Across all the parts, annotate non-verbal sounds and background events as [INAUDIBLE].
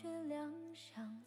却两相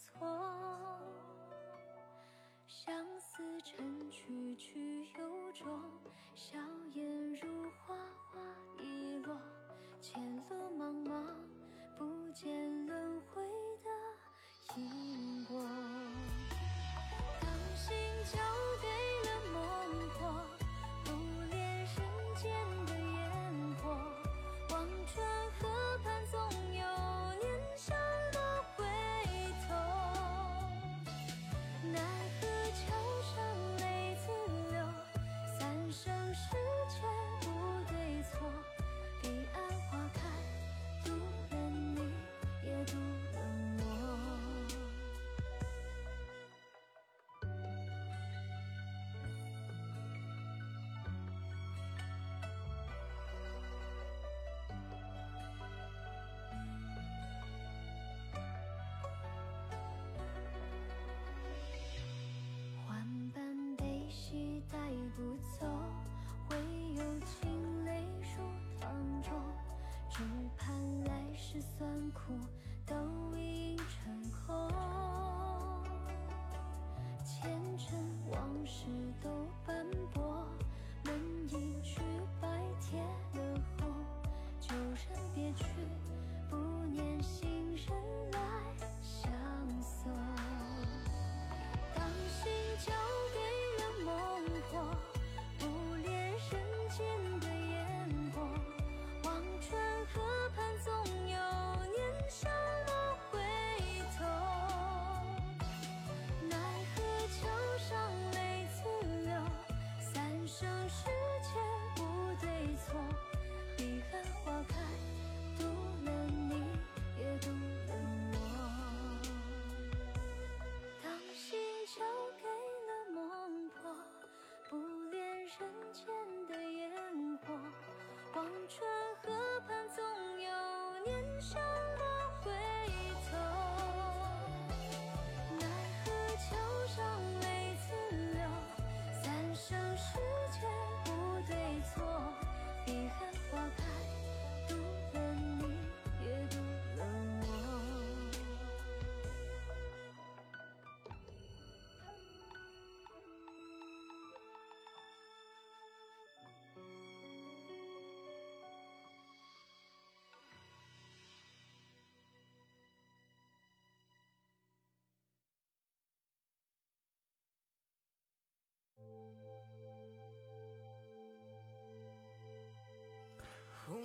不走，唯有清泪入堂中，只盼来世酸苦都已成空。前尘往事都斑驳，门一去白铁了后，旧人别去。想到回头奈何桥上泪自流三生石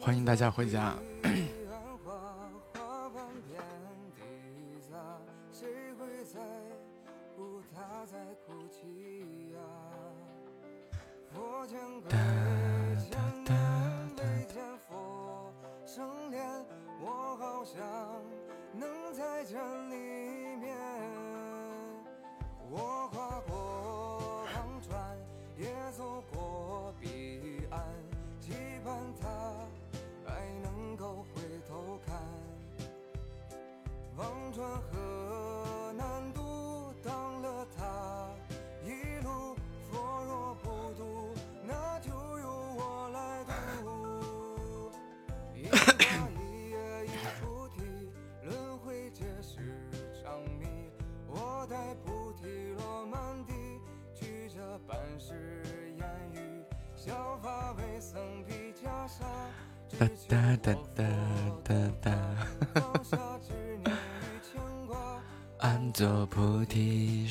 欢迎大家回家。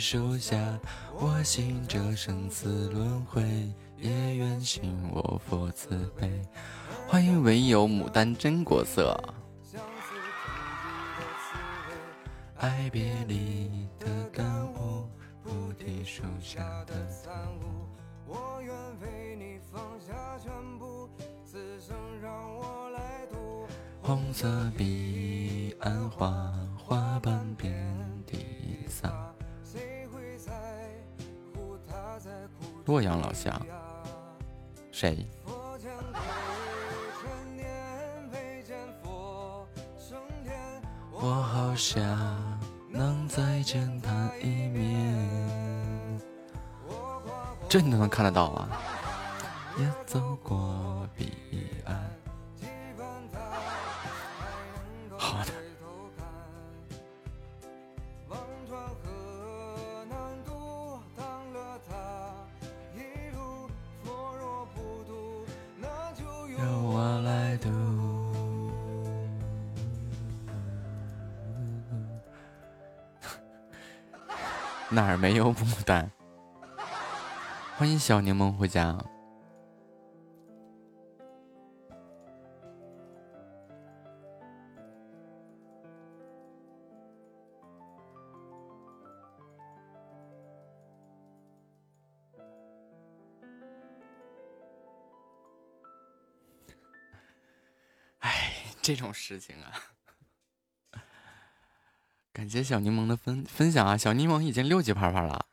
树下，我信这生死轮回，也愿信我佛慈悲。欢迎唯有牡丹真国色。爱别离的感悟，菩提树下的参悟，我愿为你放下全部，此生让我来渡。红色彼岸花，花瓣边。洛阳老乡，谁？我好想能再见他一面。这你都能看得到啊，也走过彼岸。哪儿没有牡丹？欢迎小柠檬回家。哎这种事情啊，感谢小柠檬的分分享啊！小柠檬已经六级牌牌了。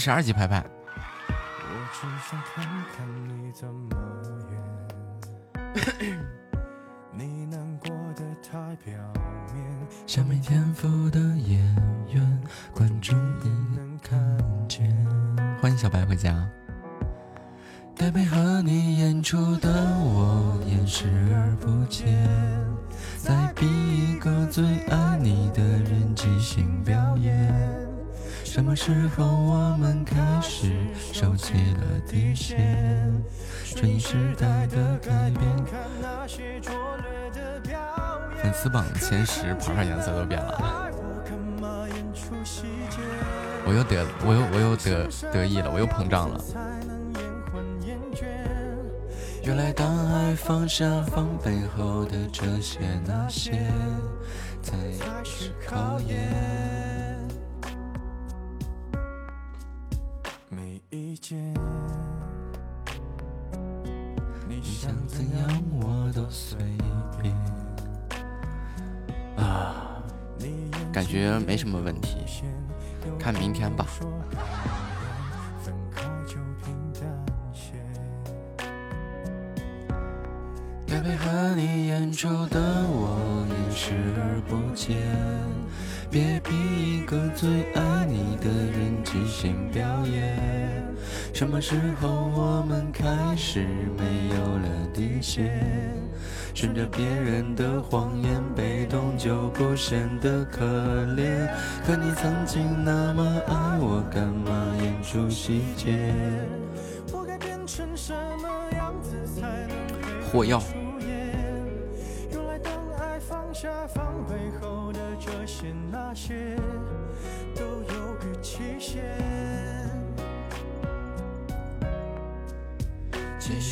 十二级拍拍。得得意了，我又膨胀了。原来当爱放下防备后的这些那些，才是考验。什么时候我们开始没有了底线？顺着别人的谎言，被动就不显得可怜。可你曾经那么爱我，干嘛演出细节？我该变成什么样子才能火药。其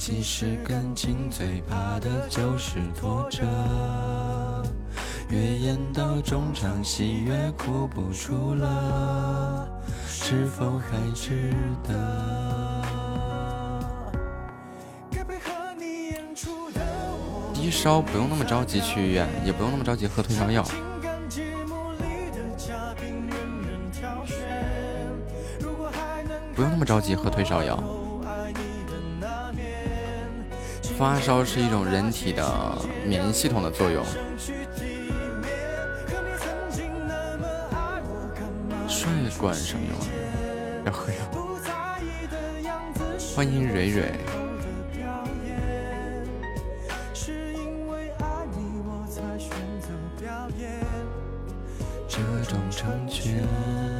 其实感情最怕的就是拖着，越演到中场戏越哭不出了，是否还值得？低烧不用那么着急去医院，也不用那么着急喝退烧药。不用那么着急喝退烧药。发烧是一种人体的免疫系统的作用。帅管什么用？要喝药。欢迎蕊蕊。成全。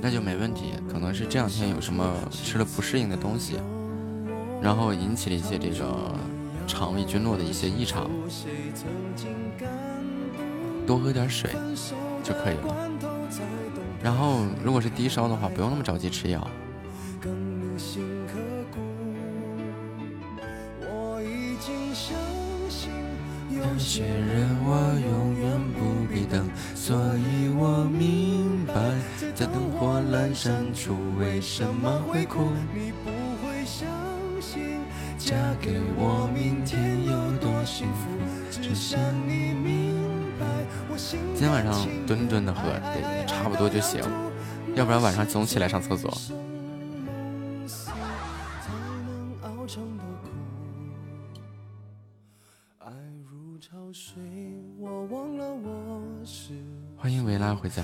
那就没问题，可能是这两天有什么吃了不适应的东西，然后引起了一些这个肠胃菌落的一些异常，多喝点水就可以了。然后如果是低烧的话，不用那么着急吃药。些人我永远不必等，所以我明白，在灯火阑珊处为什么会哭。你不会相信，嫁给我明天有多幸福，只想你明白。今天晚上吨吨的喝，得差不多就行，要不然晚上总起来上厕所。回家。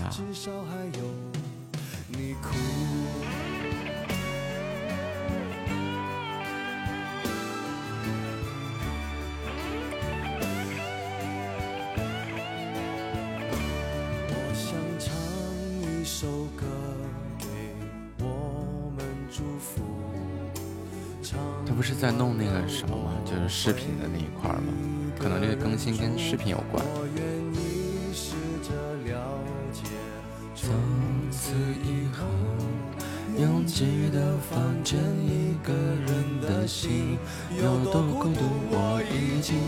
他不是在弄那个什么吗？就是视频的那一块吗？可能这个更新跟视频有关。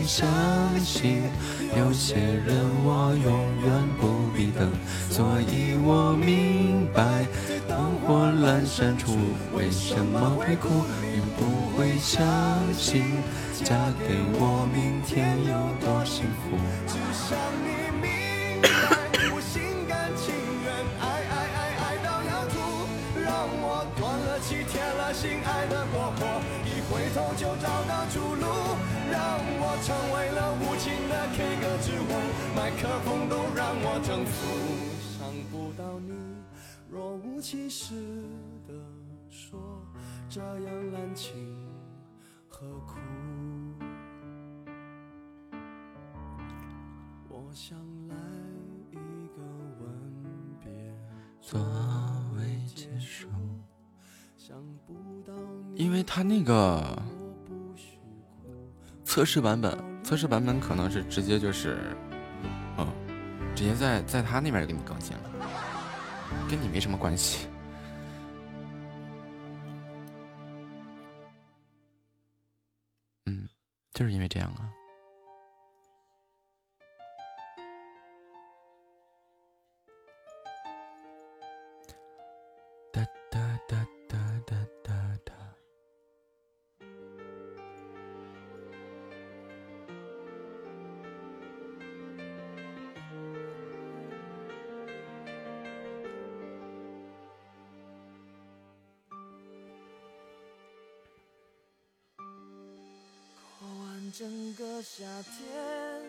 相信。有些人我永远不必等，所以我明白，灯火阑珊处为什么会哭？你不会相信，嫁给我明天有多幸福。心爱的过火，一回头就找到出路，让我成为了无情的 K 歌之王，麦克风都让我征服。想不到你若无其事的说，这样滥情何苦？我想来一个吻别，走因为他那个测试版本，测试版本可能是直接就是，嗯，直接在在他那边给你更新了，跟你没什么关系。嗯，就是因为这样啊。个夏天，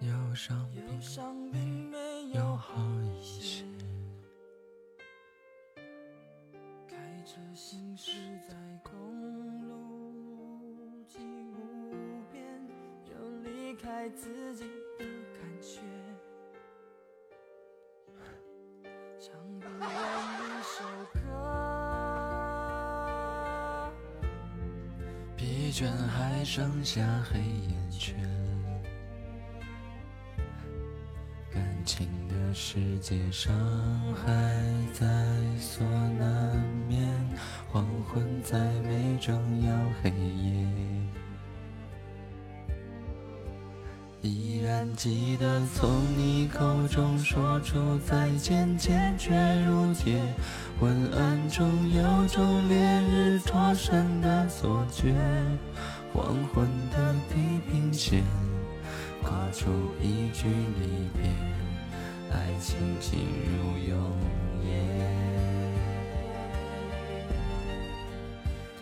忧伤并没有好一些。开车行驶在公路无际无边，有离开自己的感觉。倦还剩下黑眼圈。感情的世界，伤害在所难免。黄昏再美，终要黑夜。依然记得从你口中说出再见，坚决如铁。昏暗中有种烈日灼身的错觉。黄昏的地平线，画出一句离别，爱情进入永夜。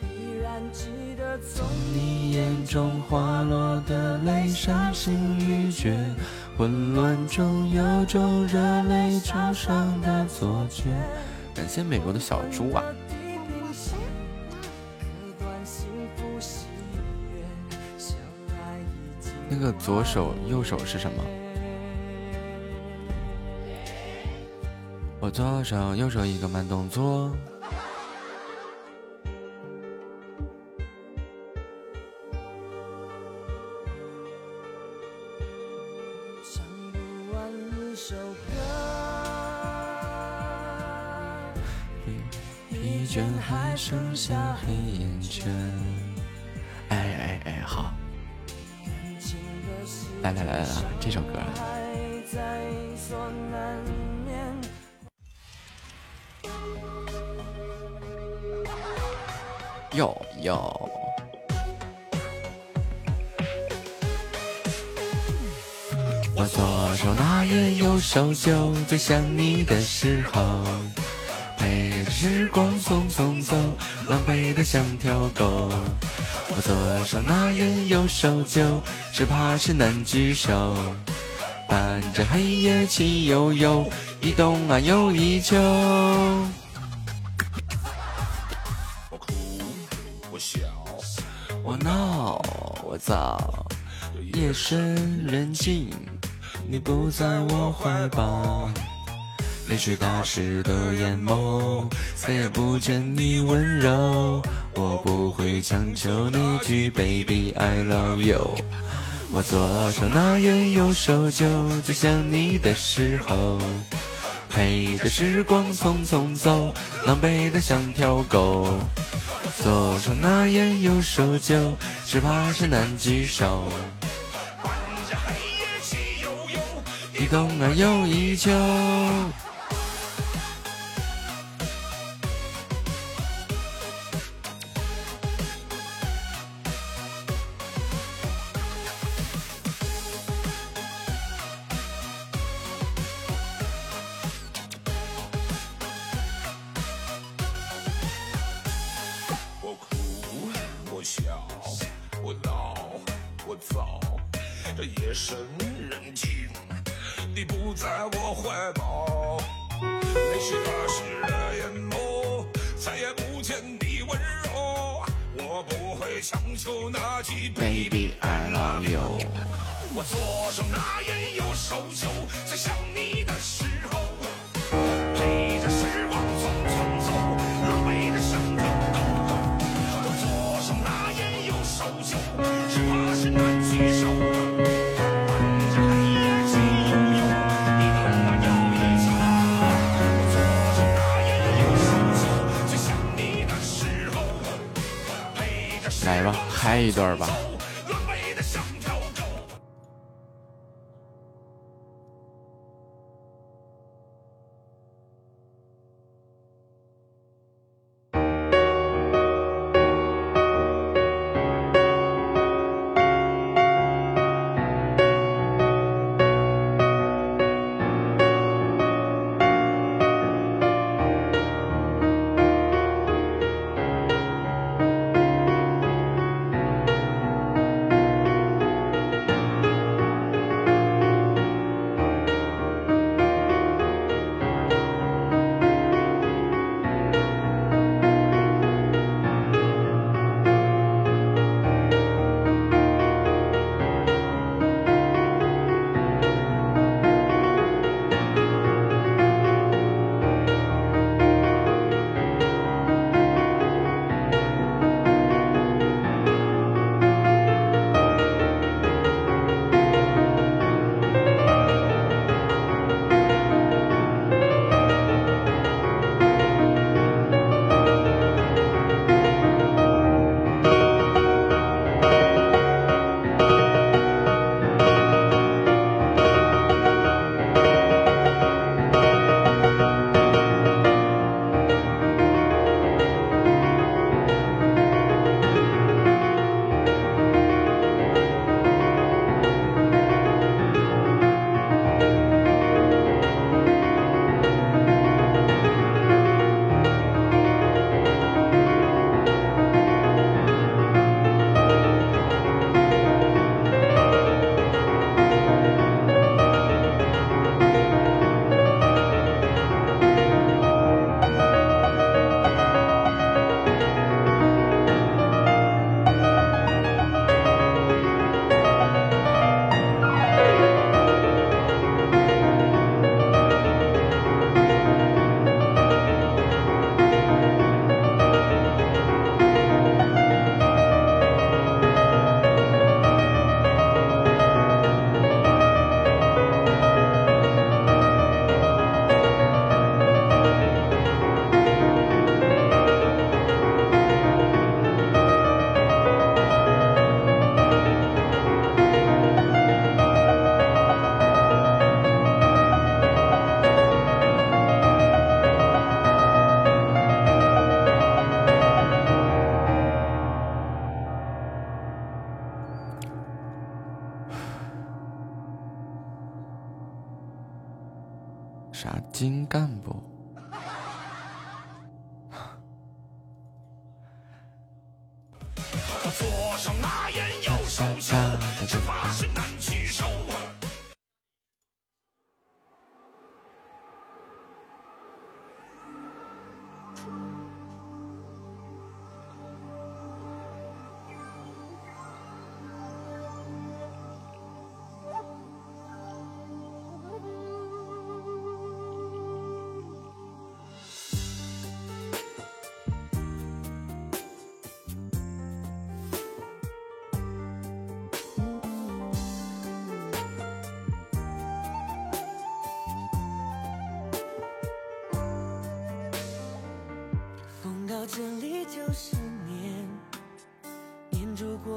依然记得从你眼中滑落的泪，伤心欲绝，混乱中有种热泪灼伤的错觉。感谢美国的小猪啊！那个左手右手是什么？我左手右手一个慢动作。守旧，最想你的时候，陪着时光匆匆走，狼狈的像条狗。我左手拿烟，右手酒，只怕是难聚首。伴着黑夜气悠悠，一冬啊又一秋。我哭，我笑，我闹，我躁，夜深人静，你不在我怀抱，泪水打湿的眼眸，再也不见你温柔。我不会强求你句 Baby I love you。我左手拿烟，右手酒，最想你的时候，陪着时光匆匆走，狼狈的像条狗。左手拿烟，右手酒，只怕是难聚首。一冬啊又一秋。强求那句 Baby I love you。我左手拿烟，右手酒，在想你的时拍，一段吧。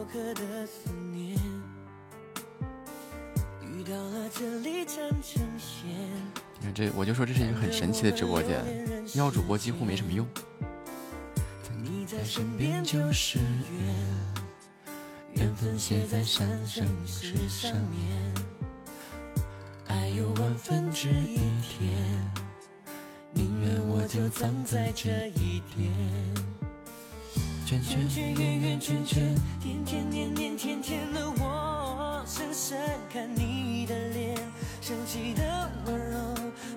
念住过客的思念。遇到了这里缠成线，你看这，我就说这是一个很神奇的直播间，邀主播几乎没什么用。你在身边就是缘，缘分写在山生石上面，爱有万分之一甜，宁愿我就葬在这一点。圈圈圆圆圈圈，天天年年天天的我，深深看你的脸，生气的温柔，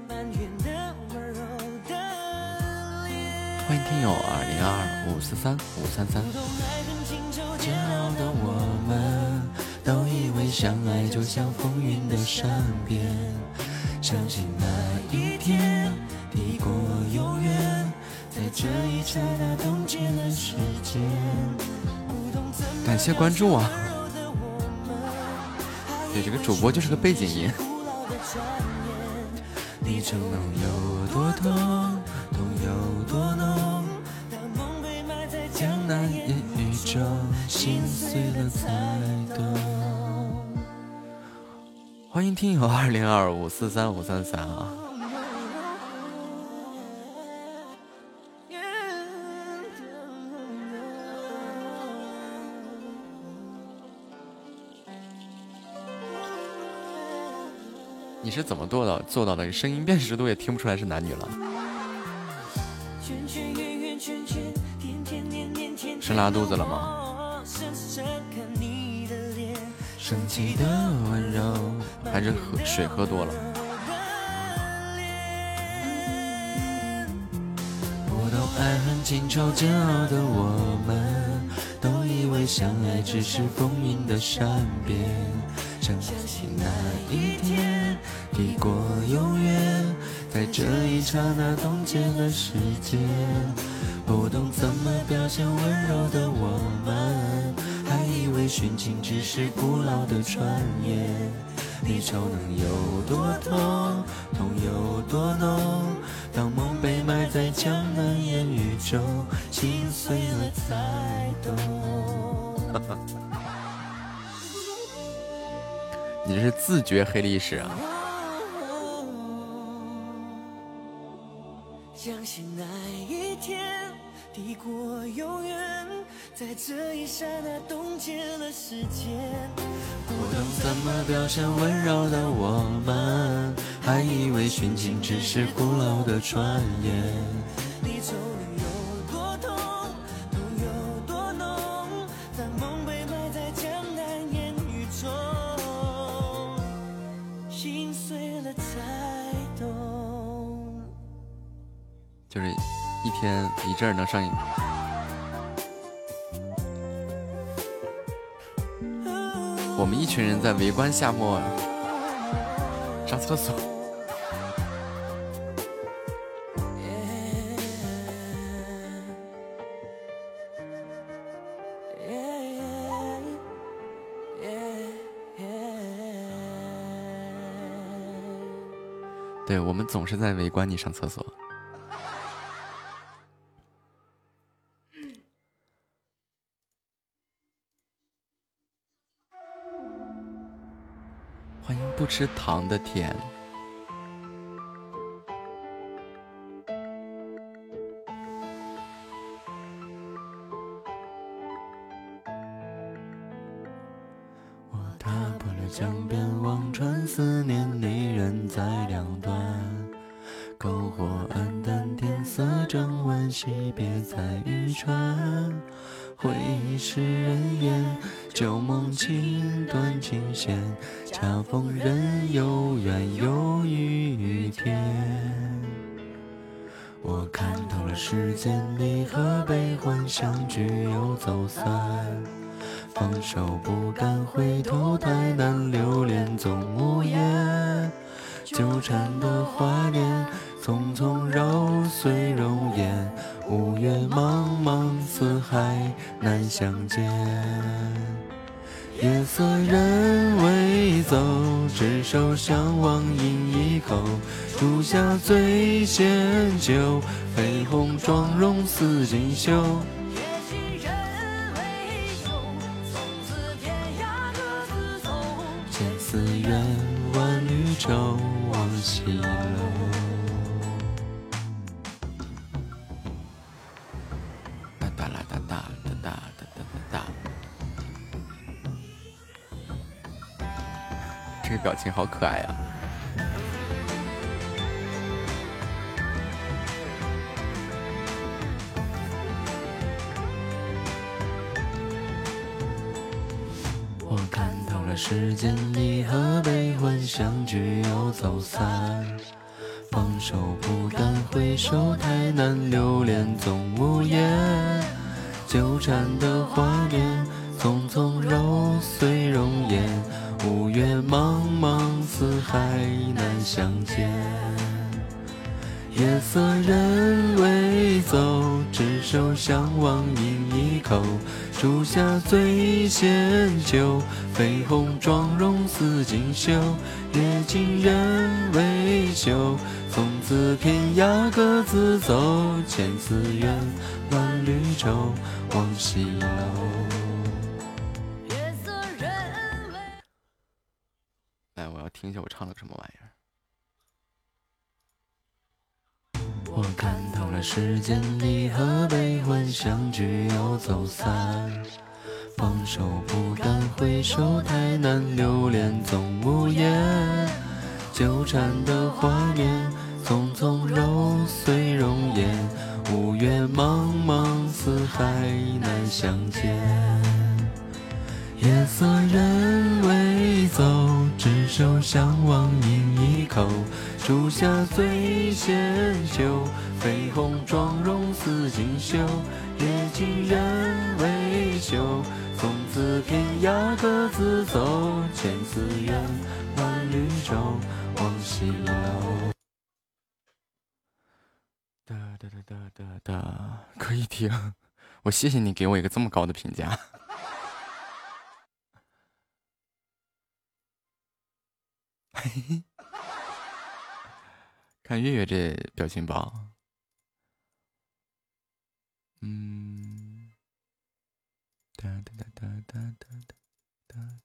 埋怨的温柔的脸。欢迎听友二零二五四三五三三。不懂爱恨情仇煎熬的我们，都以为相爱就像风云的善变，相信那这一刹那冻结了时间。不懂怎么感谢关注啊！温柔的我们对，这个主播就是个背景音。古老的传言，你承诺有多痛，痛有多浓，当梦被埋在江南烟雨中，心碎了才懂。欢迎听友二零二五四三五三三啊！你是怎么做到做到的？声音辨识度也听不出来是男女了。是拉肚子了吗吗？深深看你的脸，生气的温柔，还是喝水喝多了？爱恨情仇煎熬的我们，都以为相爱只是风云的善变，相信那一天抵过永远，在这一刹那冻结了时间。不懂怎么表现温柔的我们，还以为殉情只是古老的传言。离愁能有多痛，痛有多浓？当梦被埋在江南烟雨中，心碎了才懂。[LAUGHS] 你这是自觉黑历史啊！相信那一天抵过永远，在这一刹那冻结了时间。不懂怎么表现温柔的我们，还以为殉情只是古老的传言。离愁能有多痛，痛有多浓？当梦被埋在江南烟雨中，心碎了才懂。就是一天一阵能上瘾。我们一群人在围观夏末上厕所，对我们总是在围观你上厕所。欢迎不吃糖的甜。我踏破了江边，望穿思念，离人在两端。篝火暗淡，天色正晚，惜别在渔船。回忆是人烟，旧梦情断琴弦，恰逢人有缘，有雨天。我看透了世间离合悲欢，相聚又走散。放手不敢回头，太难留恋总无言。纠缠的怀念，匆匆揉碎容颜。五月茫茫，四海难相见。夜色人未走，执手相望饮一口。烛下醉仙酒，绯红妆容似锦绣。夜尽人未休，从此天涯各自走。千丝缘，万缕愁，望西楼。哒哒啦哒哒哒哒哒哒哒哒。这个表情好可爱啊！我看透了世间离合悲欢，相聚又走散。放手不敢回首，太难留恋总无言。纠缠的画面，匆匆揉碎容颜。五月茫茫，四海难相见。夜色人未走，执手相望饮一口。烛下醉仙酒，绯红妆容似锦绣。夜尽人未休，从此天涯各自走。千丝怨，万缕愁，望西楼。夜色人未来，我要听一下我唱的什么玩意儿。我看透了世间离合悲欢，相聚又走散。放手不敢回首，太难留恋总无言。纠缠的画面，匆匆揉碎容颜。五月茫茫，四海难相见。夜色人未走，执手相望饮一口。烛下醉仙酒，绯红妆容似锦绣。夜尽人未休，从此天涯各自走。千丝缘，万缕愁，望西楼。哒哒哒哒哒哒，可以听。我谢谢你给我一个这么高的评价。嘿 [LAUGHS] 嘿看月月这表情包，嗯，哒哒哒哒哒哒哒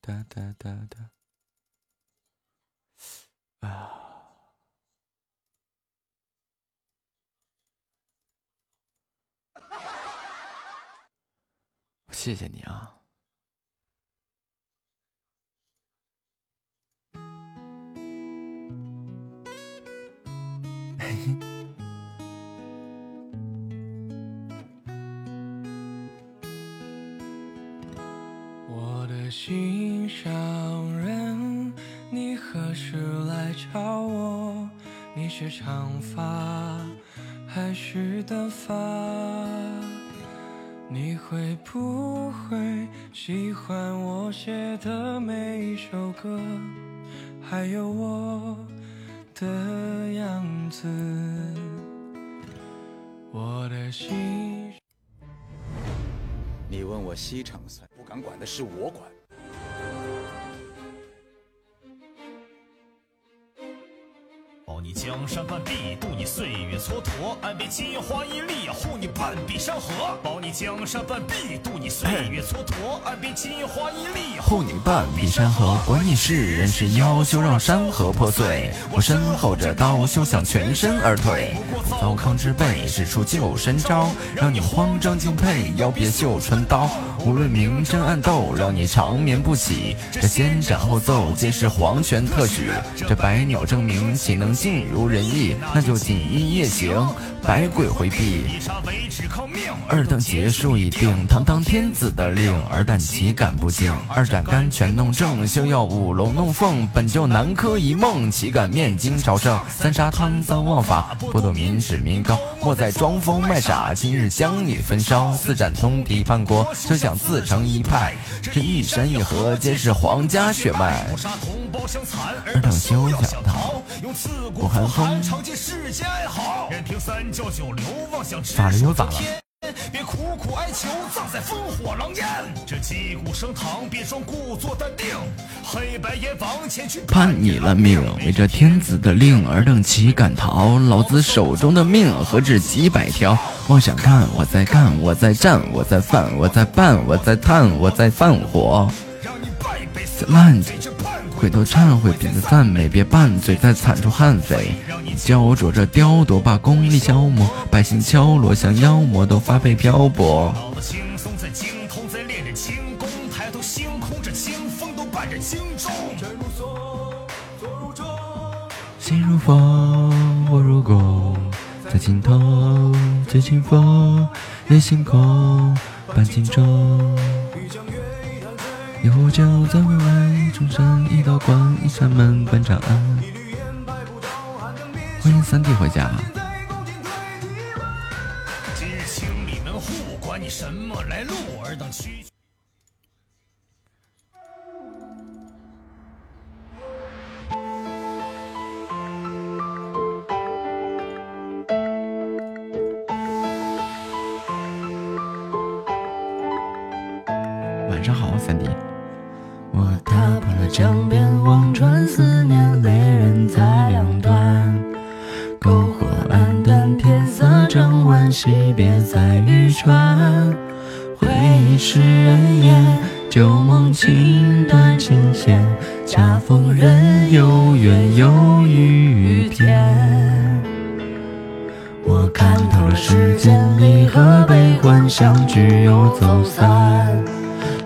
哒哒哒哒哒，啊。谢谢你啊！心上人，你何时来找我？你是长发还是短发？你会不会喜欢我写的每一首歌？还有我的样子，我的心。你问我西城赛，不敢管的是我管。你江山半壁，渡你岁月蹉跎；岸边金花一粒，护你半壁山河。保你江山半壁，渡你岁月蹉跎；岸边金花一粒，护你半壁山河。管你是人是妖，休让山河破碎。我身后这刀，休想全身而退。糟糠之辈，使出救身招，让你慌张敬佩，要别绣春刀。无论明争暗斗，让你长眠不起。这先斩后奏，皆是皇权特许。这百鸟争鸣，岂能尽如人意？那就锦衣夜行，百鬼回避。二等结束已定，堂堂天子的令，尔胆岂敢不敬？二斩甘泉弄正，休要舞龙弄凤，本就南柯一梦，岂敢面经朝圣？三杀贪赃枉法，剥夺民脂民膏，莫再装疯卖傻，今日将你焚烧。四斩通敌叛国，休想自成一派，这一山一河皆是皇家血脉。杀同胞相残，尔等休想逃逃，用刺骨寒风寒尝尽世间哀嚎。任凭三教九流妄想直法律又咋了指天别苦苦哀求，葬在烽火狼烟。这击鼓升堂，别装故作淡定。黑白阎王前去判你了命，为这天子的令，尔等岂敢逃？老子手中的命何止几百条？妄想看我在干，我在战，我在犯，我在办，我在探，我在放火。让你败北死烂回头忏悔，别再赞美，别拌嘴，再惨出悍匪。焦灼着雕琢，把功力消磨，百姓敲锣像妖魔，都发配漂泊。心如风，火如弓，在尽头最清风，也星空半斤重。有酒在未来，重生一道光，一扇门半长安。欢迎三弟回家。今日清理门户，管你什么来路，尔等江边望穿思念，泪人在两端。篝火暗淡，天色正晚，惜别在渔船。回忆是人烟，旧梦情断琴弦。恰逢人有缘，有雨天。我看透了世间离合悲欢，相聚又走散。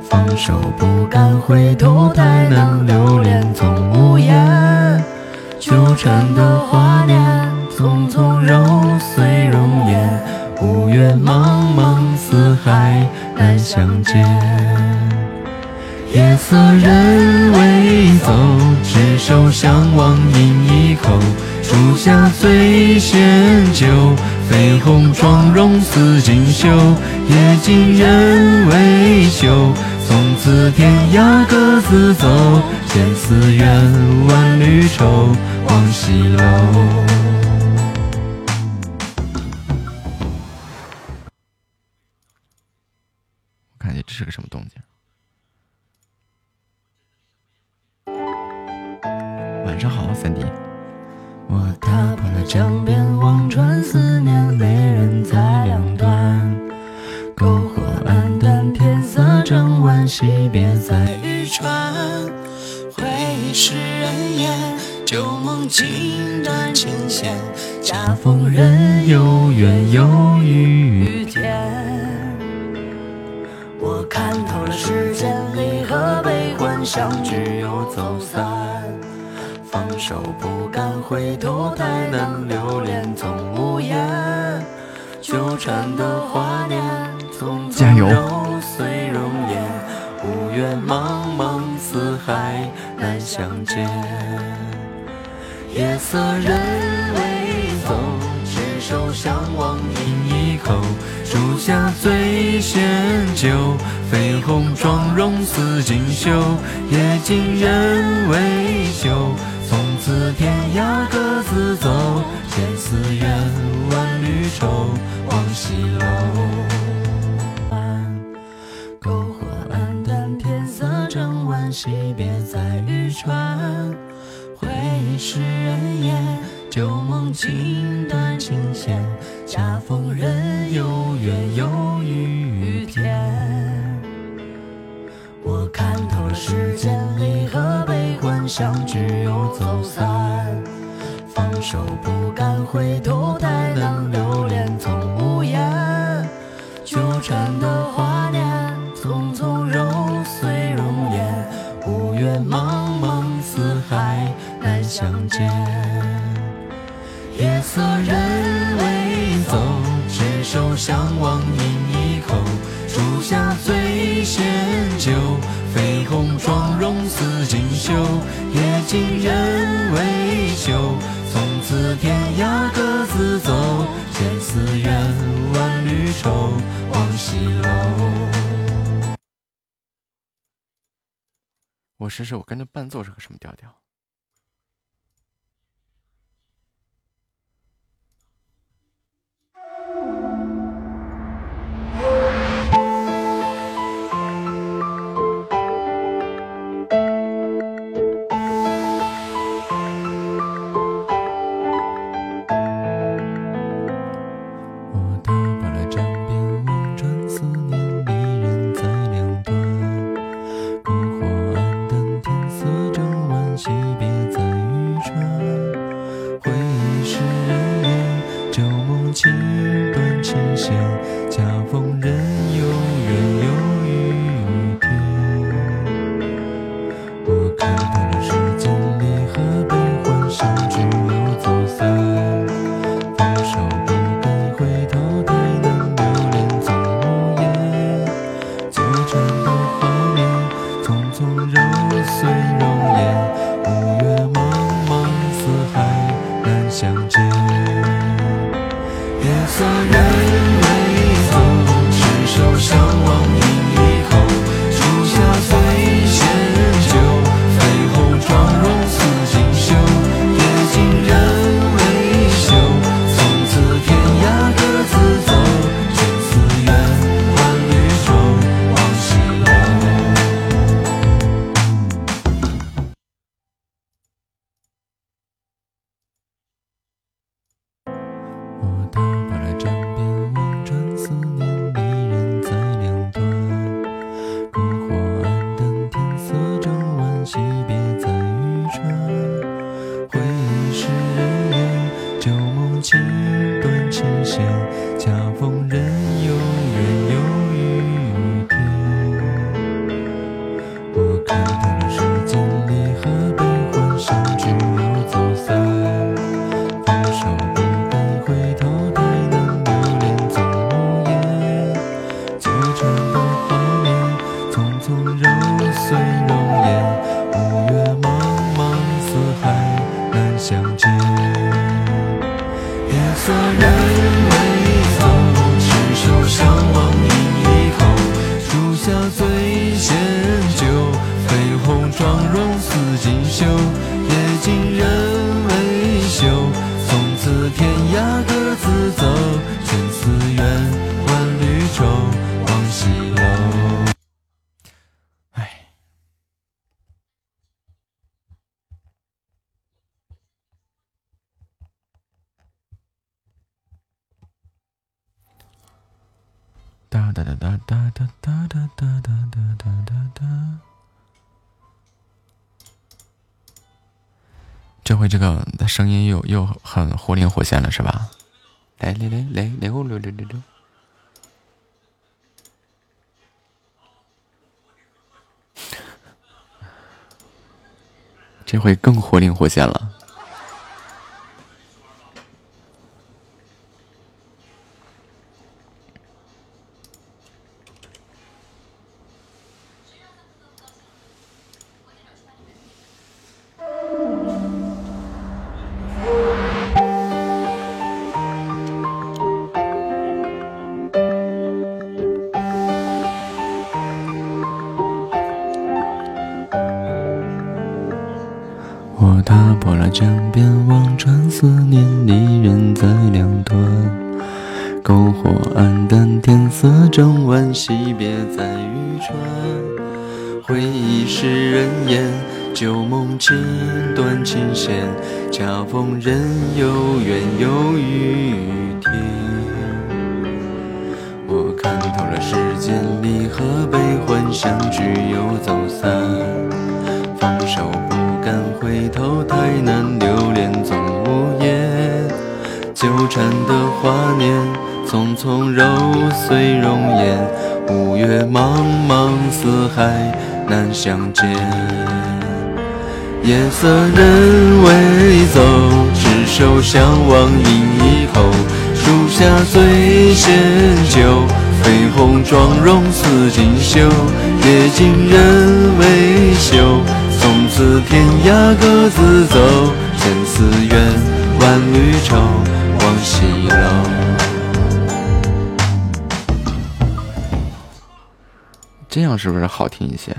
放手不敢回头，太难留恋总无言。纠缠的华年，匆匆揉碎容颜。五月茫茫四海难相见。夜色人未走，执手相望饮一口。树下醉仙酒，绯红妆容似锦绣。夜尽人未休，从此天涯各自走。千丝怨，万缕愁，望西楼。我看见这是个什么动静？晚上好，三弟。我踏破了江边，望穿思念，泪人在两端。篝火暗淡，天色正晚，惜别在渔船。回忆是人烟，旧梦情断琴弦。恰逢人有缘，有雨天。我看透了世间离合悲欢，相聚又走散。放手不敢回头，太难留恋总无言。纠缠的华年，加油匆揉碎容颜。五月茫茫四海难相见。夜色人未走，执手相望饮一口。煮下醉仙酒，绯红妆容似锦绣。夜尽人未休，从此天涯各自走。千丝怨，万缕愁，望西楼。惜别在渔船，回忆是人烟，旧梦尽断琴弦，恰逢人有缘又遇雨天。我看透了世间离合悲欢，相聚又走散，放手不敢回头，太难留恋，总无言。纠缠的华年，匆匆。茫茫四海难相见。夜色人未走执手相望饮一口煮下醉仙酒绯红妆容似锦绣夜尽人未休从此天涯各自走千丝怨万缕愁望西楼我试试我跟着伴奏是个什么调调。声音又又很活灵活现了是吧？来来来来来我六六六六这回更活灵活现了断琴弦，恰逢人有缘有雨天。我看透了世间离合悲欢，相聚又走散。放手不敢回头，太难留恋总无言。纠缠的华年，匆匆揉碎容颜。五月茫茫四海难相见。夜色人未走，执手相望饮一口。树下醉仙酒，绯红妆容似锦绣。夜尽人未休，从此天涯各自走。千丝怨，万缕愁，望西楼。这样是不是好听一些？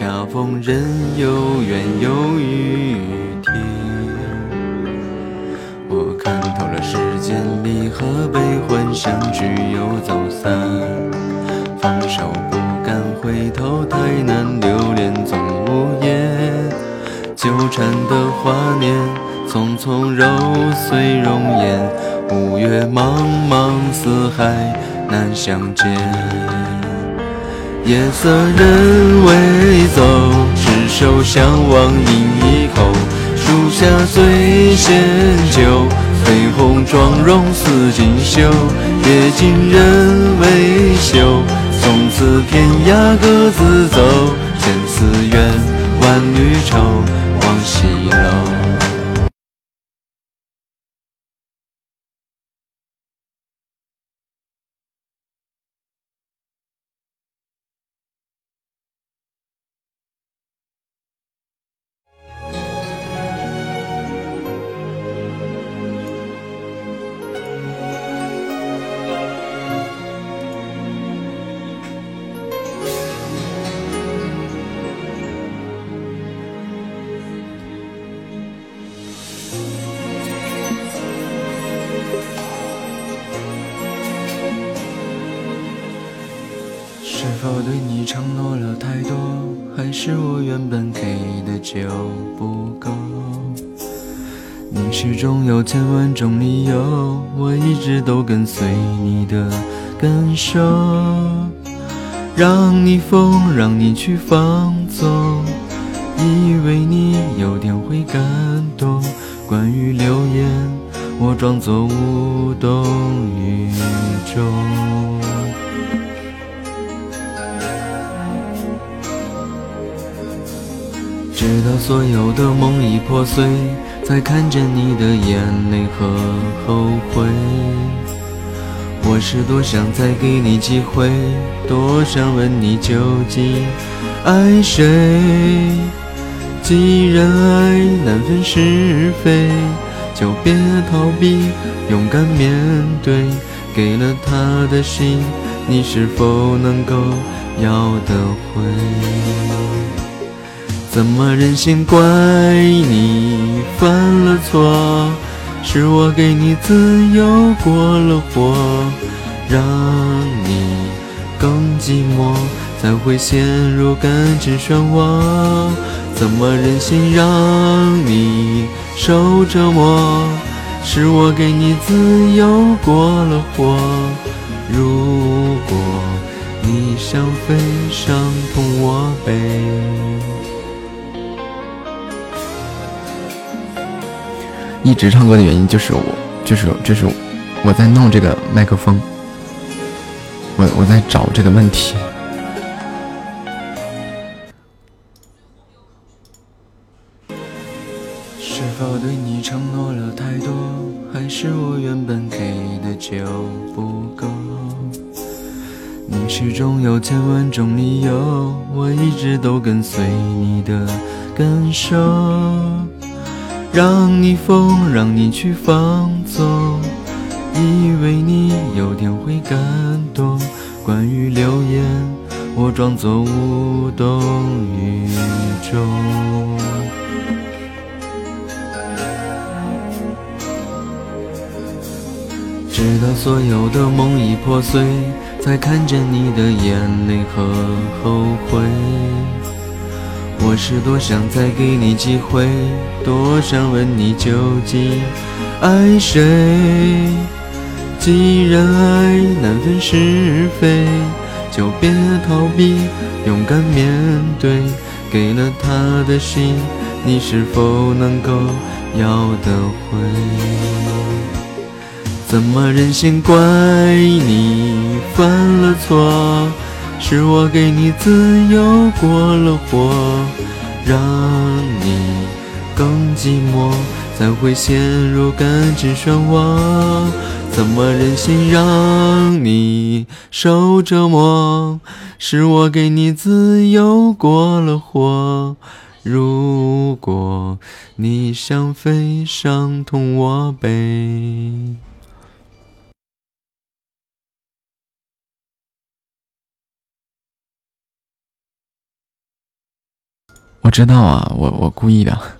恰逢人有缘有雨天。我看透了世间离合悲欢，相聚又走散。放手不敢回头，太难留恋总无言。纠缠的华年，匆匆揉碎容颜。五月茫茫四海难相见。夜色人未走，执手相望饮一口。树下醉仙酒，绯红妆容似锦绣。夜尽人未休，从此天涯各自走。千丝怨，万缕愁，望西楼。去放纵，以为你有天会感动。关于流言，我装作无动于衷。直到所有的梦已破碎，才看见你的眼泪和后悔。我是多想再给你机会，多想问你究竟爱谁。既然爱难分是非，就别逃避，勇敢面对。给了他的心，你是否能够要得回？怎么忍心怪你犯了错？是我给你自由过了火，让你更寂寞，才会陷入感情漩涡。怎么忍心让你受折磨？是我给你自由过了火。如果你想飞，伤痛我背。一直唱歌的原因就是我，就是就是我在弄这个麦克风，我我在找这个问题。是否对你承诺了太多，还是我原本给的就不够？你始终有千万种理由，我一直都跟随你的感受，让你疯，让你去放无动于衷。直到所有的梦已破碎，才看见你的眼泪和后悔。我是多想再给你机会，多想问你究竟爱谁。既然爱难分是非，就别逃避，勇敢面对。给了他的心，你是否能够要得回？怎么忍心怪你犯了错？是我给你自由过了火，让你更寂寞，才会陷入感情漩涡。怎么忍心让你受折磨？是我给你自由过了火。如果你想飞，伤痛我背。我知道啊，我我故意的。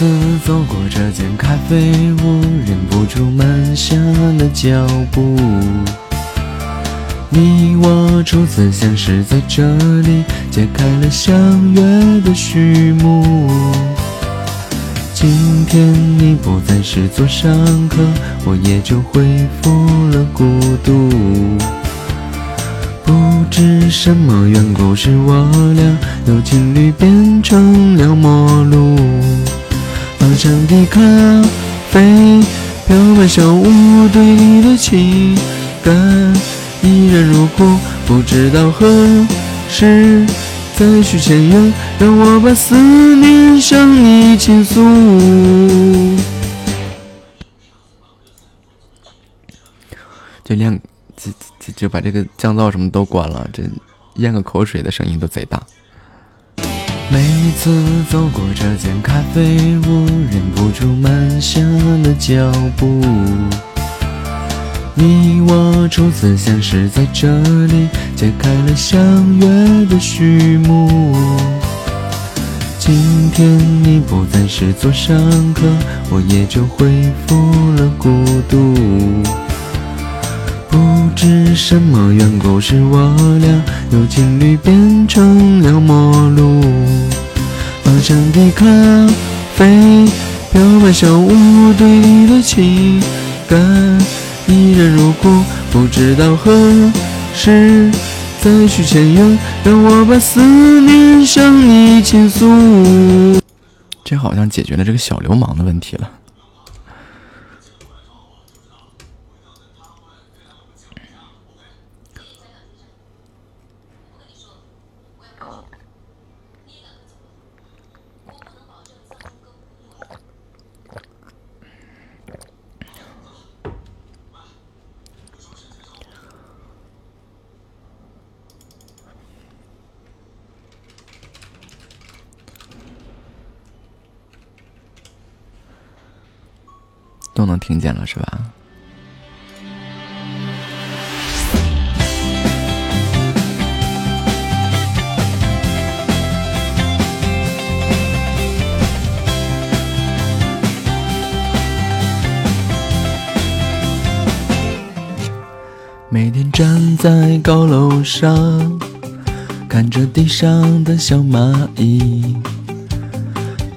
次走过这间咖啡屋，忍不住慢下了脚步。你我初次相识在这里，揭开了相约的序幕。今天你不再是座上客，我也就恢复了孤独。不知什么缘故，使我俩由情侣变成了陌路。芳香的咖啡飘满小屋对你的情感，依然如故。不知道何时再续前缘，让我把思念向你倾诉。就连就就就把这个降噪什么都关了，这咽个口水的声音都贼大。每次走过这间咖啡屋，忍不住慢下了脚步。你我初次相识在这里，揭开了相约的序幕。今天你不再是座上客，我也就恢复了孤独。不知什么缘故，使我俩由情侣变成了陌路。芳香的咖啡飘满小屋对你的情感，依然如故。不知道何时再续前缘，让我把思念向你倾诉。这好像解决了这个小流氓的问题了。都能听见了是吧？每天站在高楼上看着地上的小蚂蚁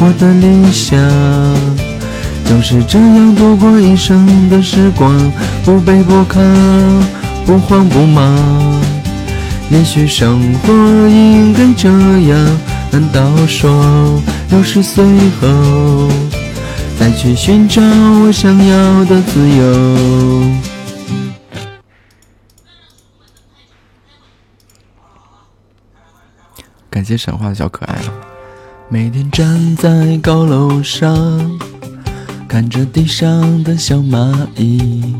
我的理想就是这样度过一生的时光？不卑不亢，不慌不忙。也许生活应该这样。难道说六十岁后再去寻找我想要的自由？感谢神话的小可爱！每天站在高楼上，看着地上的小蚂蚁。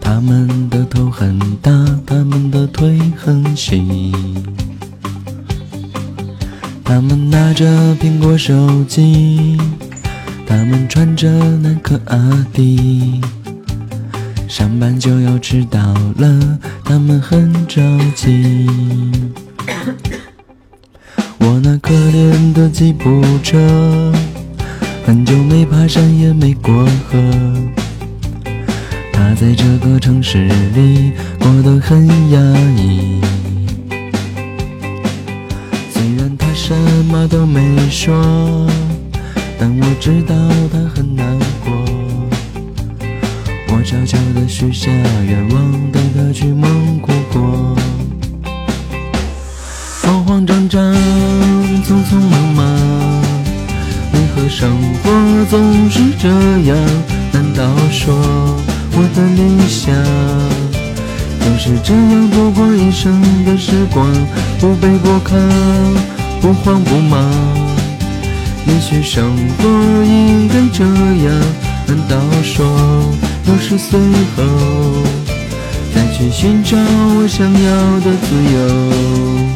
它们的头很大，它们的腿很细。他们拿着苹果手机，他们穿着耐克阿迪。上班就要迟到了，他们很着急。我那可怜的吉普车，很久没爬山也没过河。它在这个城市里过得很压抑。虽然他什么都没说，但我知道他很难过。我悄悄地许下愿望，带他去蒙古国。慌慌张张，匆匆忙忙，为何生活总是这样？难道说我的理想总是这样度过一生的时光？不卑不亢，不慌不忙。也许生活应该这样。难道说六十岁后再去寻找我想要的自由？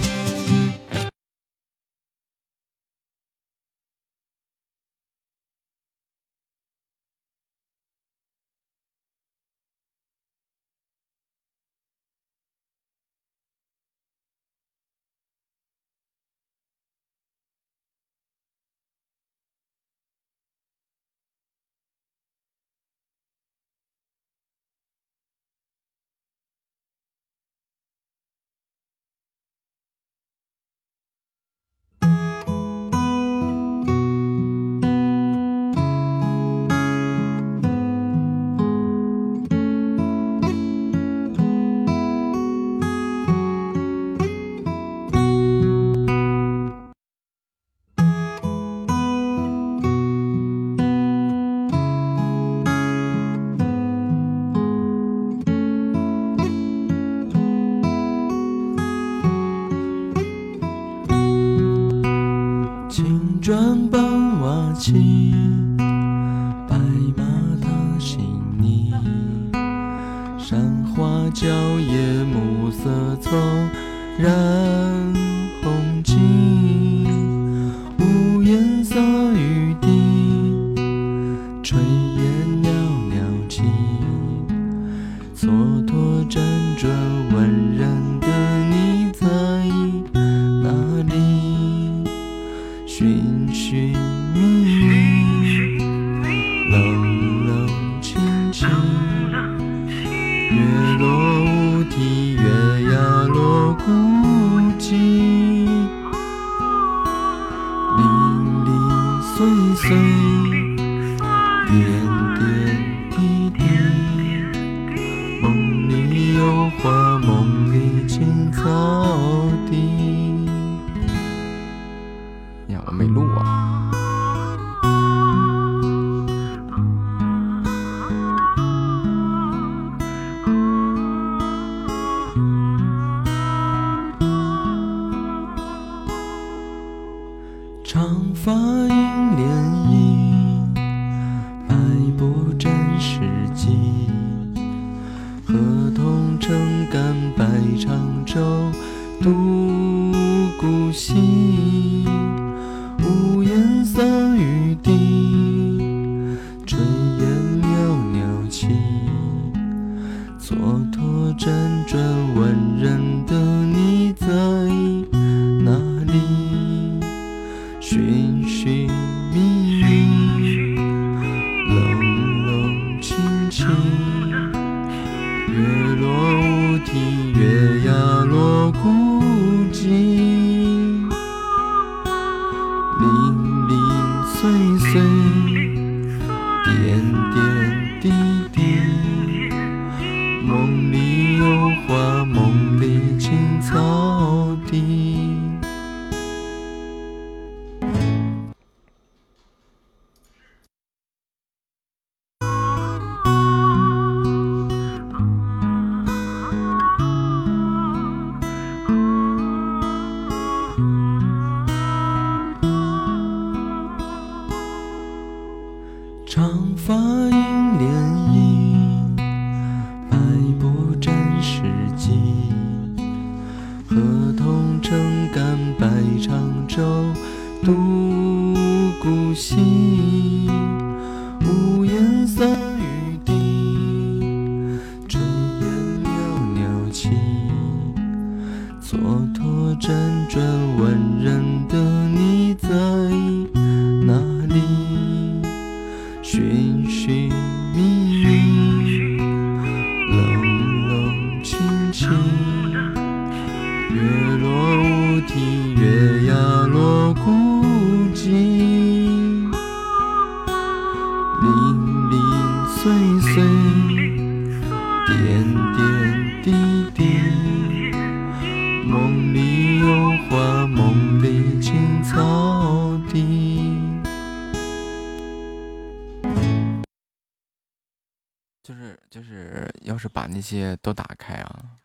些都打开啊，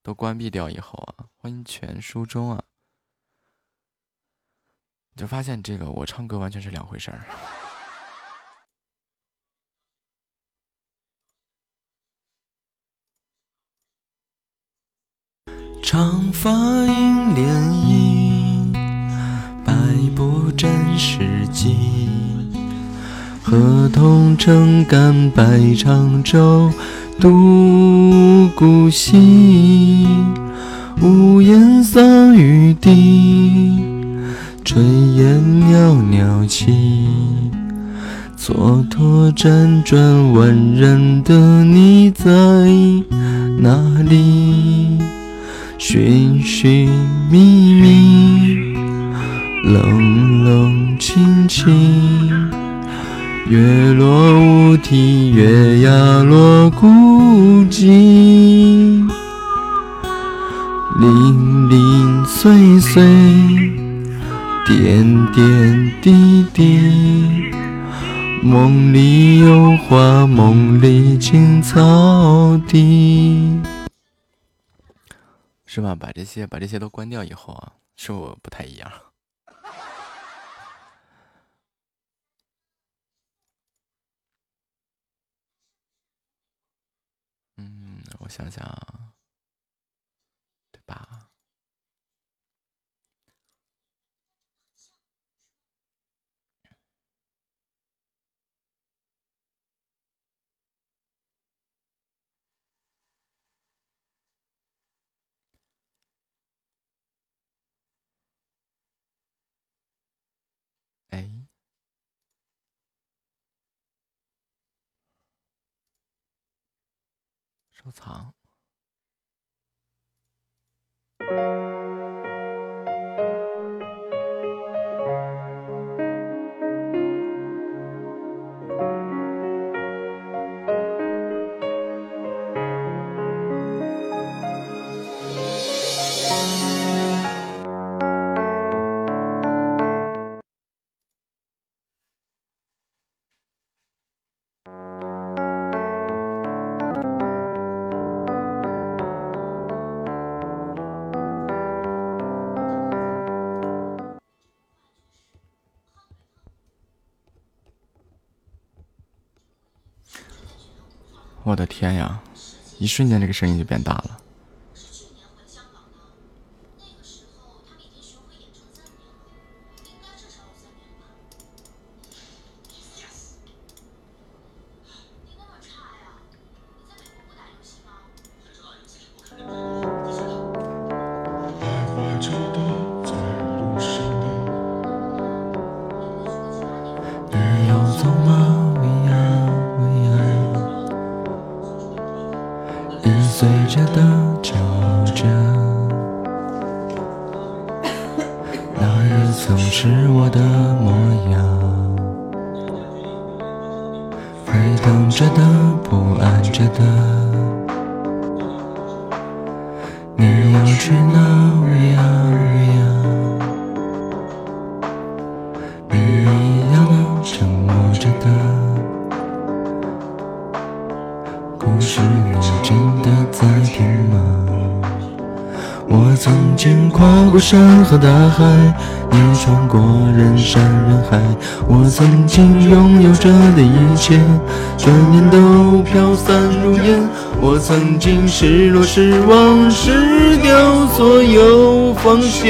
都关闭掉以后啊，欢迎全书中啊，你就发现这个我唱歌完全是两回事儿。长发映涟漪，百步沾石矶。河童撑杆摆长舟，渡孤西。屋檐洒雨滴，炊烟袅袅起。蹉跎辗转万人的你在哪里？寻寻觅觅，冷冷清清。月落乌啼，月牙落孤寂。零零碎碎，点点滴滴。梦里有花，梦里青草地。是吧？把这些把这些都关掉以后啊，是我不太一样。想想收藏。我的天呀！一瞬间，这个声音就变大了。和大海，你穿过人山人海。我曾经拥有着的一切，转眼都飘散如烟。我曾经失落失望失掉所有方向，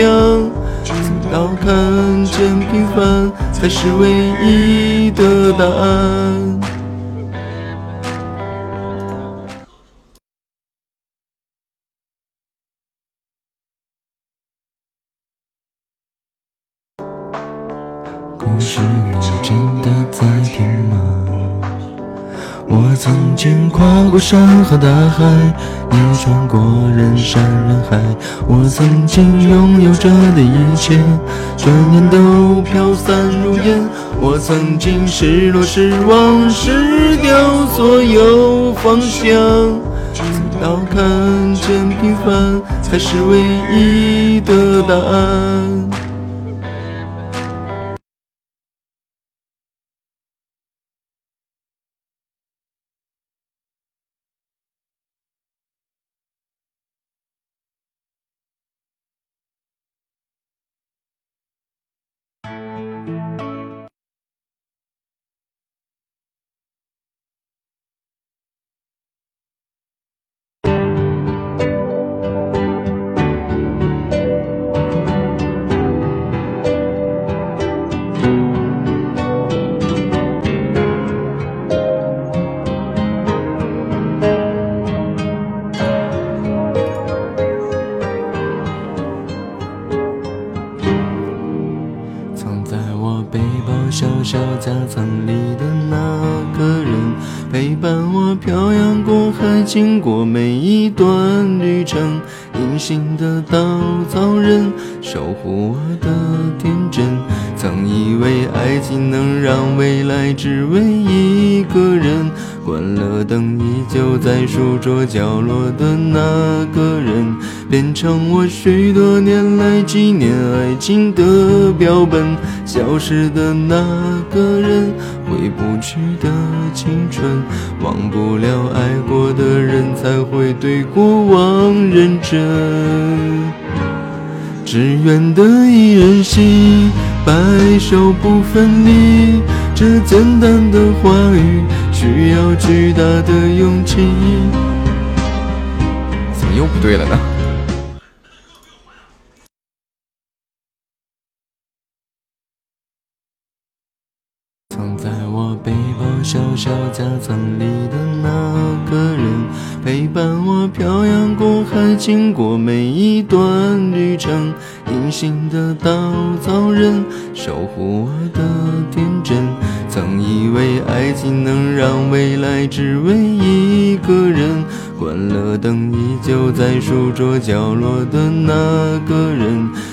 直到看见平凡才是唯一的答案。大海，你穿过人山人海。我曾经拥有着的一切，转眼都飘散如烟。我曾经失落失望失掉所有方向，直到看见平凡才是唯一的答案。成我许多年来纪念爱情的标本。消失的那个人，回不去的青春，忘不了爱过的人，才会对过往认真。只愿得一人心，白首不分离。这简单的话语，需要巨大的勇气。怎么又不对了呢？的稻草人，守护我的天真。曾以为爱情能让未来只为一个人，关了灯依旧在书桌角落的那个人，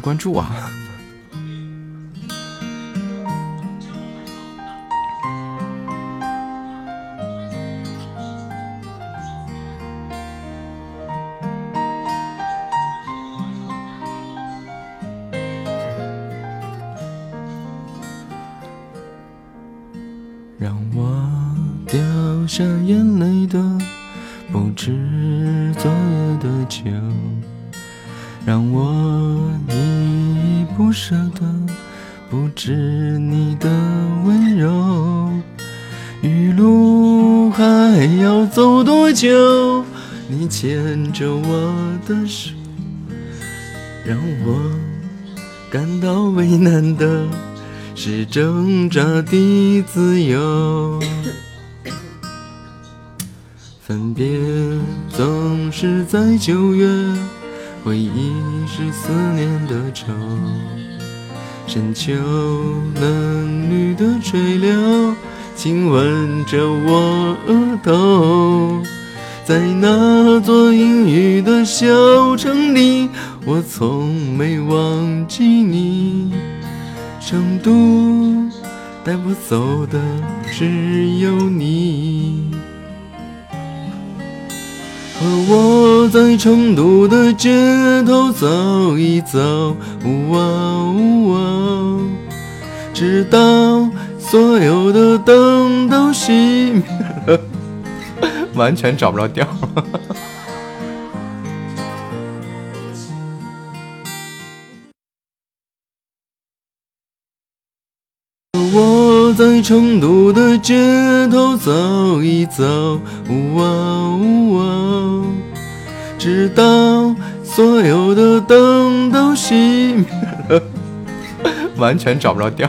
关注啊！牵着我的手，让我感到为难的是挣扎的自由。[COUGHS] 分别总是在九月。回忆是思念的愁，深秋嫩绿的垂柳，亲吻着我额头。在那座阴雨的小城里，我从没忘记你。成都带不走的只有你。和我在成都的街头走一走，呜哦呜哦，直到所有的灯都熄灭，完全找不着调。我在成都的街头走一走，直到所有的灯都熄灭了，完全找不着调。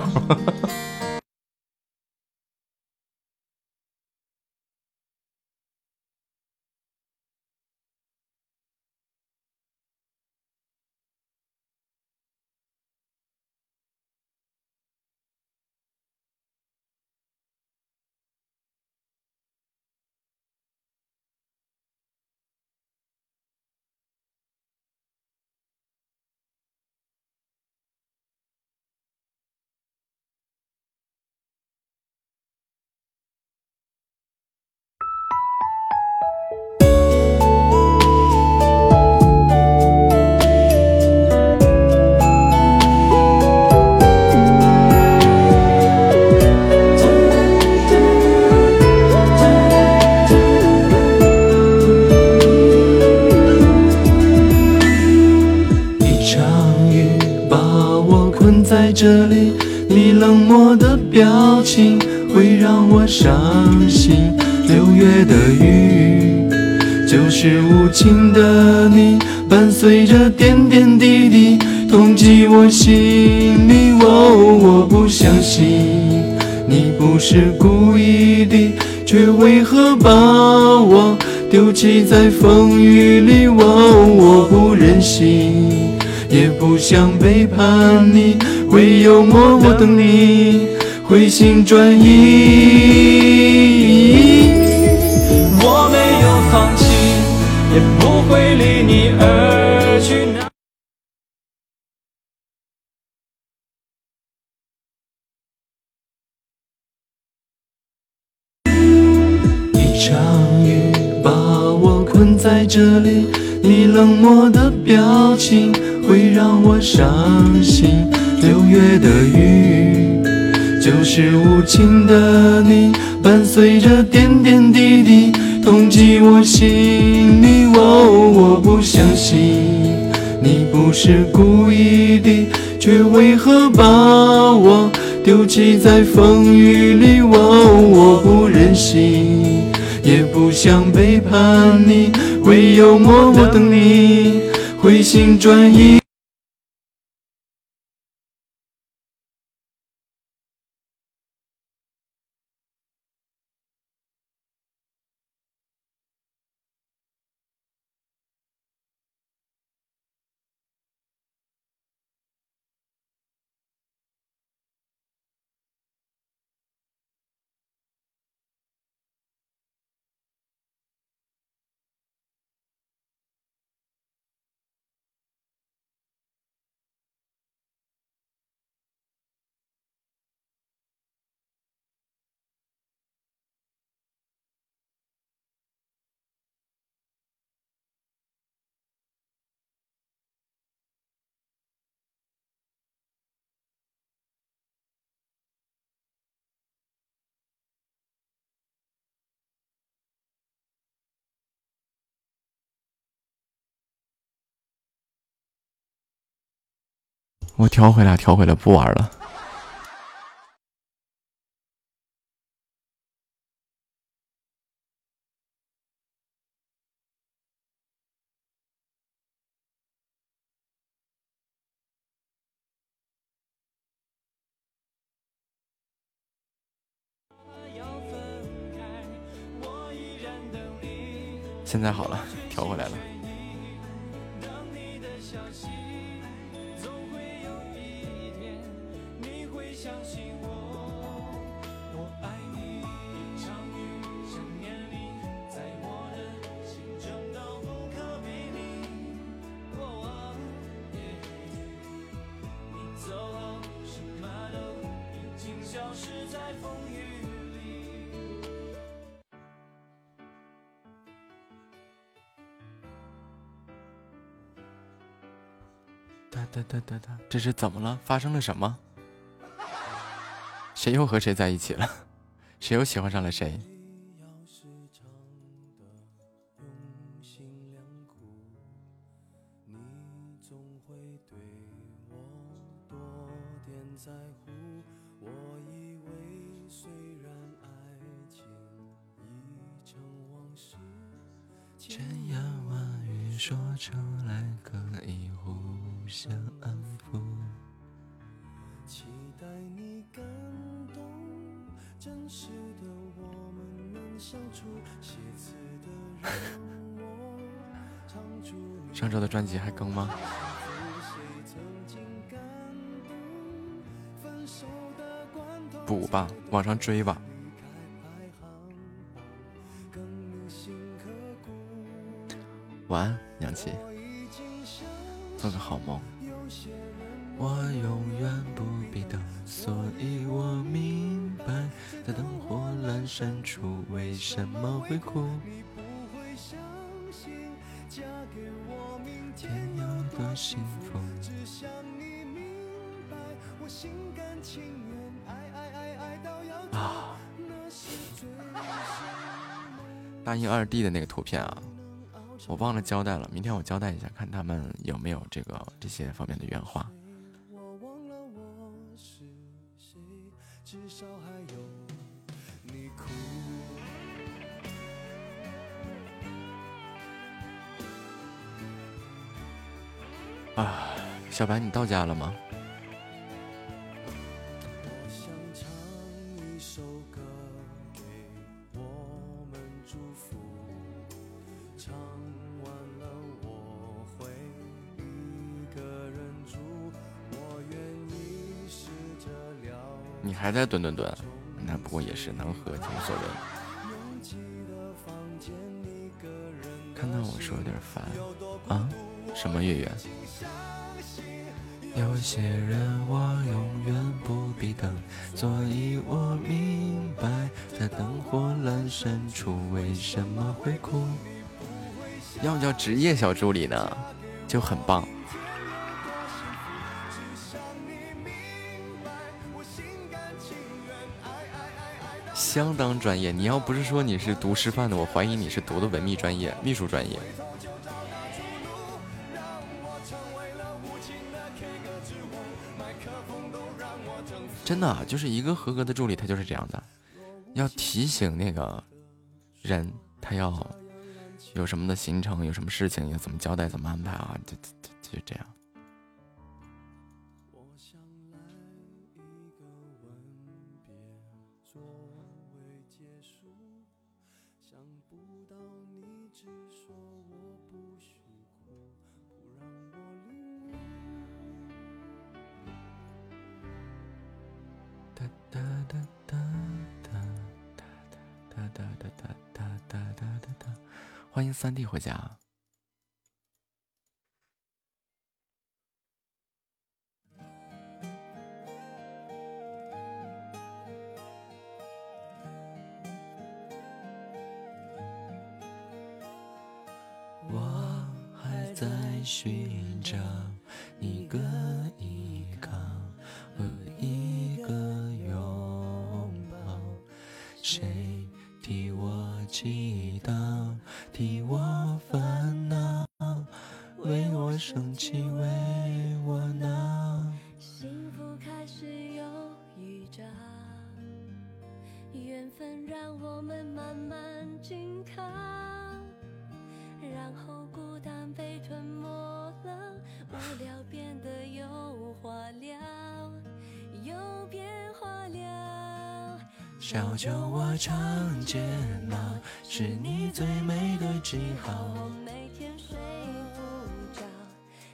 在这里，你冷漠的表情会让我伤心。六月的雨就是无情的你，伴随着点点滴滴，痛击我心里。哦，我不相信你不是故意的，却为何把我丢弃在风雨里？哦，我不忍心。也不想背叛你，唯有默默等你回心转意。我没有放弃，也不会离你而去。那一场雨把我困在这里，你冷漠的表情会让我伤心。六月的雨就是无情的你，伴随着点点滴滴，痛击我心里。哦，我不相信你不是故意的，却为何把我丢弃在风雨里？哦，我不忍心，也不想背叛你，唯有默默等你回心转意。我调回来，调回来，不玩了。现在好了，这是怎么了？发生了什么？谁又和谁在一起了？谁又喜欢上了谁？图片啊，我忘了交代了，明天我交代一下，看他们有没有这个这些方面的原话。啊，小白，你到家了吗？蹲蹲蹲，那不过也是能喝，无所谓。看到我说有点烦啊？什么月圆？有些人我永远不必等，所以我明白，在灯火阑珊处为什么会哭。要叫职业小助理呢，就很棒，相当专业。你要不是说你是读师范的，我怀疑你是读的文秘专业、秘书专业。真的就是一个合格的助理，他就是这样的，要提醒那个人，他要有什么的行程，有什么事情要怎么交代，怎么安排啊？就就就这样。欢迎三弟回家。我还在寻找一个依靠和一个拥抱，谁替我祈祷？替我烦恼，为我生气，为我闹。幸福开始有预兆，缘分让我们慢慢紧靠，然后孤单被吞没了，无聊变得有话聊，有变化了。小酒窝长睫毛，是你记号。我每天睡不着，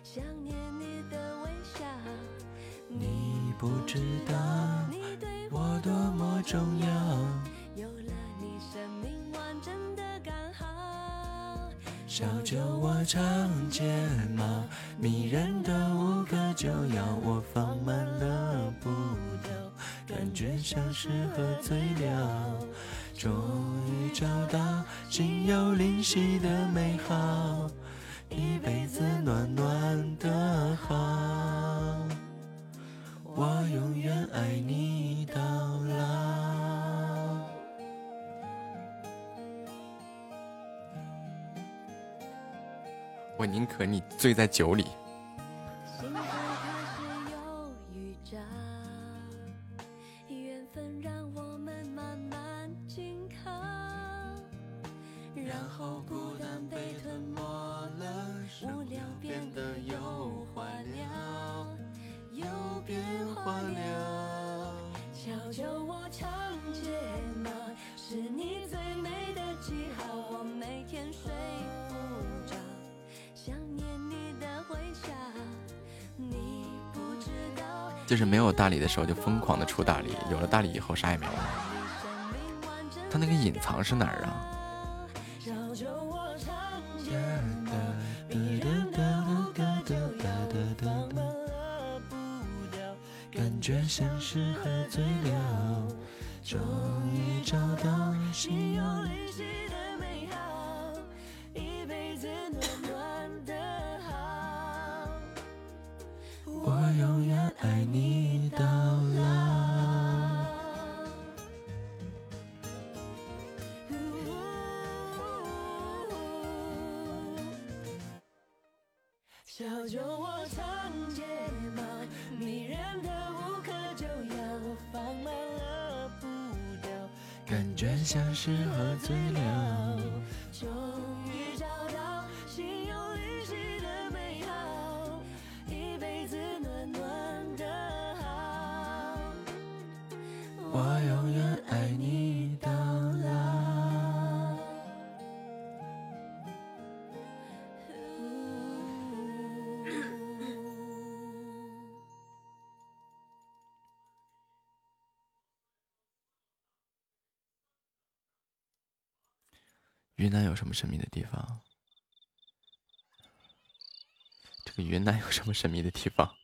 想念你的微笑。你不知道你对我多么重要。有了你，生命完整的刚好。小酒窝长睫毛，迷人的无可救药。我放慢了步调，感觉像是喝醉了。终于找到心有灵犀的美好，一辈子暖暖的好。我永远爱你到老。我宁可你醉在酒里。大理的时候就疯狂的出大理，有了大理以后啥也没有了。生命完整它那个隐藏是哪儿啊？小酒窝长睫毛，放慢了步调。感觉像是喝醉了，终于找到心有灵犀云南有什么神秘的地方？这个云南有什么神秘的地方？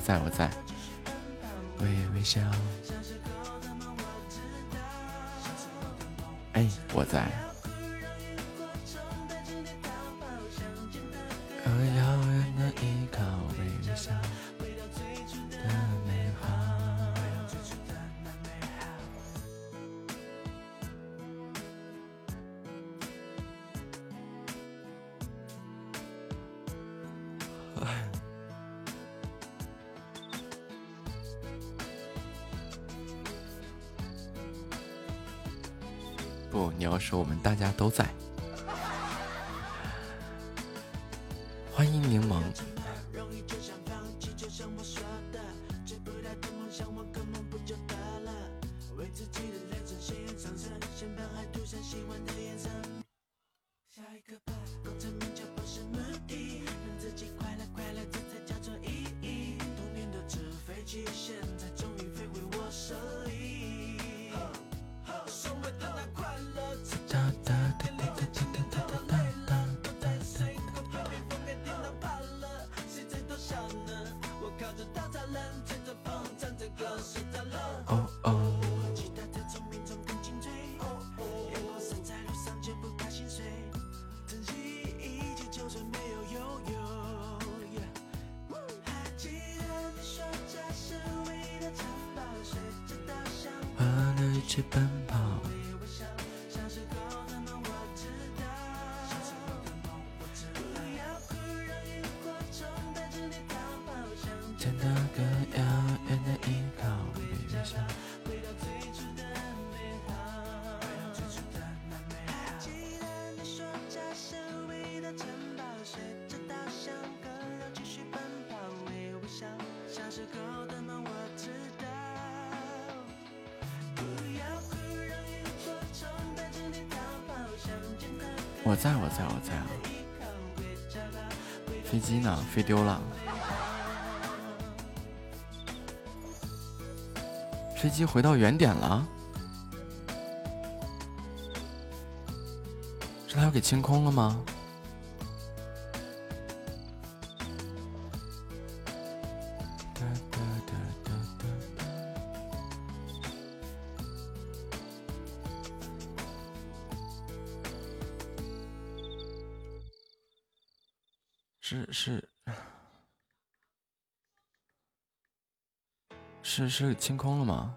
在，我在，我在。微微笑，哎，我在。我遥远的依靠，微微笑说我们大家都在。又回到原点了。是他又给清空了吗？是是。是是清空了吗？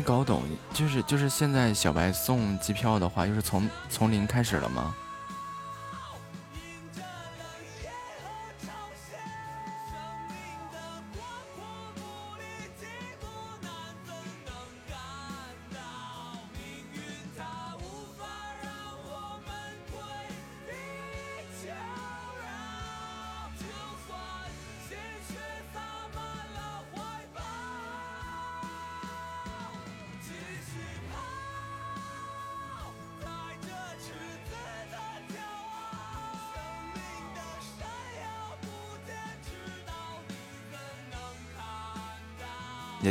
没搞懂就是就是现在小白送机票的话就是从从零开始了吗？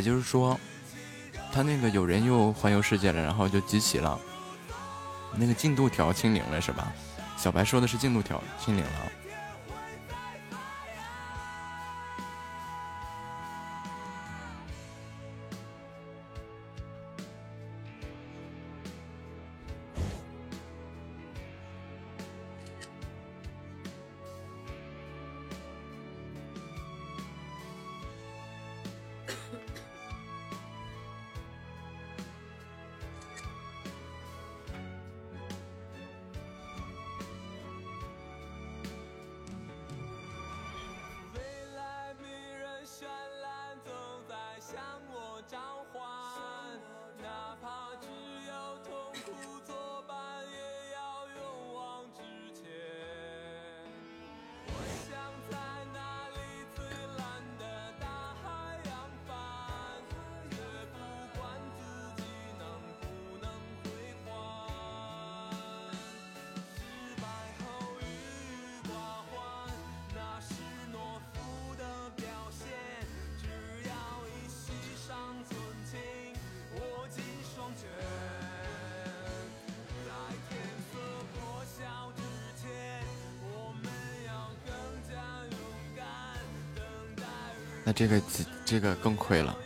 就是说他那个有人又环游世界了然后就集齐了。那个进度条清零了是吧？小白说的是进度条清零了。那这个这这个更亏了。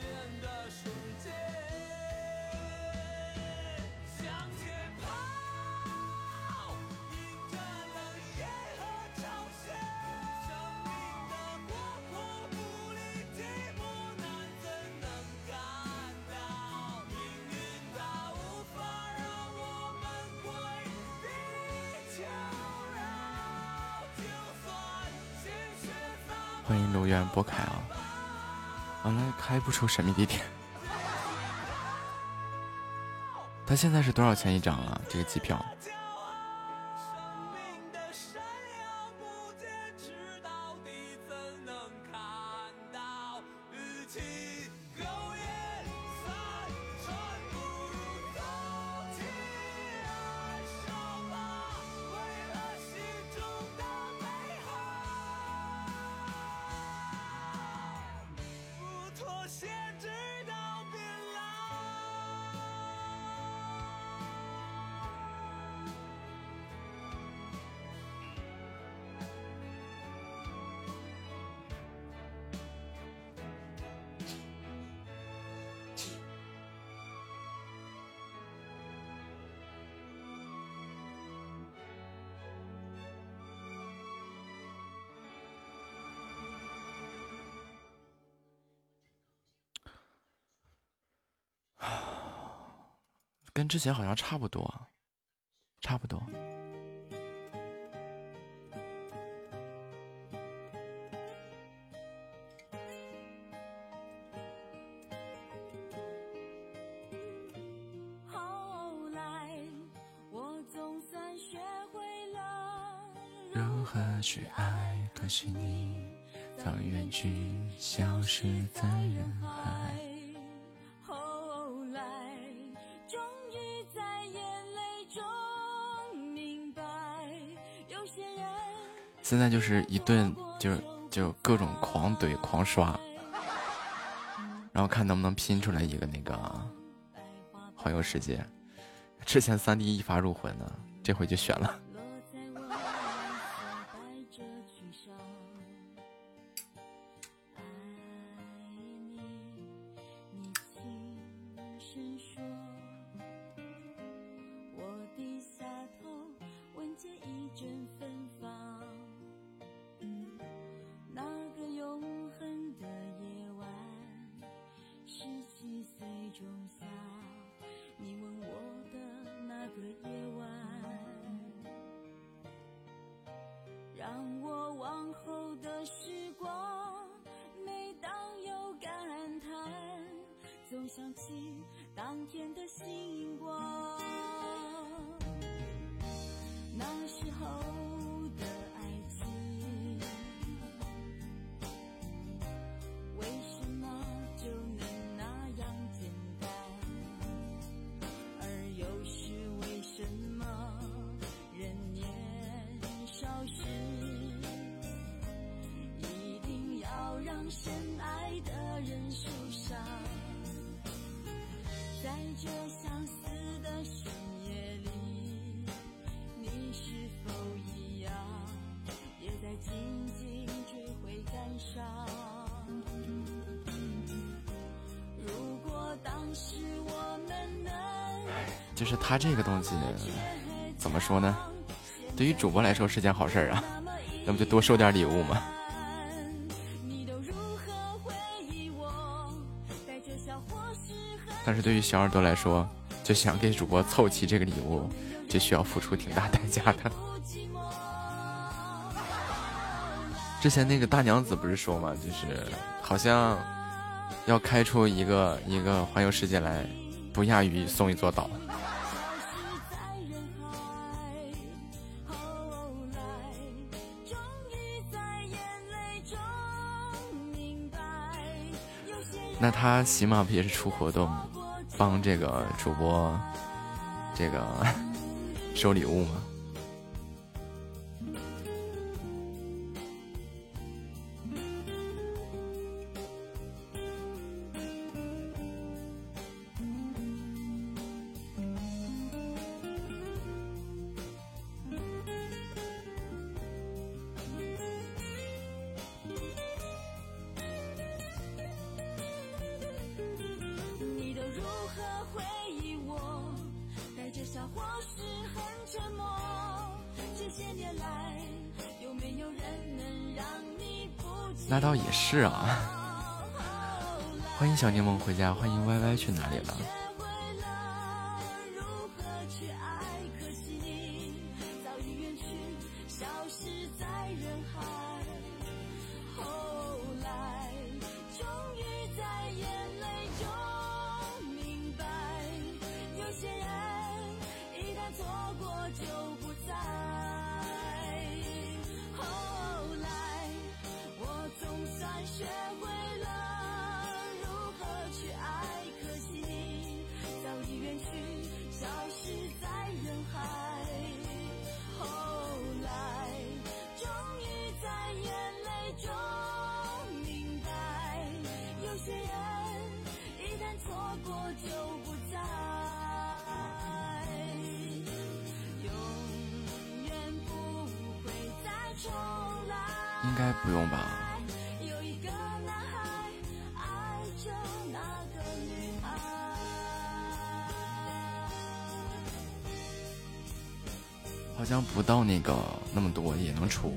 出神秘地点。他现在是多少钱一张啊？这个机票？之前好像差不多，差不多。如何去爱？可惜你早远去，消失在人海。现在就是一顿，就就各种狂怼狂刷，然后看能不能拼出来一个那个环游世界。之前三 D 一发入魂呢，这回就选了。他这个东西，怎么说呢？对于主播来说是件好事啊，那不就多收点礼物吗？但是对于小耳朵来说，就想给主播凑齐这个礼物，就需要付出挺大代价的。之前那个大娘子不是说嘛，就是好像要开出一个一个环游世界来，不亚于送一座岛。他起码不也是出活动，帮这个主播，这个 [LAUGHS] 收礼物吗？是啊。欢迎小柠檬回家欢迎歪歪去哪里了？学会了如何去爱可惜你早已远去消失在人海后来终于在眼泪中明白有些人一旦错过就不应该不用吧？好像不到那个那么多也能出。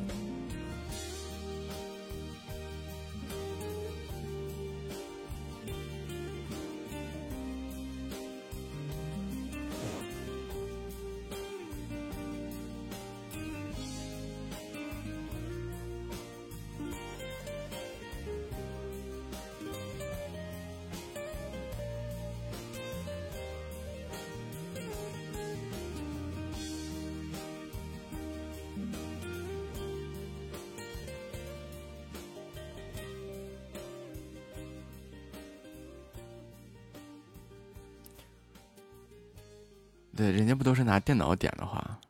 电脑点的话，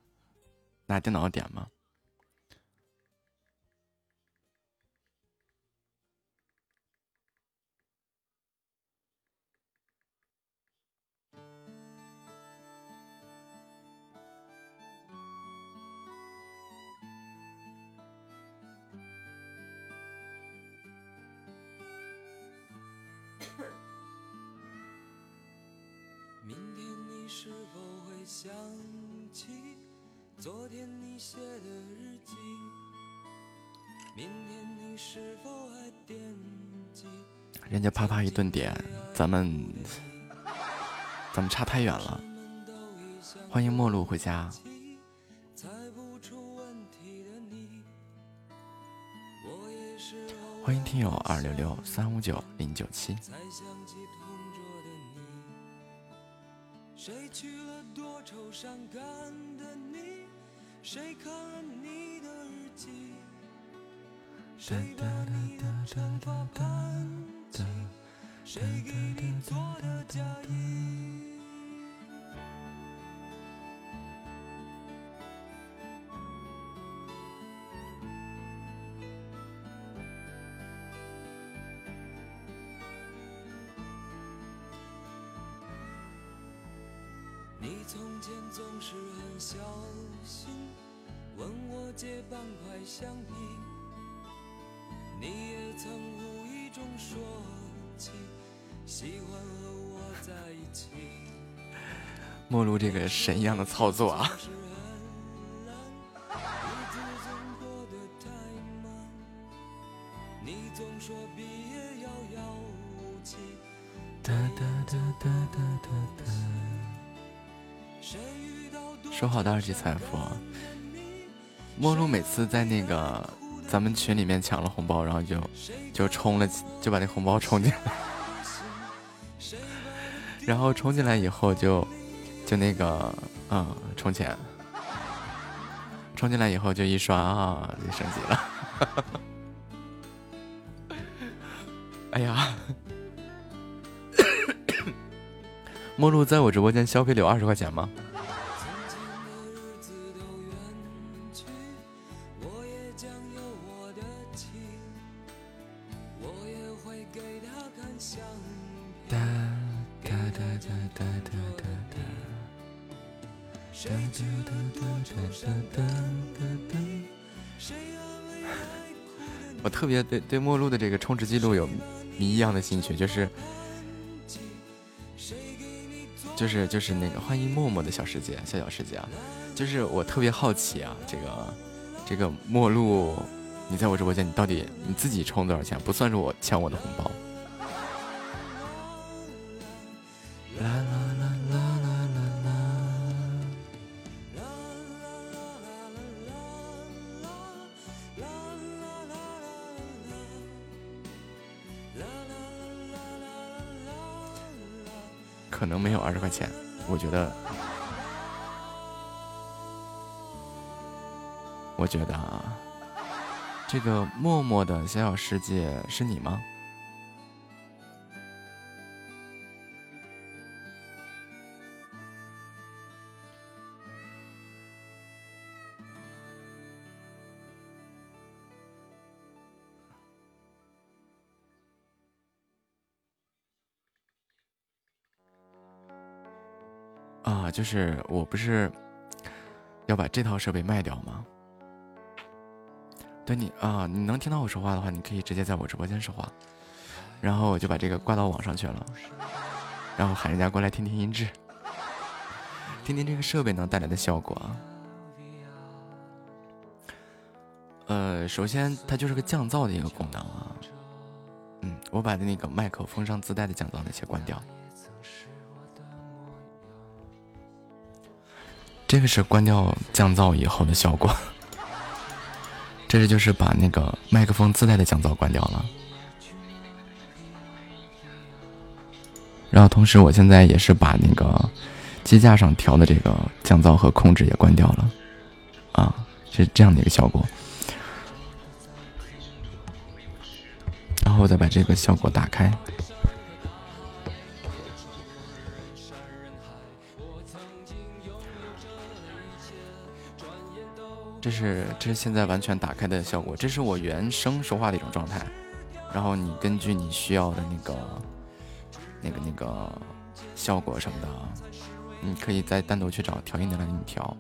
拿电脑点吧？顿点，咱们咱们差太远了。欢迎陌路回家，猜不出问题的你，我也是偶欢迎听友二六六三五九零九七。才想起同桌的你。谁去了多愁善感的你？谁看了你的日记？谁把你的长发盘起？谁给你做的嫁衣？个神一样的操作啊！说，好的二级财富啊！陌路每次在那个咱们群里面抢了红包，然后就就充了，就把那红包充进来，[LAUGHS] 然后充进来以后就就那个嗯充钱，充进来以后就一刷啊就升级了。[LAUGHS] 哎呀，[COUGHS] 陌路在我直播间消费了有二十块钱吗？对对陌路的这个充值记录有谜一样的兴趣，就是就是就是那个欢迎默默的小世界小小世界啊，就是我特别好奇啊，这个这个陌路，你在我直播间你到底你自己充多少钱？不算是我抢我的红包。我觉得啊，这个默默的小小世界是你吗？啊，就是我不是要把这套设备卖掉吗？对你啊，你能听到我说话的话，你可以直接在我直播间说话，然后我就把这个挂到网上去了，然后喊人家过来听听音质，听听这个设备能带来的效果啊。呃，首先它就是个降噪的一个功能啊。嗯，我把那个麦克风上自带的降噪那些关掉。这个是关掉降噪以后的效果，这就是把那个麦克风自带的降噪关掉了，然后同时我现在也是把那个机架上调的这个降噪和控制也关掉了，啊，是这样的一个效果，然后再把这个效果打开。这是这是现在完全打开的效果，这是我原声说话的一种状态，然后你根据你需要的那个那个那个效果什么的，你可以再单独去找调音的来给你调。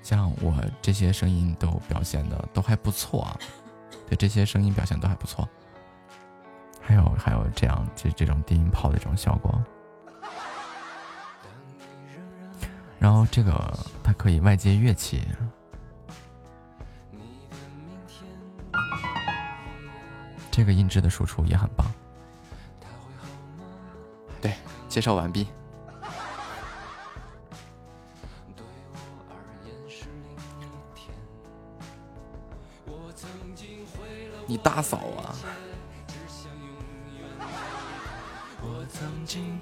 像我这些声音都表现的都还不错啊，对这些声音表现都还不错，还有还有这样这这种低音炮的这种效果。然后这个它可以外接乐器。这个音质的输出也很棒。对，介绍完毕。你大嫂啊！嗯，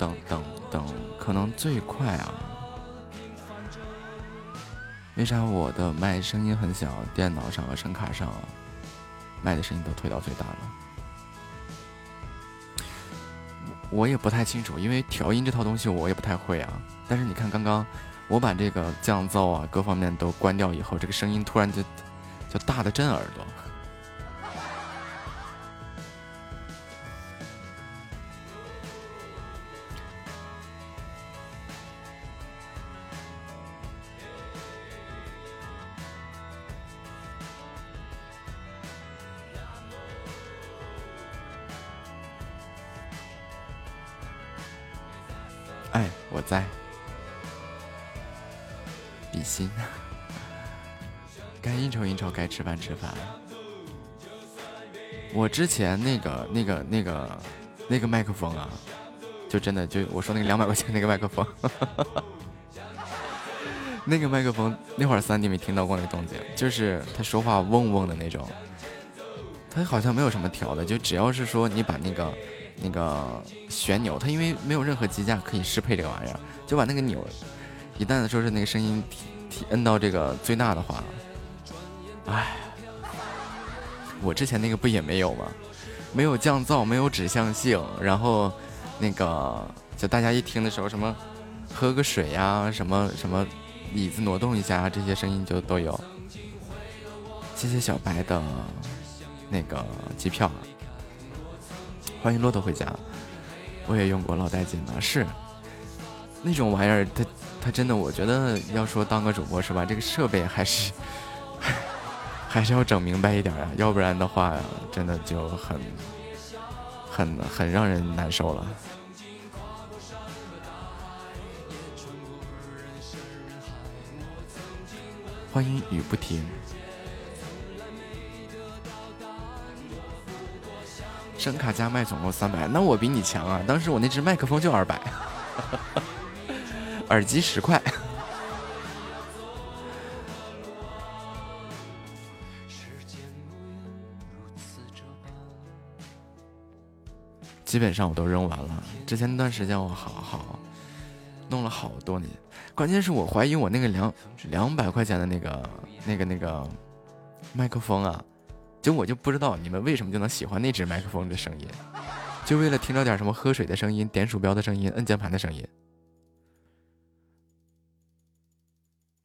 等等等，可能最快啊。为啥我的麦声音很小？电脑上和声卡上麦的声音都推到最大了。我也不太清楚，因为调音这套东西我也不太会啊。但是你看，刚刚我把这个降噪啊各方面都关掉以后，这个声音突然就就大的震耳朵。之前那个、那个、那个、那个麦克风啊，就真的就我说那个两百块钱那个麦克风，[LAUGHS] 那个麦克风那会儿三弟没听到过那个动静，就是他说话嗡嗡的那种。他好像没有什么调的，就只要是说你把那个。那个旋钮，他因为没有任何机架可以适配这个玩意儿，就把那个钮，一旦说是那个声音提提摁到这个最大的话，哎，我之前那个不也没有吗？没有降噪，没有指向性，然后那个就大家一听的时候，什么喝个水呀，什么什么椅子挪动一下，这些声音就都有。谢谢小白的那个机票。欢迎骆驼回家，我也用过老带劲了，是那种玩意儿，它它真的，我觉得要说当个主播是吧，这个设备还是还是要整明白一点啊，要不然的话，真的就很很很让人难受了。欢迎雨不停。声卡加麦总共三百，那我比你强啊！当时我那只麦克风就二百，[LAUGHS] 耳机十块。基本上我都扔完了。之前那段时间我好好弄了好多年，关键是我怀疑我那个两两百块钱的那个那个那个麦克风啊，就我就不知道你们为什么就能喜欢那只麦克风的声音，就为了听着点什么喝水的声音、点鼠标的声音、摁键盘的声音。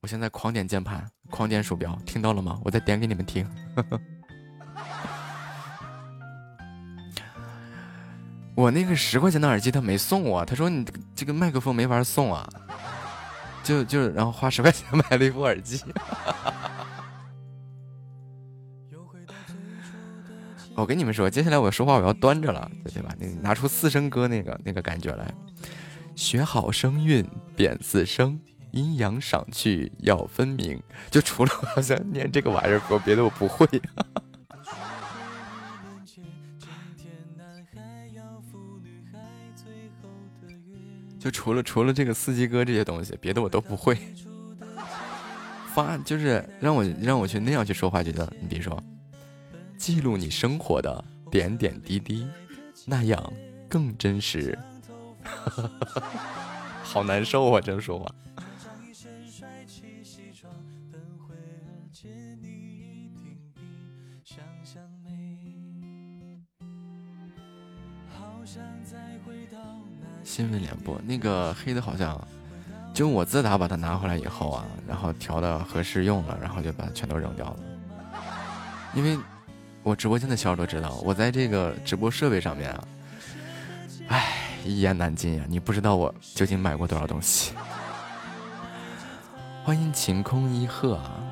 我现在狂点键盘，狂点鼠标，听到了吗？我再点给你们听。[LAUGHS] 我那个十块钱的耳机他没送我，他说你这个麦克风没法送啊，就就然后花十块钱买了一副耳机。[LAUGHS] 我跟你们说，接下来我说话我要端着了，对吧？那拿出四声歌那个那个感觉来，学好声韵辨四声，阴阳赏去要分明。就除了好像念这个玩意儿，我别的我不会。就除了除了这个司机哥这些东西，别的我都不会。发就是让我让我去那样去说话，就行你比如说，记录你生活的点点滴滴，那样更真实。[LAUGHS] 好难受啊，这样说话。新闻联播那个黑的，好像就我自打把它拿回来以后啊，然后调的合适用了，然后就把它全都扔掉了。因为我直播间的小伙都知道，我在这个直播设备上面啊，唉，一言难尽呀。你不知道我究竟买过多少东西。欢迎晴空一鹤啊。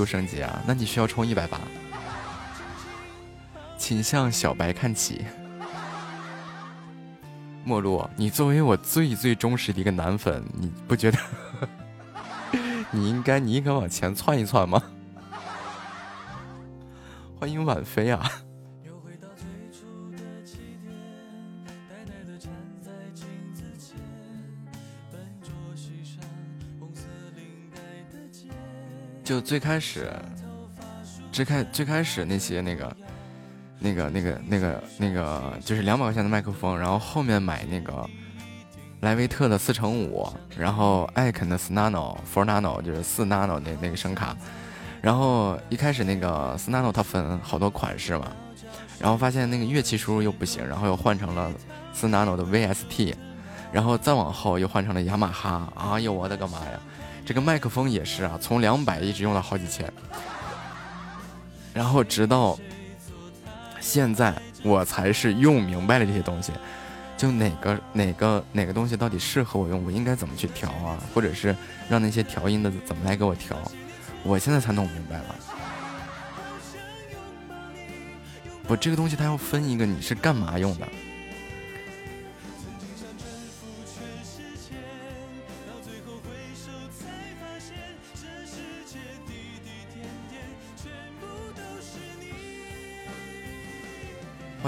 度升级啊，那你需要充一百八。请向小白看齐。陌路，你作为我最最忠实的一个男粉，你不觉得 [LAUGHS] 你应该你应该往前窜一窜吗？[LAUGHS] 欢迎婉飞啊！就最开始，最开最开始那些那个。那个、那个、那个、那个，就是两百块钱的麦克风，然后后面买那个莱维特的四乘五，然后艾肯的四 nano、four nano，就是四 nano 那那个声卡，然后一开始那个四 nano 它分好多款式嘛，然后发现那个乐器输入又不行，然后又换成了四 nano 的 VST，然后再往后又换成了雅马哈，哎呦我的个妈呀，这个麦克风也是啊，从两百一直用到好几千，然后直到。现在我才是用明白了这些东西，就哪个哪个哪个东西到底适合我用，我应该怎么去调啊？或者是让那些调音的怎么来给我调？我现在才弄明白了。我这个东西它要分一个你是干嘛用的。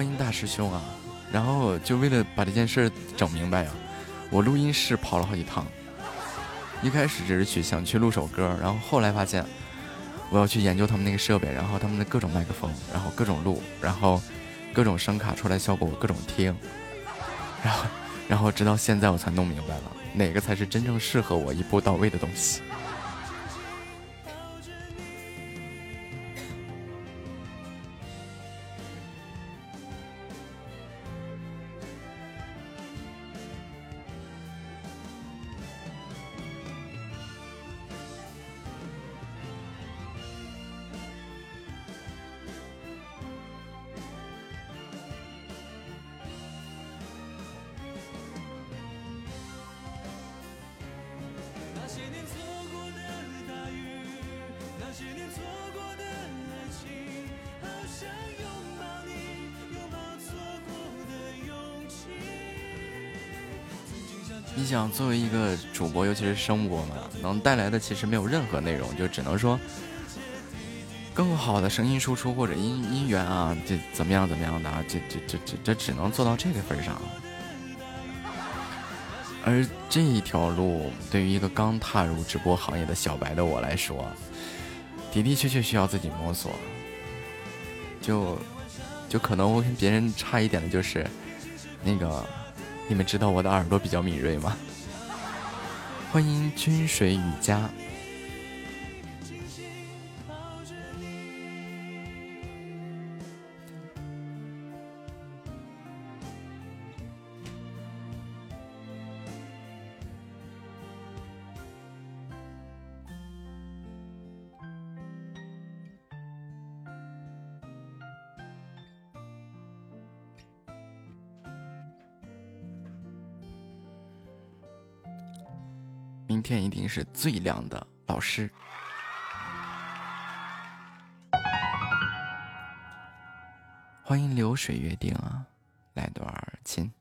欢迎大师兄啊！然后就为了把这件事整明白呀，我录音室跑了好几趟。一开始只是去想去录首歌，然后后来发现我要去研究他们那个设备，然后他们的各种麦克风，然后各种录，然后各种声卡出来效果我各种听，然后然后直到现在我才弄明白了哪个才是真正适合我一步到位的东西。作为一个主播，尤其是声播嘛，能带来的其实没有任何内容，就只能说更好的声音输出或者音音源啊，这怎么样怎么样的啊，这这这这这只能做到这个份上。而这一条路对于一个刚踏入直播行业的小白的我来说，的的确确需要自己摸索。就就可能我跟别人差一点的就是，那个你们知道我的耳朵比较敏锐吗？欢迎君水雨佳。天一定是最亮的老师。欢迎流水约定啊，来段儿亲。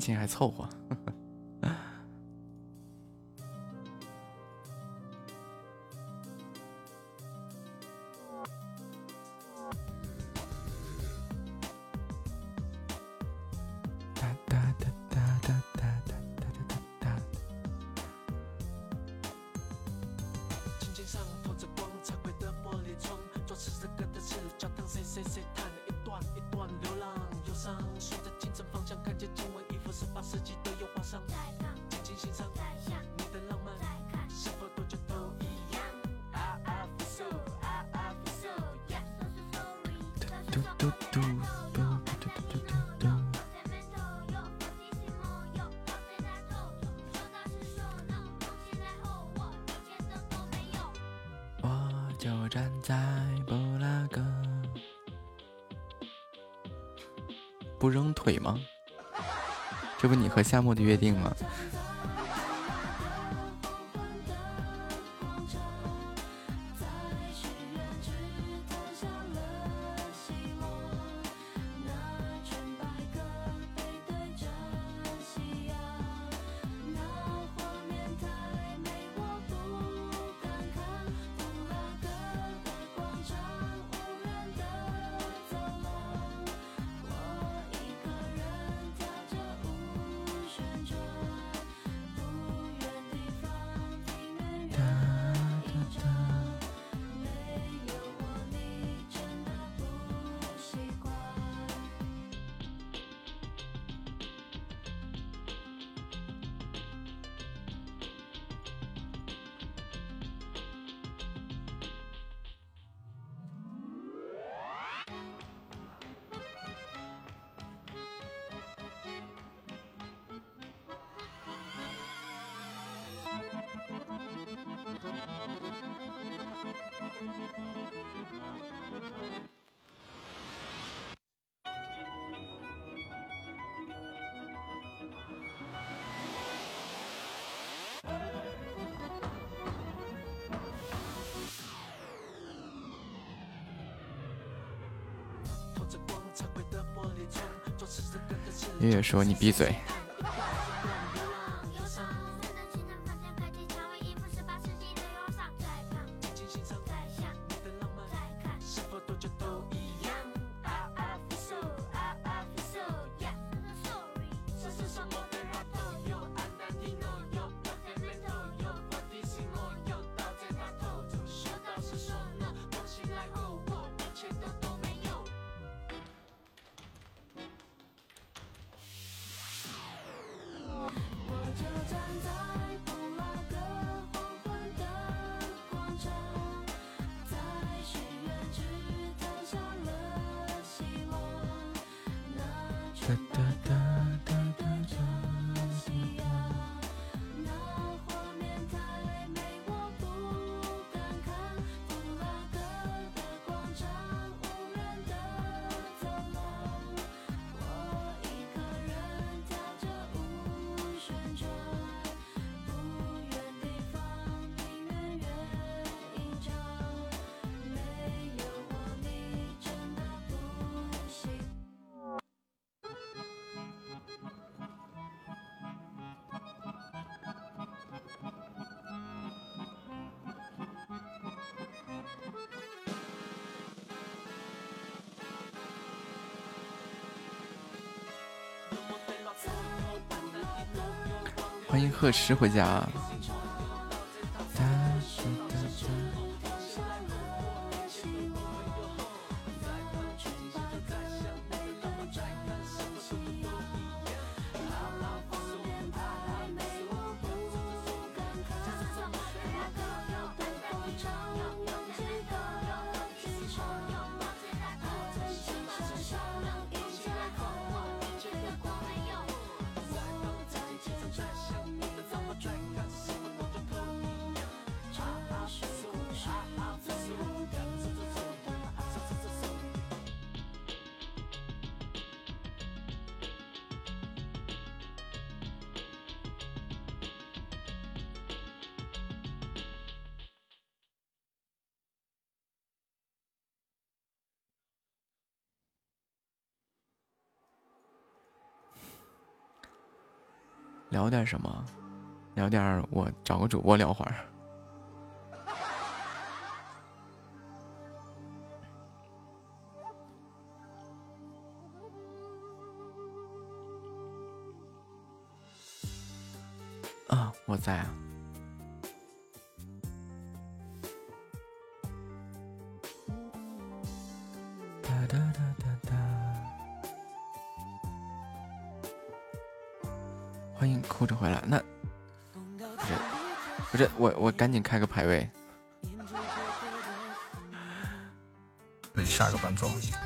情还凑合。鬼吗？这不你和夏沫的约定吗？月月说你闭嘴。在布拉格黄昏的广场在许愿池投下了希望。欢迎贺驰回家。聊点什么？聊点我找个主播聊会儿。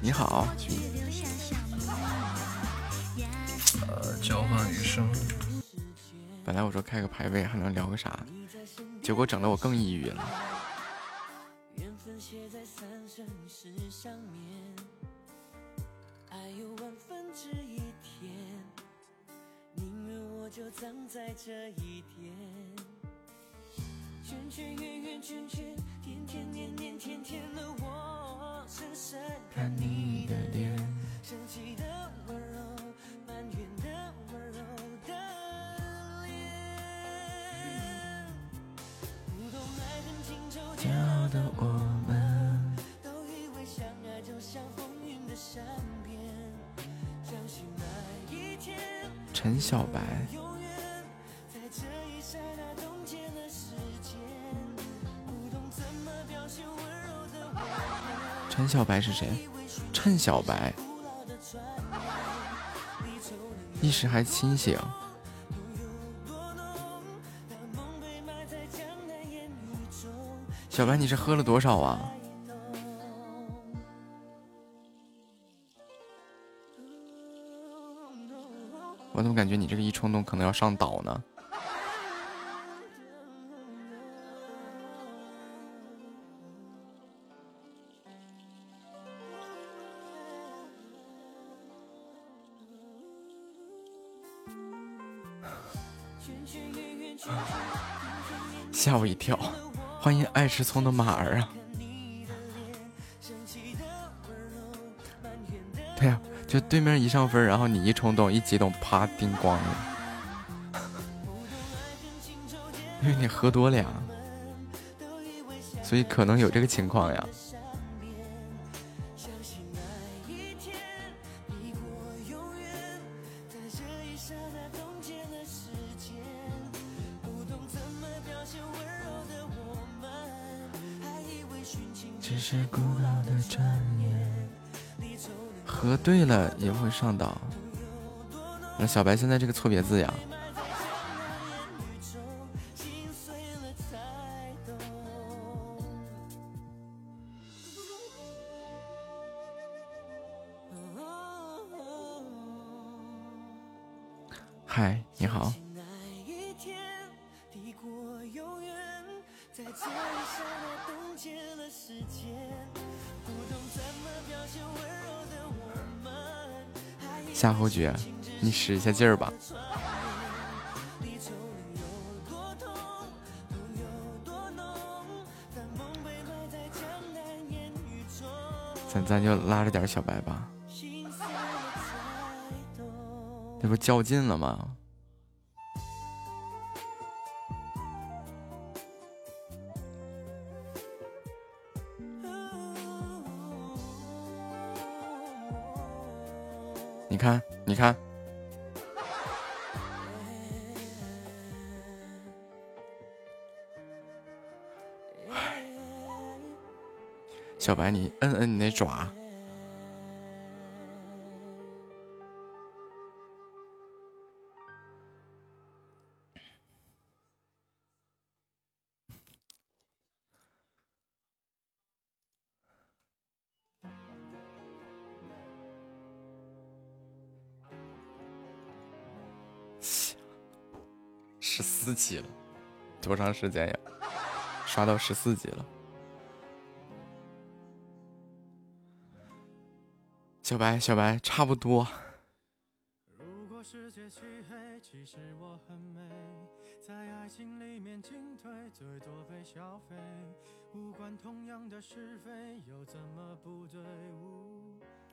你好。呃，交换余生。本来我说开个排位还能聊个啥，结果整的我更抑郁了。小白。陈小白是谁？趁小白，一时还清醒。小白，你是喝了多少啊？我怎么感觉你这个一冲动可能要上岛呢？[LAUGHS] 吓我一跳！欢迎爱吃葱的马儿啊！就对面一上分，然后你一冲动、一激动，啪，叮咣了。因为你喝多了呀，所以可能有这个情况呀。喝对了也会上当。那小白现在这个错别字呀。夏侯爵，你使一下劲儿吧。咱咱就拉着点小白吧，这不较劲了吗？你看，你看，小白，你摁摁你那爪。级了，多长时间呀？刷到十四级了。小白，小白，差不多。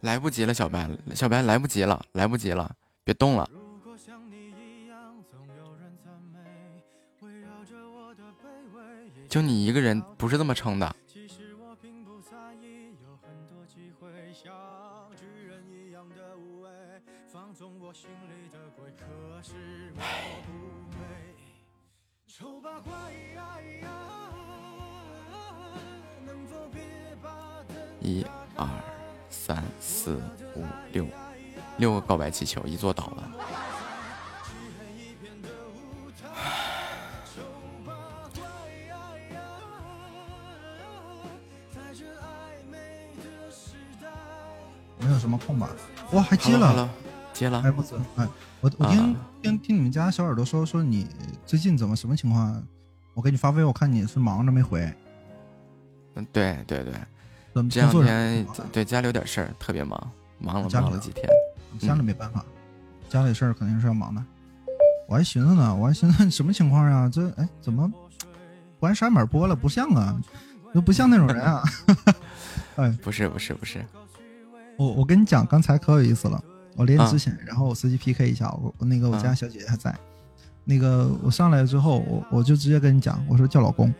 来不及了，小白，小白来不及了，来不及了，别动了。就你一个人不是这么撑的。一样的无畏，放纵我心里的鬼，可是我不美。丑八怪呀，能否别把灯一二三四五六，六个告白气球，一座倒了。没有什么空吧？哇，还接了接了哎，。不是，哎，我我听、啊听听你们家小耳朵说说你最近怎么什么情况？我给你发微，我看你是忙着没回，嗯，对对对，怎么这两天对家里有点事儿，特别忙，忙了忙了几天。家里没办法，家里事儿肯定是要忙的。我还寻思呢，我还寻思什么情况呀？这哎怎么关山门播了？不像啊，都不像那种人啊。[LAUGHS] 哎不是不是不是，我我跟你讲，刚才可有意思了。我连啊之前，然后我随机 PK 一下，我我那个我家啊小姐姐还在，那个我上来之后，我我就直接跟你讲，我说叫老公。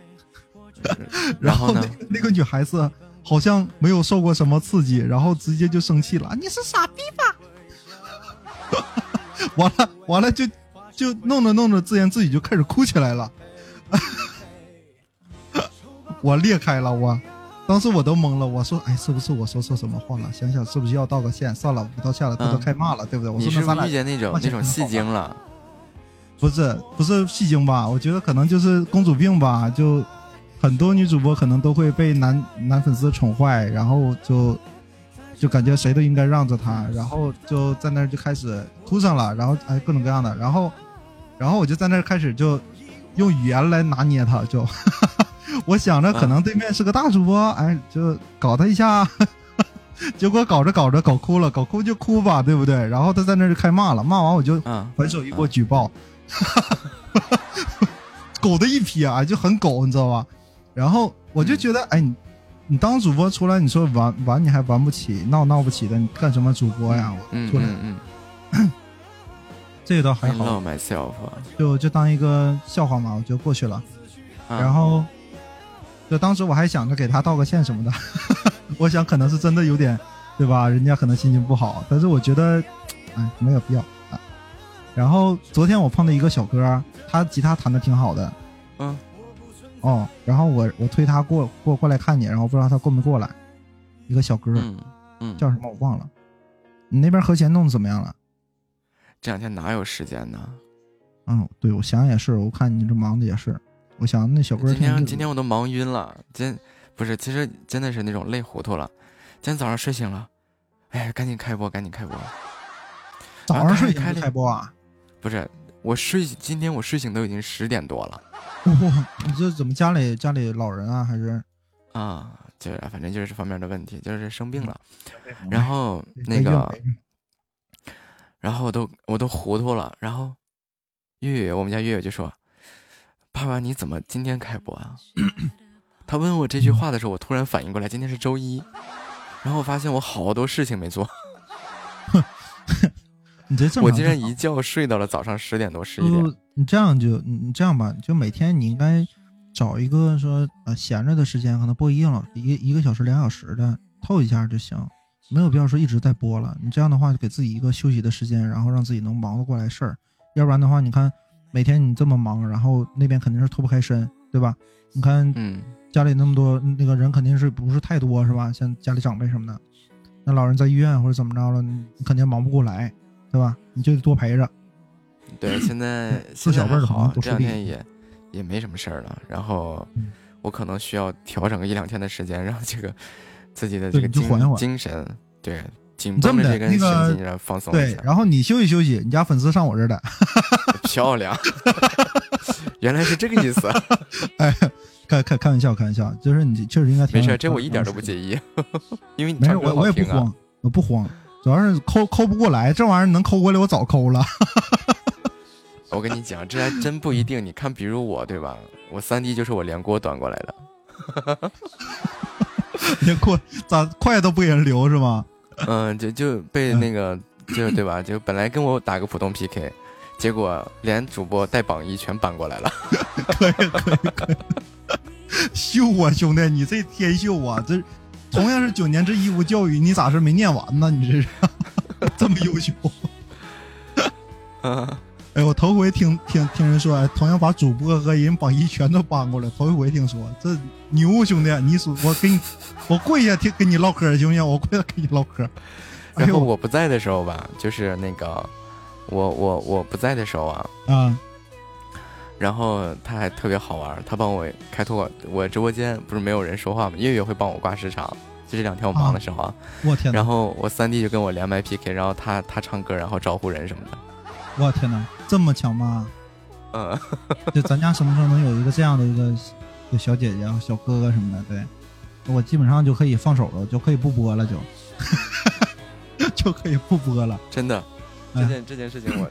[LAUGHS] 然后呢那个那个女孩子好像没有受过什么刺激，然后直接就生气了，你是傻逼吧？[LAUGHS] 完了完了就就弄着弄着，自言自语就开始哭起来了。[LAUGHS] 我裂开了，我当时我都懵了，我说哎，是不是我说错什么话了？想想是不是要道个歉？算了，不道歉了，他都嗯开骂了，对不对？我你说那咱俩遇见那种那种戏精了？不是不是戏精吧？我觉得可能就是公主病吧，就很多女主播可能都会被男男粉丝宠坏，然后就就感觉谁都应该让着她，然后就在那儿就开始哭上了，然后哎各种各样的，然后然后我就在那儿开始就用语言来拿捏她，就 [LAUGHS] 我想着可能对面是个大主播，哎就搞他一下。[LAUGHS] 结果搞着搞着搞哭了，搞哭就哭吧，对不对？然后他在那儿就开骂了，骂完我就嗯，还手一波举报，[LAUGHS] 狗的一批啊，就很狗，你知道吧？然后我就觉得，哎，你你当主播出来，你说玩玩你还玩不起，闹闹不起的，你干什么主播呀？我嗯出来、嗯嗯 [CLEARS THROAT] 这个倒还好。就就当一个笑话嘛，我就过去了。啊然后就当时我还想着给他道个歉什么的，[LAUGHS] 我想可能是真的有点，对吧？人家可能心情不好，但是我觉得，哎，没有必要啊。然后昨天我碰到一个小哥，他吉他弹的挺好的，嗯，哦，然后我我推他过过过来看你，然后不知道他过没过来，一个小哥、嗯嗯，叫什么我忘了。你那边和弦弄得怎么样了？这两天哪有时间呢？嗯，对，我想也是，我看你这忙的也是，我想那小哥今天今天我都忙晕了，今不是，其实真的是那种累糊涂了。今天早上睡醒了，哎，赶紧开播，赶紧开播。[LAUGHS] 早上睡醒开开播啊？不是，我睡今天我睡醒都已经十点多了 [LAUGHS] 哇，你这怎么家里家里老人啊？还是啊，就是反正就是这方面的问题，就是生病了，嗯然后那哎个，然后我都我都糊涂了，然后月月我们家月月就说：“爸爸你怎么今天开播啊？” [CLEARS THROAT] 他问我这句话的时候，我突然反应过来，今天是周一，然后我发现我好多事情没做，[LAUGHS] 你这正 [LAUGHS] 常我竟然一觉睡到了早上十点多十一点。就你这样就你你这样吧，就每天你应该找一个说呃闲着的时间，可能播一个老一一个小时两小时的透一下就行，没有必要说一直在播了。你这样的话，就给自己一个休息的时间，然后让自己能忙得过来事儿。要不然的话，你看每天你这么忙，然后那边肯定是脱不开身，对吧？你看嗯，家里那么多那个人肯定是不是太多是吧？像家里长辈什么的，那老人在医院或者怎么着了，你肯定忙不过来，对吧？你就得多陪着。对，[CLEARS THROAT] 现在自现在还小辈儿的好这两天也也没什么事儿了。然后嗯我可能需要调整个一两天的时间，让这个自己的这个精你缓缓精神，对紧绷的这根那个神经，让放松一对，。然后你休息休息，你家粉丝上我这儿来，漂亮，[LAUGHS] 原来是这个意思。[LAUGHS] 哎，开开开玩笑，开玩笑，就是你确实应该没事，这我一点都不意。介意，[LAUGHS] 因为你没事，我我也不。慌，我不慌，主要是抠抠不过来，这玩意儿能抠过来，我早抠了。我跟你讲，这还真不一定。你看，比如我，对吧？我三弟就是我连锅端过来的。连锅咋筷都不给人留是吗？嗯，就就被那个，就对吧？就本来跟我打个普通 PK，结果连主播带榜一全搬过来了。[LAUGHS] 可以可以可以，秀啊兄弟，你这天秀啊！这同样是九年制义务教育，你咋是没念完呢？你这是这么优秀？嗯，哎，我头回听听听人说，哎，同样把主播和人榜一全都搬过来，头一回听说，这牛兄弟，你说我给你，我跪下听跟你唠嗑行不行？我跪下跟你唠嗑。哎然后我不在的时候吧，就是那个我我我不在的时候啊，啊然后他还特别好玩，他帮我开拓我我直播间，不是没有人说话吗？月月会帮我挂时长，就这两天我忙的时候啊，我天哪然！后我三弟就跟我连麦 PK，然后他他唱歌，然后招呼人什么的，我天哪，这么强吗？[LAUGHS] 嗯，[LAUGHS] 就咱家什么时候能有一个这样的一个就小姐姐、小哥哥什么的？对，我基本上就可以放手了，就可以不播了，就 [LAUGHS] 就可以不播了。真的，哎这件这件事情我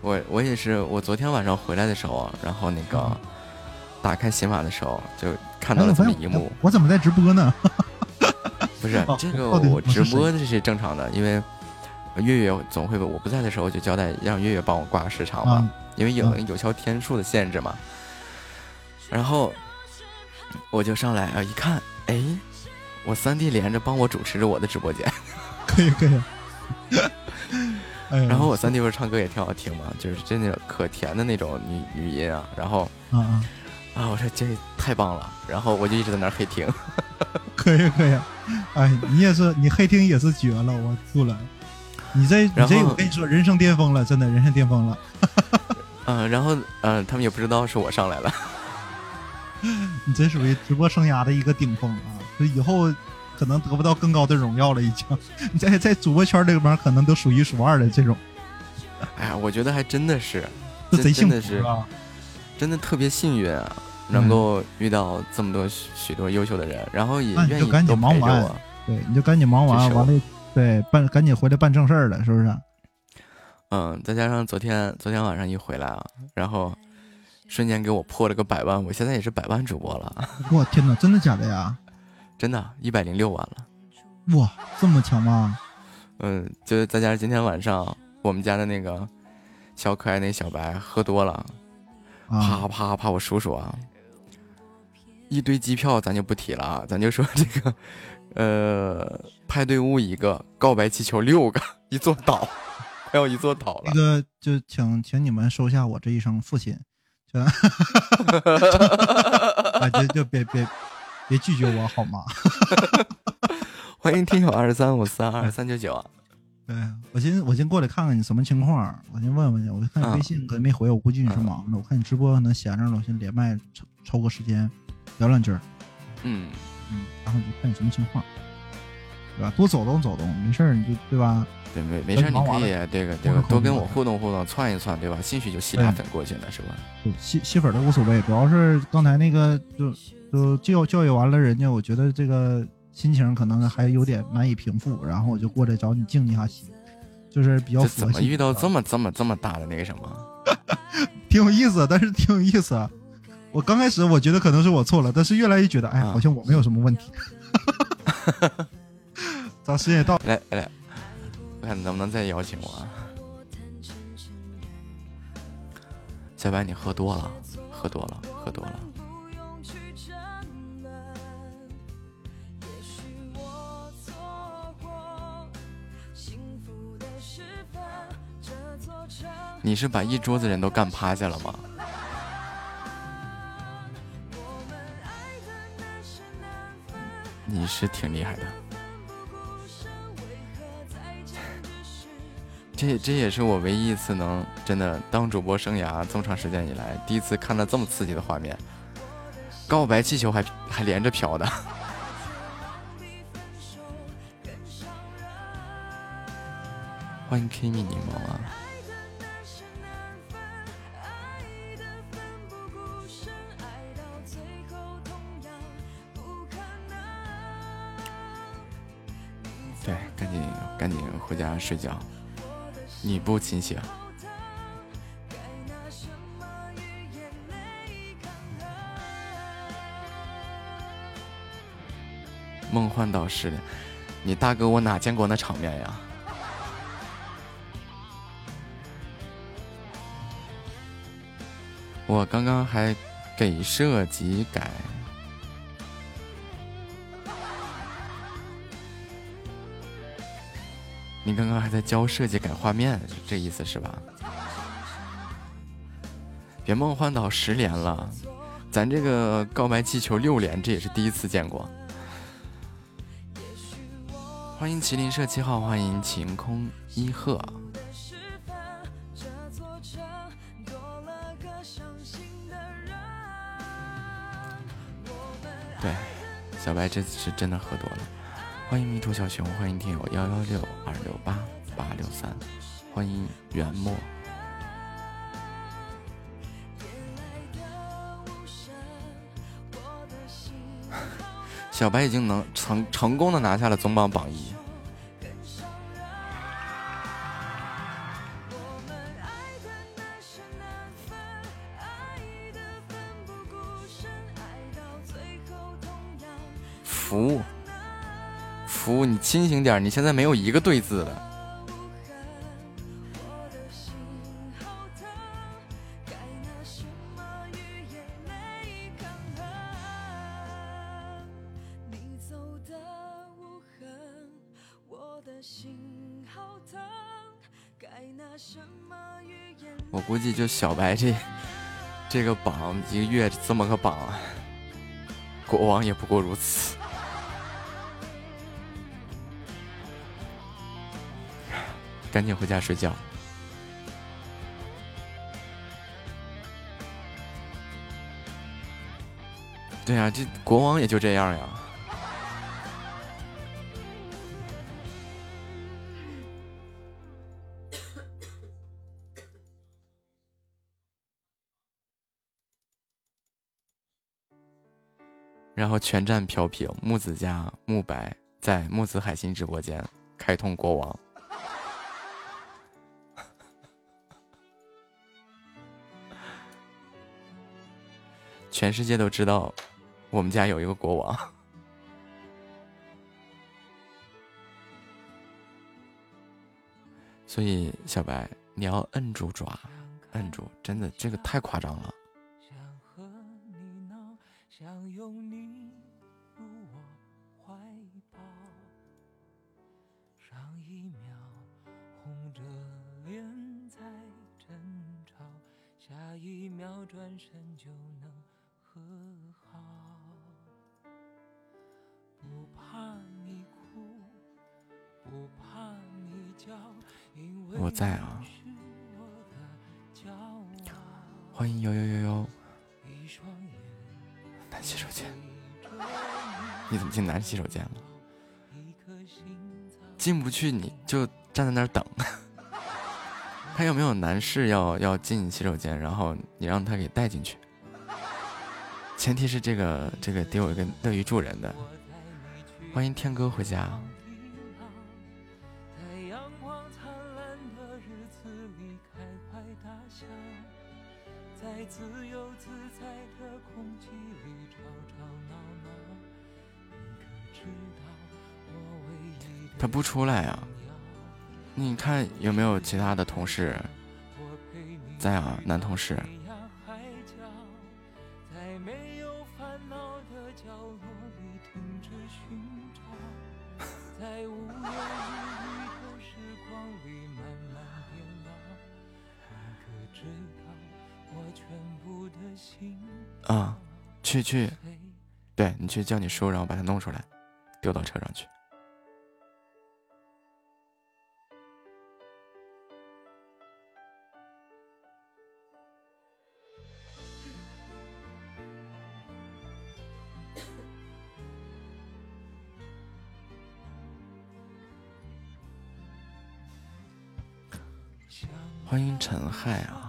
[COUGHS] 我我也是，我昨天晚上回来的时候啊，然后那个打开喜马的时候就看到了这么一幕，我怎么在直播呢？[LAUGHS] 不是哦这个我直播这是正常的，因为月月总会我不在的时候就交代让月月帮我挂时长嘛，啊因为有啊有效天数的限制嘛。然后我就上来啊一看，哎，我三弟连着帮我主持着我的直播间，可 [LAUGHS] 以可以。哎，然后我三弟不是唱歌也挺好听嘛，就是真的可甜的那种女女音啊，然后啊啊，啊我说这太棒了，然后我就一直在那儿黑听，[LAUGHS] 可以可以。哎，你也是，你黑听也是绝了，我吐了。你这你这，我跟你说，人生巅峰了，真的人生巅峰了。[LAUGHS] 嗯、然后嗯、他们也不知道是我上来了，[LAUGHS] 你这属于直播生涯的一个顶峰啊！就以后可能得不到更高的荣耀了，已经。你 [LAUGHS] 在在主播圈里边，可能都数一数二的这种，哎呀，我觉得还真的是，[LAUGHS] 这贼幸真真的是福啊！真的特别幸运啊，能够遇到这么多许许多优秀的人，然后也愿意那你就赶都紧忙完。对，你就赶紧忙完，完了，对，办赶紧回来办正事儿了，是不是？嗯，再加上昨天昨天晚上一回来啊，然后瞬间给我破了个百万，我现在也是百万主播了，[LAUGHS] 我天哪，真的假的呀？真的，一百零六万了。哇，这么强吗？嗯，就是再加上今天晚上我们家的那个小可爱那小白喝多了，啪啊，啪啪，我数数啊，一堆机票咱就不提了啊，咱就说这个，呃，派对屋一个，告白气球六个，一座岛，[LAUGHS] 还有一座岛了那。个就请请你们收下我这一声父亲，就 [LAUGHS] [LAUGHS] 啊，就就别别别拒绝我好吗？[LAUGHS] 欢迎听友二三五三二三九九啊。[LAUGHS] 对我先我先过来看看你什么情况，我先问问去。我看你啊微信可能没回，我估计你是忙的。我看你直播可能闲着了，我先连麦抽抽个时间聊两句儿，嗯，嗯，然后就看你什么情况，对吧？多走动走动，没事儿你就对吧？对，没没事儿，你可以这个这个多跟我互动互动，窜一窜，对吧？兴许就吸俩粉过去了，是吧？就吸吸粉都无所谓，主要是刚才那个就就教教育完了人家，我觉得这个心情可能还有点难以平复，然后我就过来找你静一下心，就是比较这怎么。遇到这么这么这么大的那个什么？[LAUGHS] 挺有意思，但是挺有意思啊。我刚开始我觉得可能是我错了，但是越来越觉得，哎，啊好像我没有什么问题。[LAUGHS] 咱时间也到，来来，我看能不能再邀请我啊？小白，你喝多了，喝多了，喝多了。你是把一桌子人都干趴下了吗？你是挺厉害的，[LAUGHS] 这这也是我唯一一次能真的当主播生涯这么长时间以来第一次看到这么刺激的画面，告白气球还还连着飘的。[LAUGHS] 欢迎 Kimi 柠檬啊！对，赶紧赶紧回家睡觉，你不清醒。梦幻岛失恋，你大哥我哪见过那场面呀？我刚刚还给设计改。你刚刚还在教设计改画面，这意思是吧？别梦幻岛十连了，咱这个告白气球六连，这也是第一次见过。欢迎麒麟社七号，欢迎晴空一鹤。对，小白这次是真的喝多了。欢迎迷途小熊，欢迎听友幺幺六二六八八六三，欢迎元末。小白已经能成成功的拿下了总榜榜一。清醒点！你现在没有一个对字的。我估计就小白这这个榜一个月这么个榜，国王也不过如此。赶紧回家睡觉。对啊，这国王也就这样呀。[COUGHS] 然后全站飘屏，木子家木白在木子海心直播间开通国王。全世界都知道我们家有一个国王。[LAUGHS] 所以小白你要摁住爪摁住真的这个太夸张了。想和你闹想拥你入我怀抱。上一秒红着脸在争吵下一秒转身就能很好。怕你怕你我在啊，欢迎悠悠悠悠，男洗手间，你怎么进男洗手间了？进不去你就站在那儿等，[LAUGHS] 他有没有男士要要进洗手间，然后你让他给带进去。前提是这个这个得有一个乐于助人的。欢迎天哥回家。他不出来呀？你看有没有其他的同事在啊？男同事。去，对你去叫你叔，然后把他弄出来，丢到车上去。欢迎陈海啊！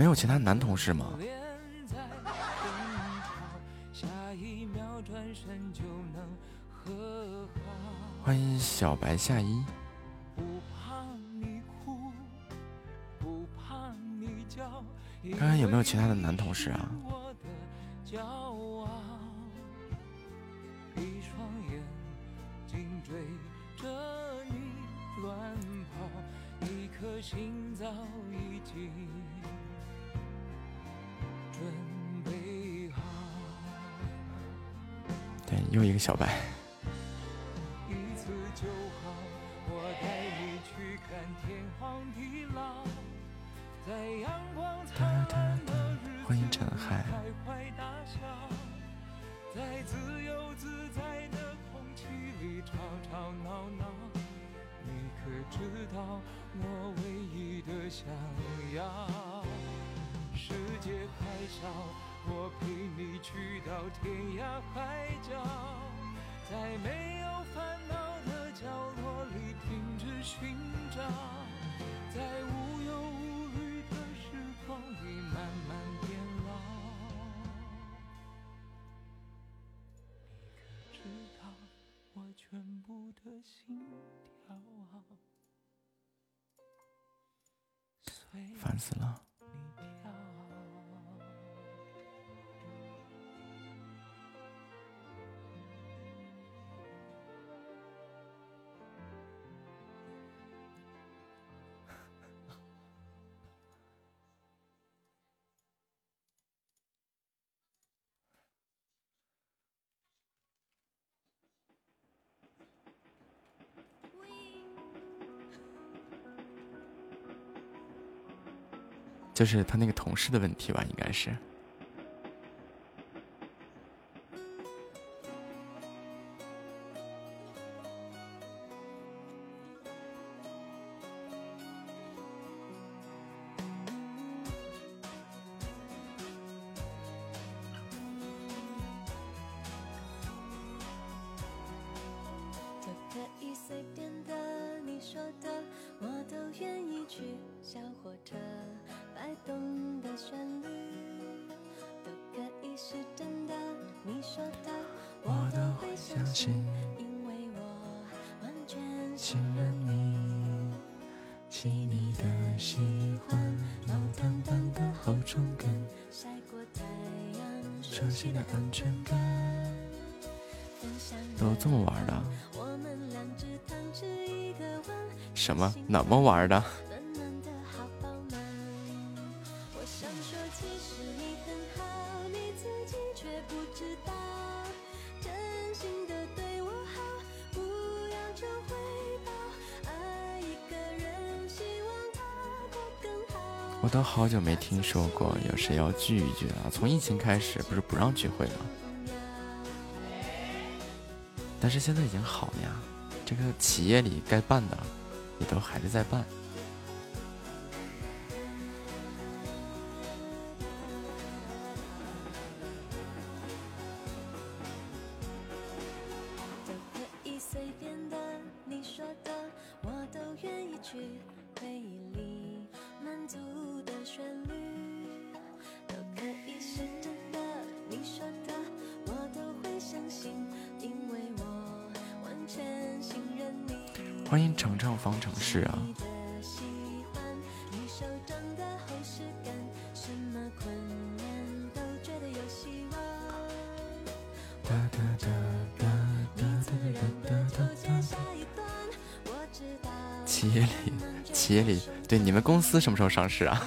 没有其他男同事吗？欢迎小白夏衣。不怕你哭，不怕你叫。有没有其他的男同事啊？我的骄傲，一双眼睛追着你乱跑，一颗心早一个小白。次就好我带你去看天荒地老在阳光灿烂的日在自由自在的空气里吵吵闹闹你可知道我唯一的想要？世界还小我陪你去到天涯海角。在没有烦恼的角落里停止寻找，在无忧无虑的时光里慢慢变老。你可知道我全部的心跳？烦死了。就是他那个同事的问题吧应该是。怎么玩的？我都好久没听说过有谁要聚一聚了。从疫情开始，不是不让聚会吗？但是现在已经好了呀，这个企业里该办的。也都还是在办。司什么时候上市啊？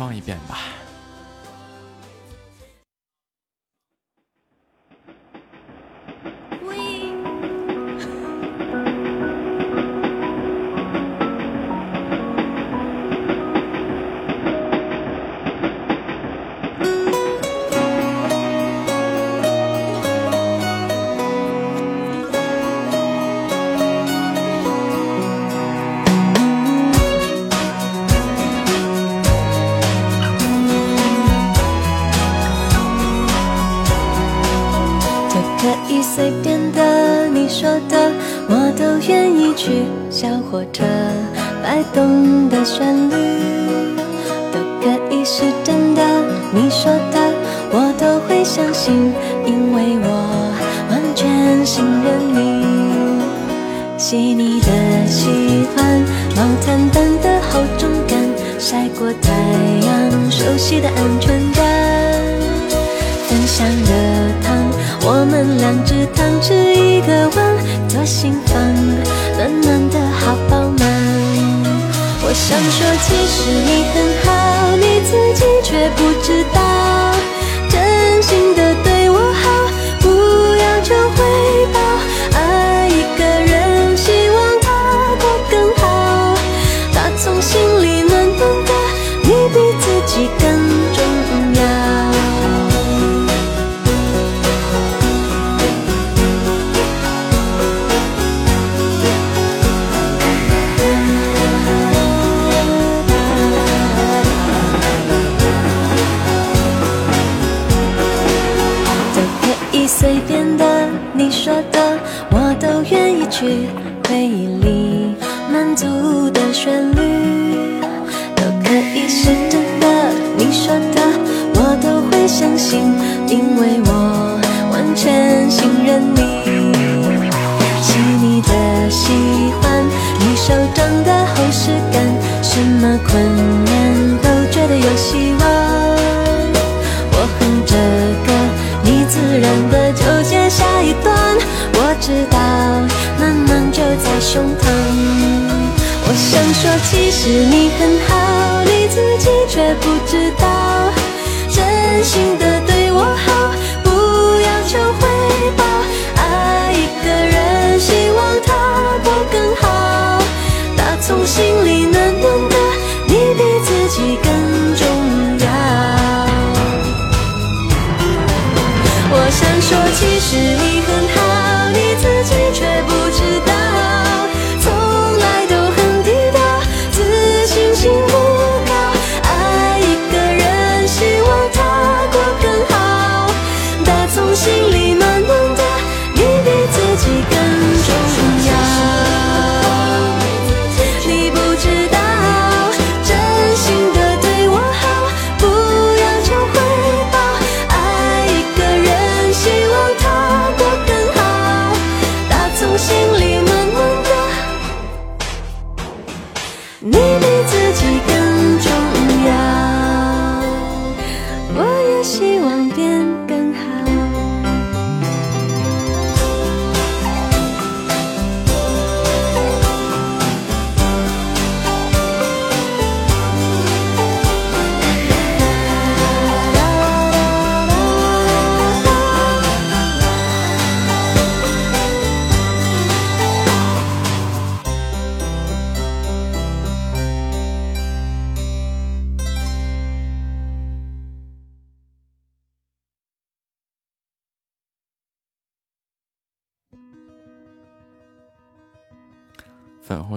放一遍吧。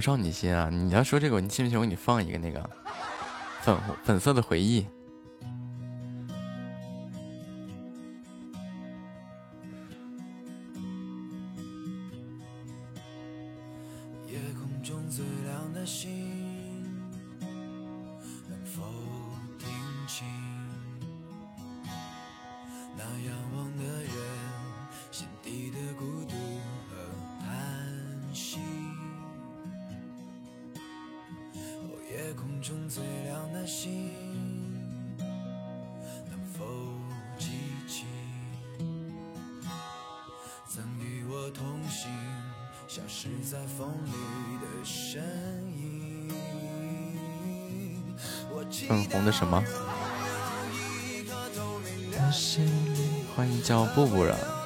少女心啊！你要说这个，你信不信我给你放一个那个粉粉色的回忆。粉红的什么？欢迎叫布布了。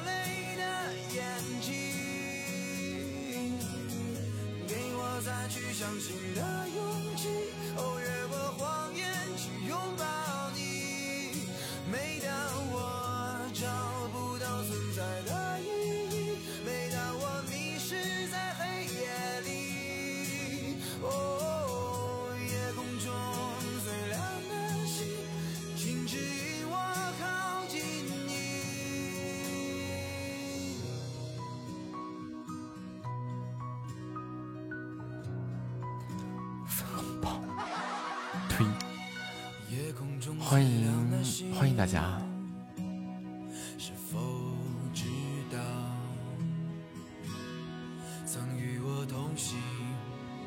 大家。是否知道曾与我同行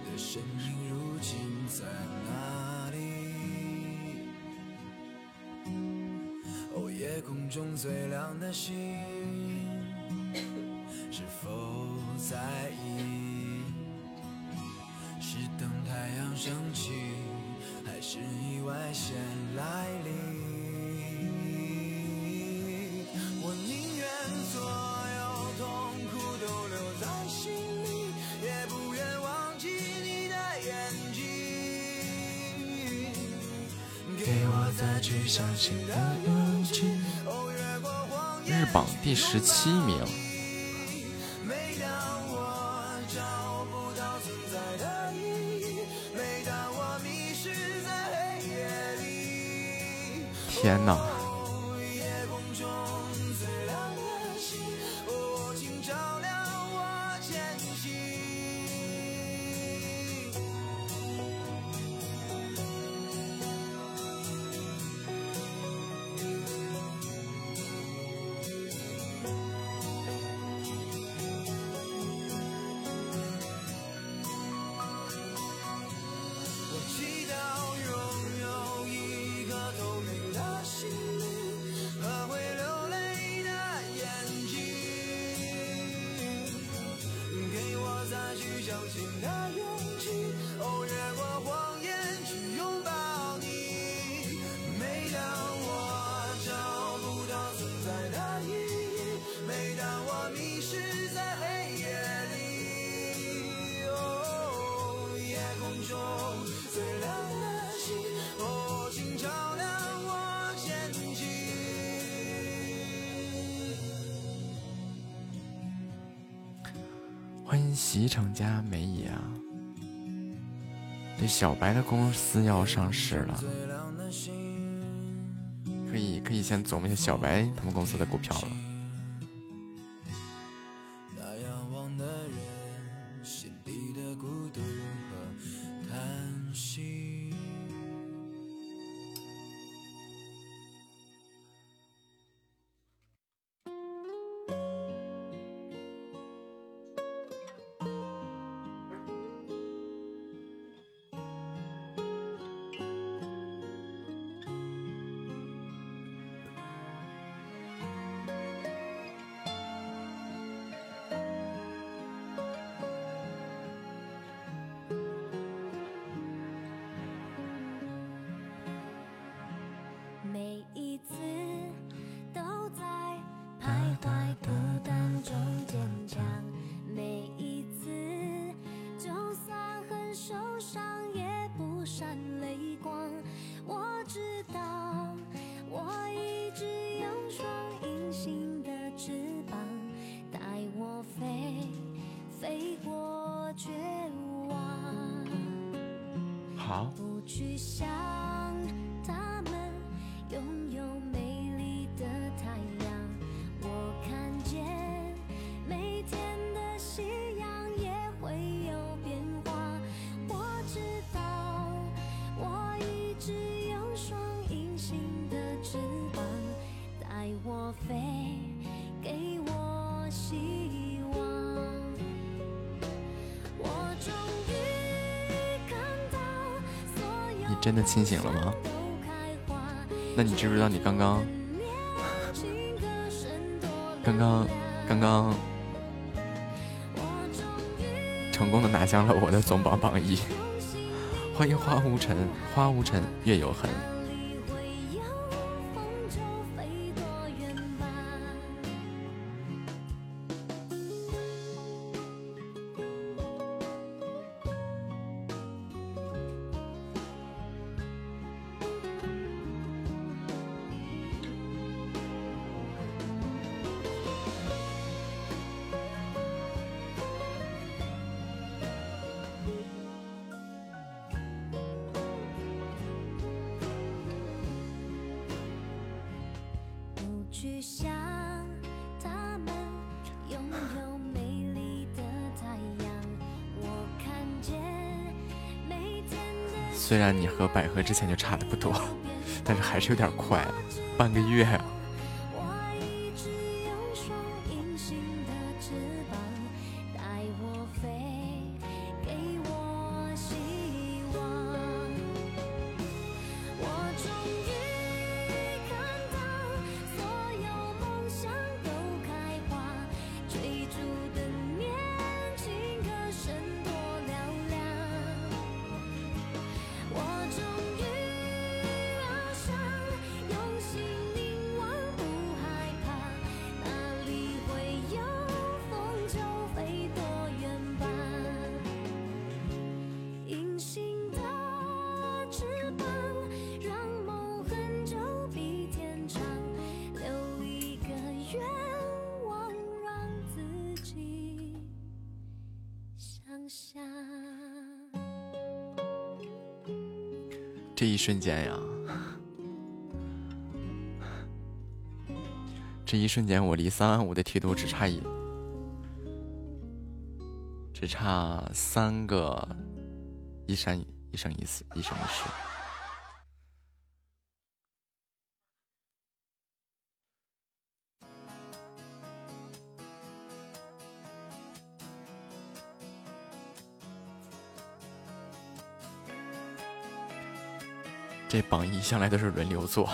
的身影如今在哪里？哦夜空中最亮的星的日，榜第十七名。呀，梅姨啊，这小白的公司要上市了，可以可以先琢磨一下小白他们公司的股票了。不去想。真的清醒了吗？那你知不知道你刚刚 [LAUGHS] 刚刚刚刚成功的拿下了我的总榜榜一。欢迎花无尘花无尘月有痕。和百合之前就差的不多，[LAUGHS] 但是还是有点快，半个月啊。三万五的梯度只差一，只差三个一生一生一死，一生一世。这榜一向来都是轮流做。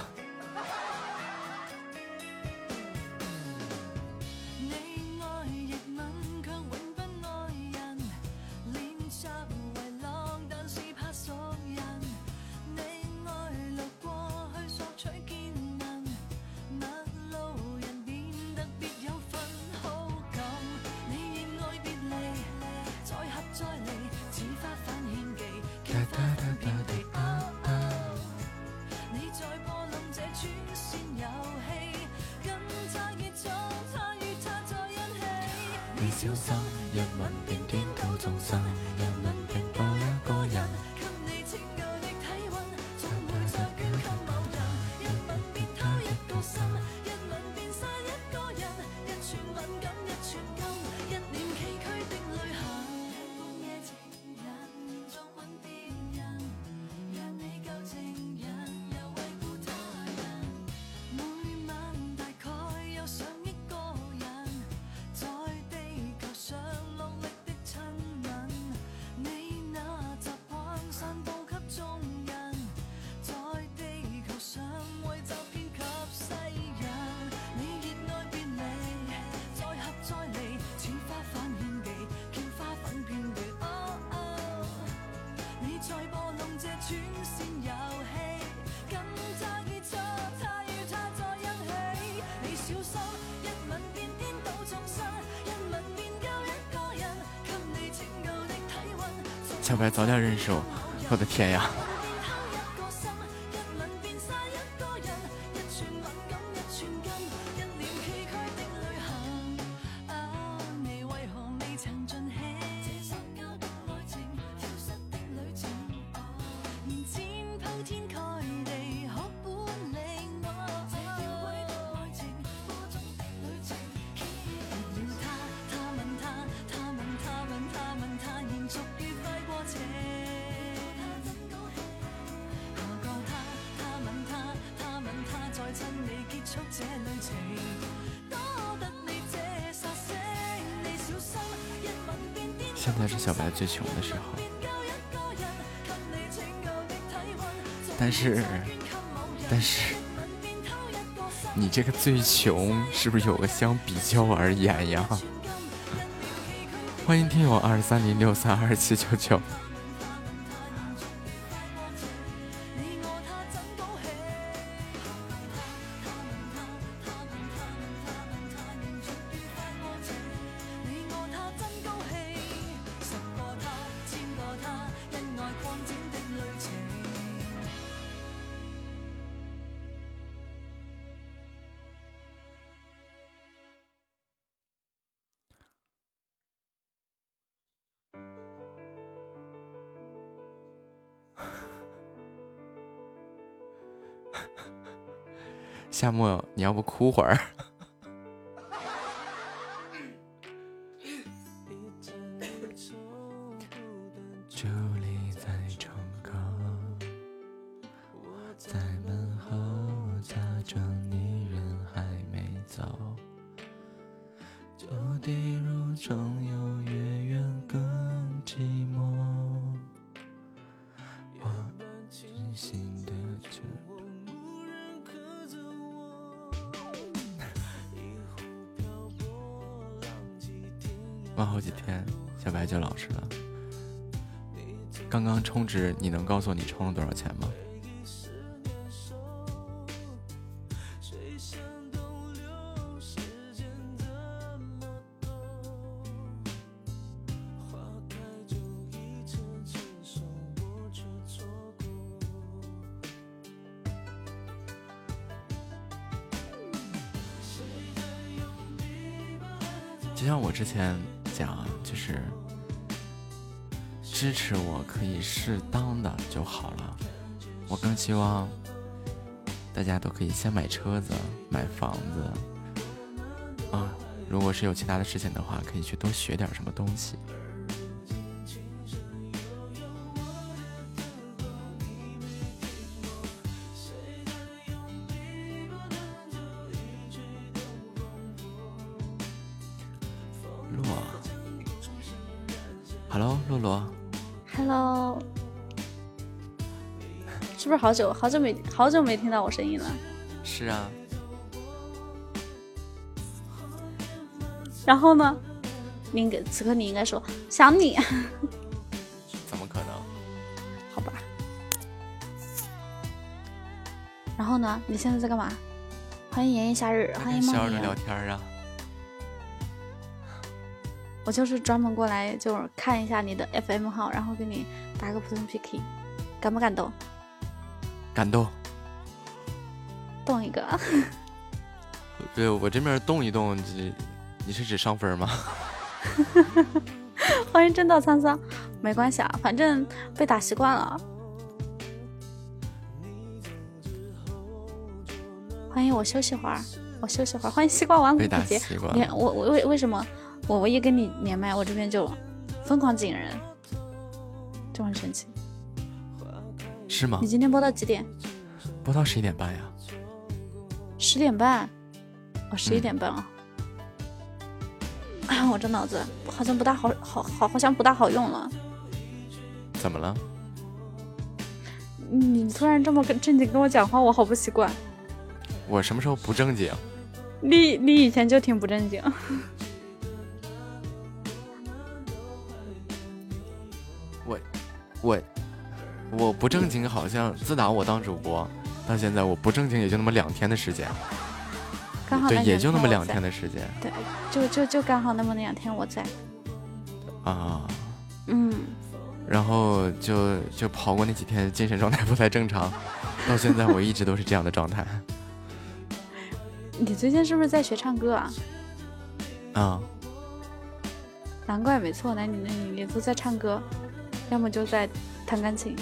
最穷是不是有个相比较而言呀？欢迎听友二三零六三二七九九。夏末，你要不哭会儿？你能告诉我你充了多少钱吗？可以先买车子、买房子啊。如果是有其他的事情的话，可以去多学点什么东西。好久好久没好久没听到我声音了？是啊，然后呢？你应该此刻你应该说想你，[LAUGHS] 怎么可能？好吧？然后呢？你现在在干嘛？欢迎炎炎夏日，欢迎梦跟肖儿的聊。天啊，我就是专门过来就是看一下你的 FM 号，然后给你打个普通 PK，感不感动？感动。动一个。[LAUGHS] 对我这边动一动，你你是指上分吗？[LAUGHS] 欢迎正道沧桑，没关系啊，反正被打习惯了。欢迎我休息会儿，我休息会儿。欢迎西瓜王子姐姐你我我为为什么我我一跟你连麦，我这边就疯狂紧人，就很生气。是吗你？今天播到几点？播到十一点半呀。十点半，哦，十一嗯点半啊。我这脑子好像不大好，好好好像不大好用了。怎么了？你突然这么跟正经跟我讲话，我好不习惯。我什么时候不正经？你你以前就挺不正经。我我我不正经，好像自打我当主播到现在，我不正经也就那么两天的时间，对，刚好对也就那么两天的时间对，就就就刚好那么两天我在。啊。嗯，然后就就跑过那几天，精神状态不太正常，到现在我一直都是这样的状态 [LAUGHS] 你最近是不是在学唱歌啊？啊。难怪没错，那你那你你都在唱歌，要么就在弹钢琴。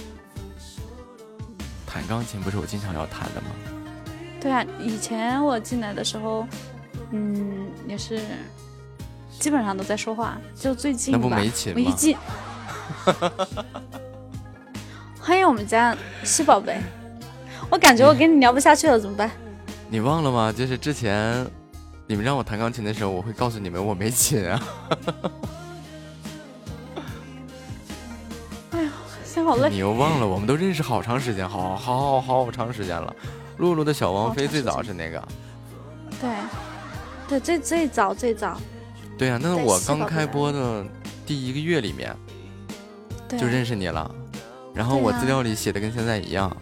弹钢琴不是我经常要弹的吗？对啊，以前我进来的时候，嗯，也是基本上都在说话，就最近那不吧，没琴吗我一进，[LAUGHS] 欢迎我们家西宝贝，我感觉我跟你聊不下去了，怎么办？你忘了吗？就是之前你们让我弹钢琴的时候，我会告诉你们我没琴啊。心好累你。又忘了，我们都认识好长时间，好好好好长时间了。露露的小王妃最早是那个，对，对，最最早最早，对呀、那对我刚开播的第一个月里面就认识你了，然后我资料里写的跟现在一样，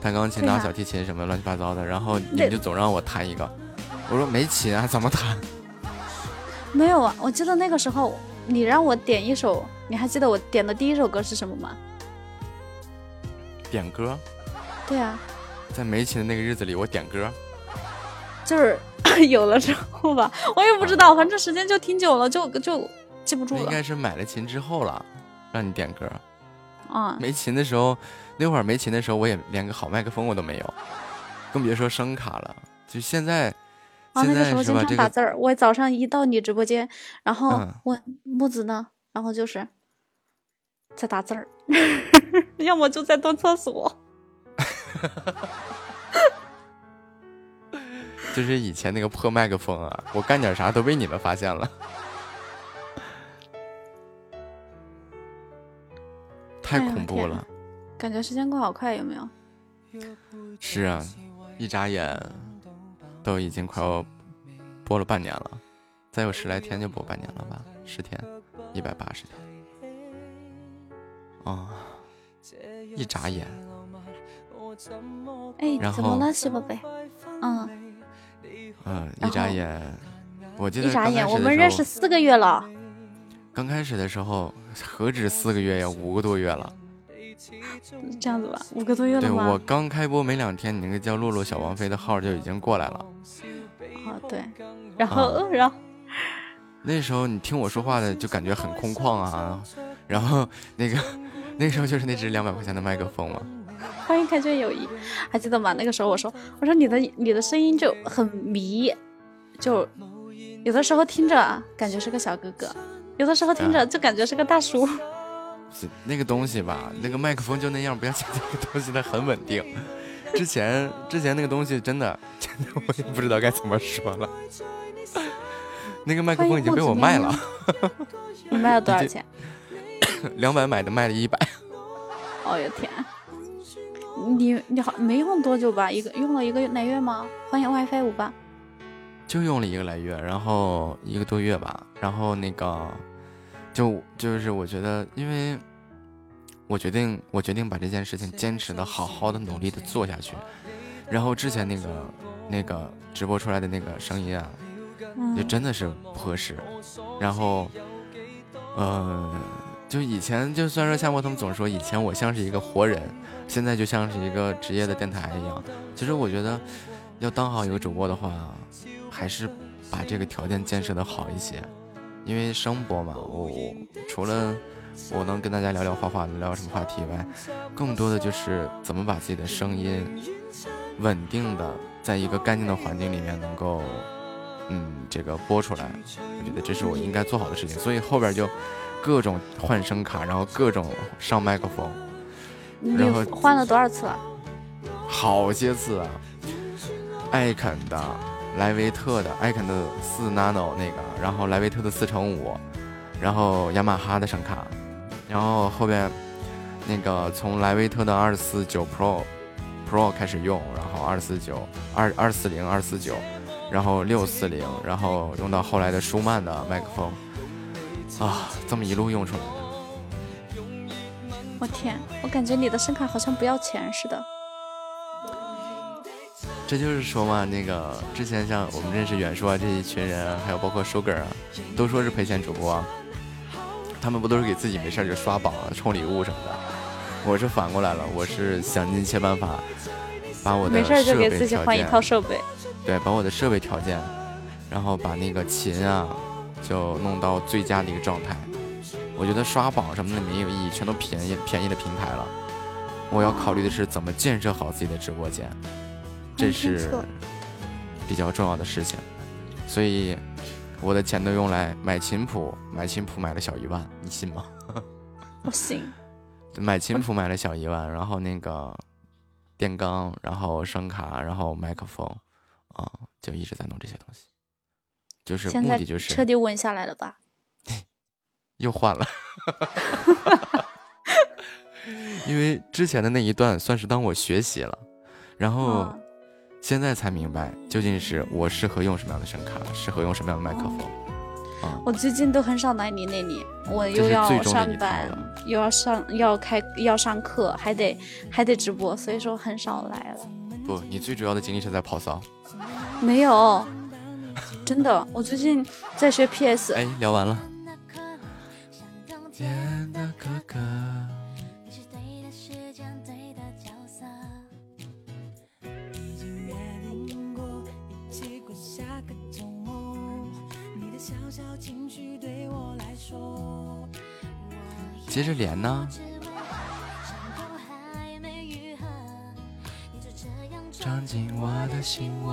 弹钢琴、拉小提琴什么乱七八糟的，然后你们就总让我弹一个，我说没琴啊，怎么弹？[LAUGHS] 没有啊，我记得那个时候你让我点一首，你还记得我点的第一首歌是什么吗？点歌，对啊，在没琴的那个日子里，我点歌，就是 [COUGHS] 有了之后吧，我也不知道，反正时间就挺久了，就就记不住了。应该是买了琴之后了，让你点歌。啊、没琴的时候，那会儿没琴的时候，我也连个好麦克风我都没有，更别说声卡了。就现在，啊，现那个时候经常打字儿。我早上一到你直播间，然后嗯问木子呢，然后就是在打字儿，[LAUGHS] 要么就在蹲厕所。[LAUGHS] 就是以前那个破麦克风啊，我干点啥都被你们发现了，太恐怖了。感觉时间过好快，有没有？是啊，一眨眼都已经快要播了半年了，再有十来天就播半年了吧？十天，一百八十天。啊、一眨眼，哎，然后怎么了，小宝贝？嗯，嗯、一眨眼，我记得一眨眼，我们认识四个月了，刚开始的时候，何止四个月呀，五个多月了。这样子吧，五个多月对了吗？我刚开播没两天，你那个叫洛洛小王妃的号就已经过来了。啊，对，然后，然后，那时候你听我说话的就感觉很空旷啊，然后那个那时候就是那只两百块钱的麦克风嘛。欢迎开卷友谊，还记得吗？那个时候我说，我说你的你的声音就很迷，就有的时候听着感觉是个小哥哥，有的时候听着就感觉是个大叔。是那个东西吧，那个麦克风就那样，不要讲这个东西，它很稳定。之前之前那个东西真的真的我也不知道该怎么说了。[LAUGHS] 那个麦克风已经被我卖了，[LAUGHS] 你卖了多少钱？[COUGHS] 两百买的卖了一百。哦哟天！你你好没用多久吧？一个用了一个来月吗？欢迎 WiFi 五八。就用了一个来月，然后一个多月吧，然后那个就就是我觉得，因为我决定我决定把这件事情坚持的好好的努力的做下去，然后之前那个那个直播出来的那个声音啊，就嗯，真的是不合适，然后呃，就以前就虽然说夏沫他们总说以前我像是一个活人，现在就像是一个职业的电台一样，其实我觉得要当好一个主播的话。还是把这个条件建设的好一些，因为声播嘛，我除了我能跟大家聊聊画画、聊聊什么话题以外，更多的就是怎么把自己的声音稳定的在一个干净的环境里面能够，嗯，这个播出来。我觉得这是我应该做好的事情，所以后边就各种换声卡，然后各种上麦克风，你然后换了多少次了？好些次啊，艾肯的。莱维特的艾肯的四 nano 那个，然后莱维特的四乘五，然后雅马哈的声卡，然后后边那个从莱维特的二四九 Pro Pro 开始用，然后二四九二二四零二四九，然后六四零，然后用到后来的舒曼的麦克风，啊，这么一路用出来的。我天，我感觉你的声卡好像不要钱似的。这就是说嘛，那个之前像我们认识远叔啊这一群人啊，还有包括 Sugar 啊，都说是赔钱主播啊，他们不都是给自己没事就刷榜啊、充礼物什么的？我是反过来了，我是想尽一切办法把我的没事就给自己换一件套设备。对，把我的设备条件，然后把那个琴啊，就弄到最佳的一个状态。我觉得刷榜什么的没有意义，全都便宜便宜的平台了。我要考虑的是怎么建设好自己的直播间，这是比较重要的事情。所以我的钱都用来买琴谱，买琴谱买了小一万，你信吗？[LAUGHS] 我信，买琴谱买了小一万，然后那个电钢，然后声卡，然后麦克风，啊、就一直在弄这些东西，就是目的就是彻底稳下来了吧？[LAUGHS] 又换了，因为之前的那一段算是当我学习了，然后哦现在才明白究竟是我适合用什么样的声卡，适合用什么样的麦克风。啊，我最近都很少来你那里，我又要上班，又要上要开要上课，还得还得直播，所以说很少来了。不，你最主要的精力是在跑骚。没有，真的，我最近在学 PS。哎，聊完了。天的哥哥，你是对的时间，对的角色。已经约定过一起过下个周末，你的小小情绪对我来说，接着连呢，伤口还没愈合，你就这样装进我的心窝。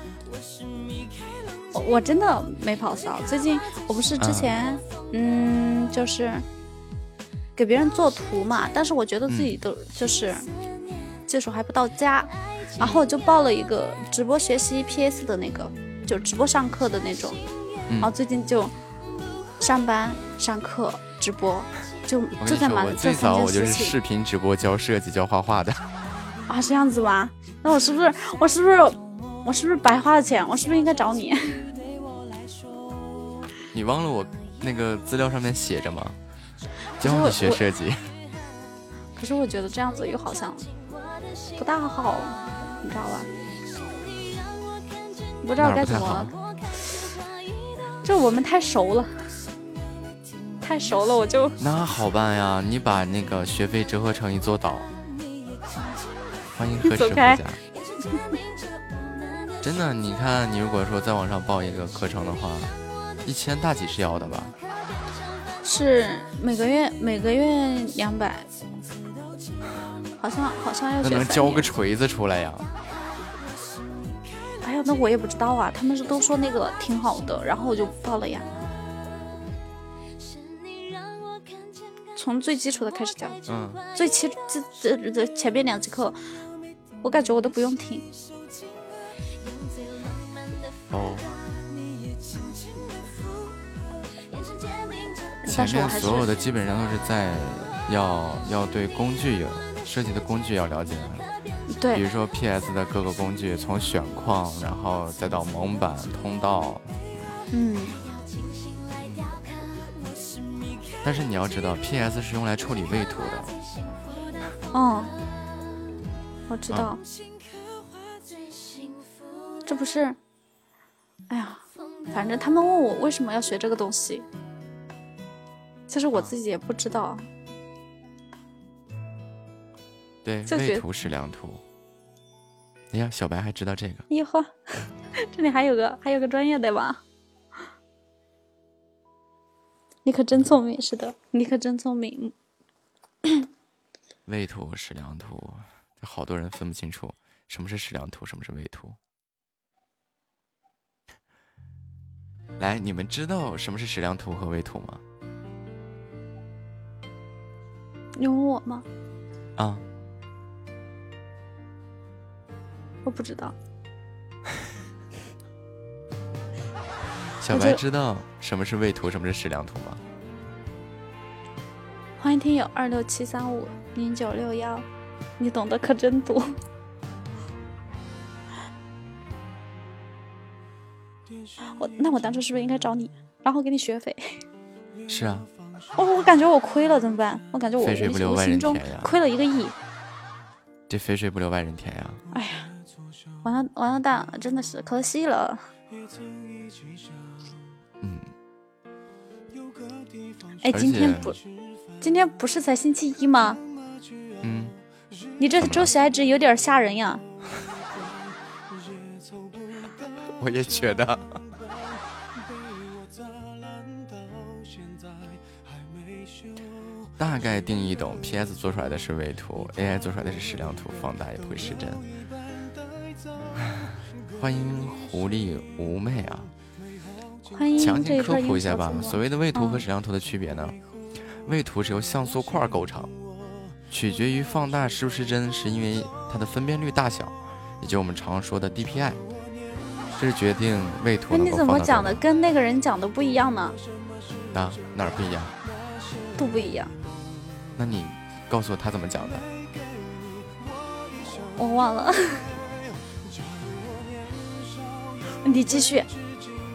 我我真的没跑骚。最近我不是之前嗯就是给别人做图嘛，但是我觉得自己的就是技术还不到家，然后我就报了一个直播学习 PS 的那个，就直播上课的那种。然后最近就上班、上课、直播，就就在忙这三件早我就是视频直播教设计、教画画的。[LAUGHS] 啊，是这样子吗？那我是不是我是不是我是不是白花了钱？我是不是应该找你？[LAUGHS] 你忘了我那个资料上面写着吗？教你学设计。可是我觉得这样子又好像不大好，你知道吧？不知道该怎么，就我们太熟了，太熟了，我就那好办呀，你把那个学费折合成一座岛。欢迎 [LAUGHS] 何时回家。[LAUGHS] 真的，你看，你如果说在网上报一个课程的话，一千大几是要的吧？是每个月每个月两百，好像好像要那学三年能交个锤子出来呀？哎呀，那我也不知道啊，他们是都说那个挺好的，然后我就报了呀。从最基础的开始教，嗯，最基这这这前面两节课，我感觉我都不用听。哦，前面所有的基本上都是在要要对工具有设计的工具要了解，对。比如说 PS 的各个工具，从选框，然后再到蒙版、通道。嗯，但是你要知道，PS 是用来处理位图的。哦，我知啊。道，这不是，哎呀，反正他们问我为什么要学这个东西，其实我自己也不知道。对，位图是良图。哎呀，小白还知道这个。哟呵，[LAUGHS] 这里还有个还有个专业的吧？你可真聪明，是的，你可真聪明。[COUGHS] 位图是良图，好多人分不清楚什么是矢量图，什么是位图。来，你们知道什么是矢量图和位图吗？你问我吗？啊，我不知道。[LAUGHS] 小白知道什么是位图，什么是矢量图吗？欢迎听友二六七三五零九六幺，你懂得可真多。我那我当初是不是应该找你，然后给你学费？是啊，哦，我感觉我亏了，怎么办？我感觉我肥水不流外人田呀亏了一个亿。这肥水不流外人田呀。哎呀，完了完了蛋，真的是可惜了。嗯，哎，今天不，今天不是才星期一吗？嗯，你这周喜爱值有点吓人呀。我也觉得。[LAUGHS] 大概定义懂，PS 做出来的是位图，AI 做出来的是矢量图，放大也不会失真。[LAUGHS] 欢迎狐狸无媚啊！欢迎强行科普一下吧，所谓的位图和嗯矢量图的区别呢？位图是由像素块构成，取决于放大是不是真，是因为它的分辨率大小，也就我们常说的 DPI，这是决定位图那，你怎么讲的跟那个人讲的不一样呢？哪儿不一样？都不一样，那你告诉我他怎么讲的？我忘了。你继续。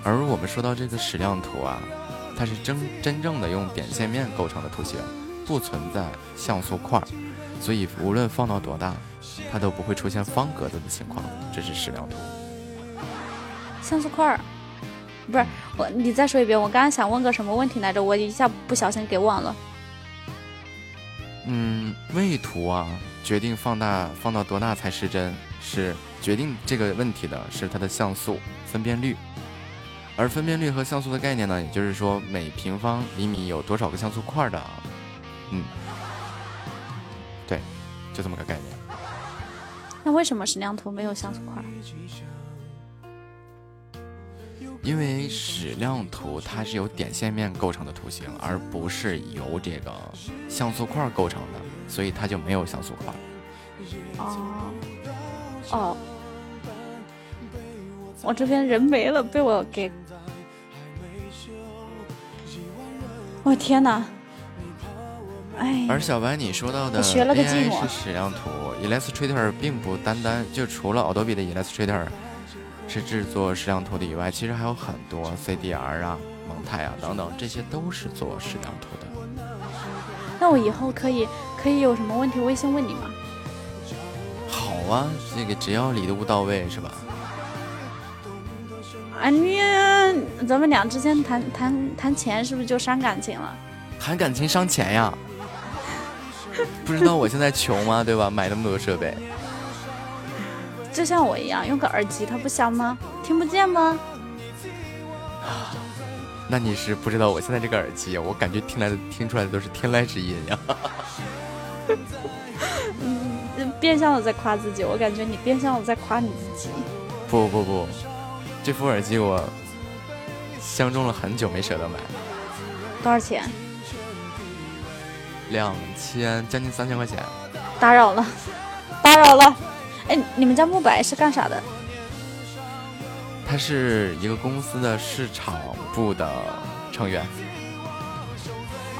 而我们说到这个矢量图啊，它是真真正的用点线面构成的图形，不存在像素块儿，所以无论放到多大，它都不会出现方格子的情况。这是矢量图。像素块儿，不是我，你再说一遍。我刚刚想问个什么问题来着？我一下不小心给忘了。嗯，位图啊，决定放大放到多大才失真，是决定这个问题的是它的像素分辨率。而分辨率和像素的概念呢，也就是说每平方厘米有多少个像素块的啊，嗯，对，就这么个概念。那为什么矢量图没有像素块儿？因为矢量图它是由点线面构成的图形，而不是由这个像素块构成的，所以它就没有像素块。哦哦，我这边人没了，被我给，我天哪！哎，而小白你说到的我学了个 AI 是矢量图，Illustrator 并不单单就除了 Adobe 的 Illustrator 是制作矢量图的以外，其实还有很多 CDR 啊、蒙太啊等等，这些都是做矢量图的。那我以后可以可以有什么问题微信问你吗？好啊，这个只要礼物到位是吧？啊，你咱们俩之间谈谈谈钱是不是就伤感情了？谈感情伤钱呀？不知道我现在穷吗？对吧？买那么多设备，就像我一样，用个耳机它不香吗？听不见吗？[SIGHS] 那你是不知道我现在这个耳机，我感觉听来的听出来的都是天籁之音呀。[LAUGHS] 嗯，变相的在夸自己，我感觉你变相的在夸你自己。不不不，这副耳机我相中了很久，没舍得买，多少钱？两千将近三千块钱。打扰了，打扰了。哎，你们家慕白是干啥的？他是一个公司的市场部的成员。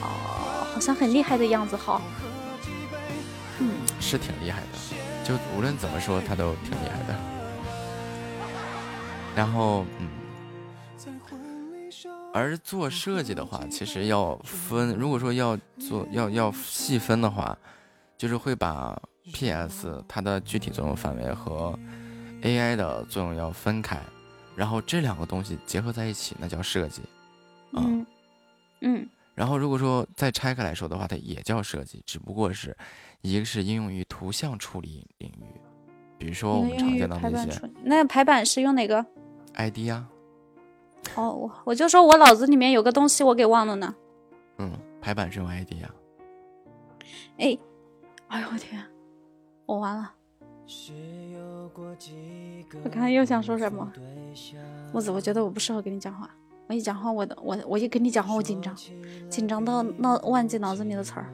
哦，好像很厉害的样子哈。嗯，是挺厉害的，就无论怎么说，他都挺厉害的。然后，嗯，而做设计的话，其实要分，如果说要做要要细分的话，就是会把 PS 它的具体作用范围和 AI 的作用要分开，然后这两个东西结合在一起，那叫设计。嗯嗯，然后如果说再拆开来说的话，它也叫设计，只不过是一个是应用于图像处理领域，比如说我们常见的那些那排版是用哪个？ID 啊，哦，我我就说我脑子里面有个东西我给忘了呢。嗯，排版是用 ID 啊。哎，哎呦我天，我完了。我刚才又想说什么？木子，我觉得我不适合跟你讲话。我一讲话，我的我我一跟你讲话，我紧张，紧张到脑忘记脑子里的词儿。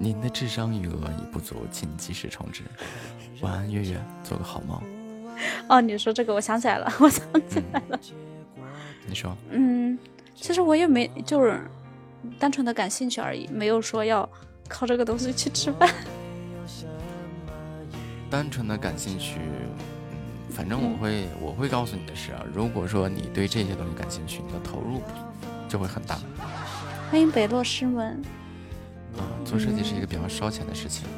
您的智商余额已不足，请及时充值。晚安，月月，做个好梦。哦，你说这个，我想起来了，我想起来了。你说，嗯，其实我也没就是单纯的感兴趣而已，没有说要靠这个东西去吃饭。[LAUGHS] 单纯的感兴趣，嗯，反正我会我会告诉你的是啊，如果说你对这些东西感兴趣，你的投入就会很大。欢迎北落师门，啊，做设计是一个比较烧钱的事情。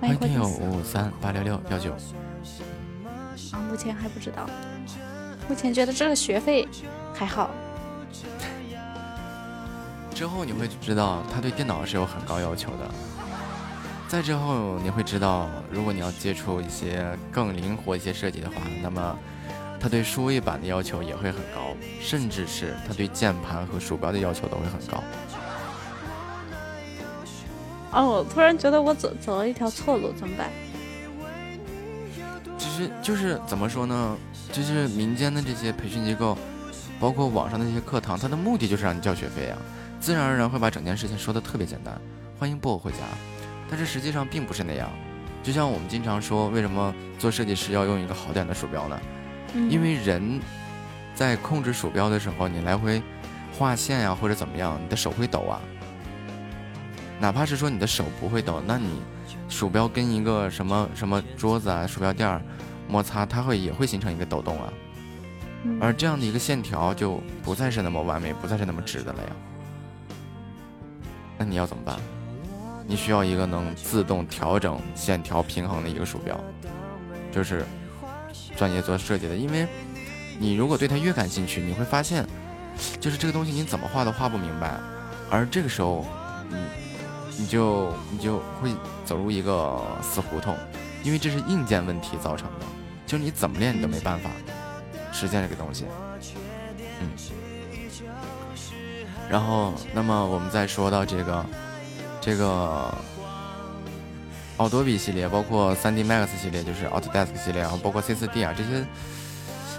欢迎听友五五三八六六幺九。啊，目前还不知道，目前觉得这个学费还好。之后你会知道，他对电脑是有很高要求的。再之后你会知道，如果你要接触一些更灵活一些设计的话，那么他对数位板的要求也会很高，甚至是他对键盘和鼠标的要求都会很高。哦，我突然觉得我走走了一条错路，怎么办？其实就是怎么说呢？就是民间的这些培训机构，包括网上的这些课堂，它的目的就是让你交学费啊，自然而然会把整件事情说的特别简单，欢迎薄荷回家。但是实际上并不是那样，就像我们经常说，为什么做设计师要用一个好点的鼠标呢？嗯因为人在控制鼠标的时候，你来回画线呀、或者怎么样，你的手会抖啊。哪怕是说你的手不会抖，那你鼠标跟一个什么什么桌子啊、鼠标垫儿摩擦，它会也会形成一个抖动啊。嗯而这样的一个线条就不再是那么完美，不再是那么直的了呀。那你要怎么办？你需要一个能自动调整线条平衡的一个鼠标，就是专业做设计的。因为你如果对它越感兴趣，你会发现，就是这个东西你怎么画都画不明白，而这个时候，你你就你就会走入一个死胡同，因为这是硬件问题造成的，就是你怎么练你都没办法实现这个东西。嗯，然后，那么我们再说到这个，这个奥多比系列，包括 3D Max 系列，就是 Autodesk 系列，然后包括 C4D 啊这些，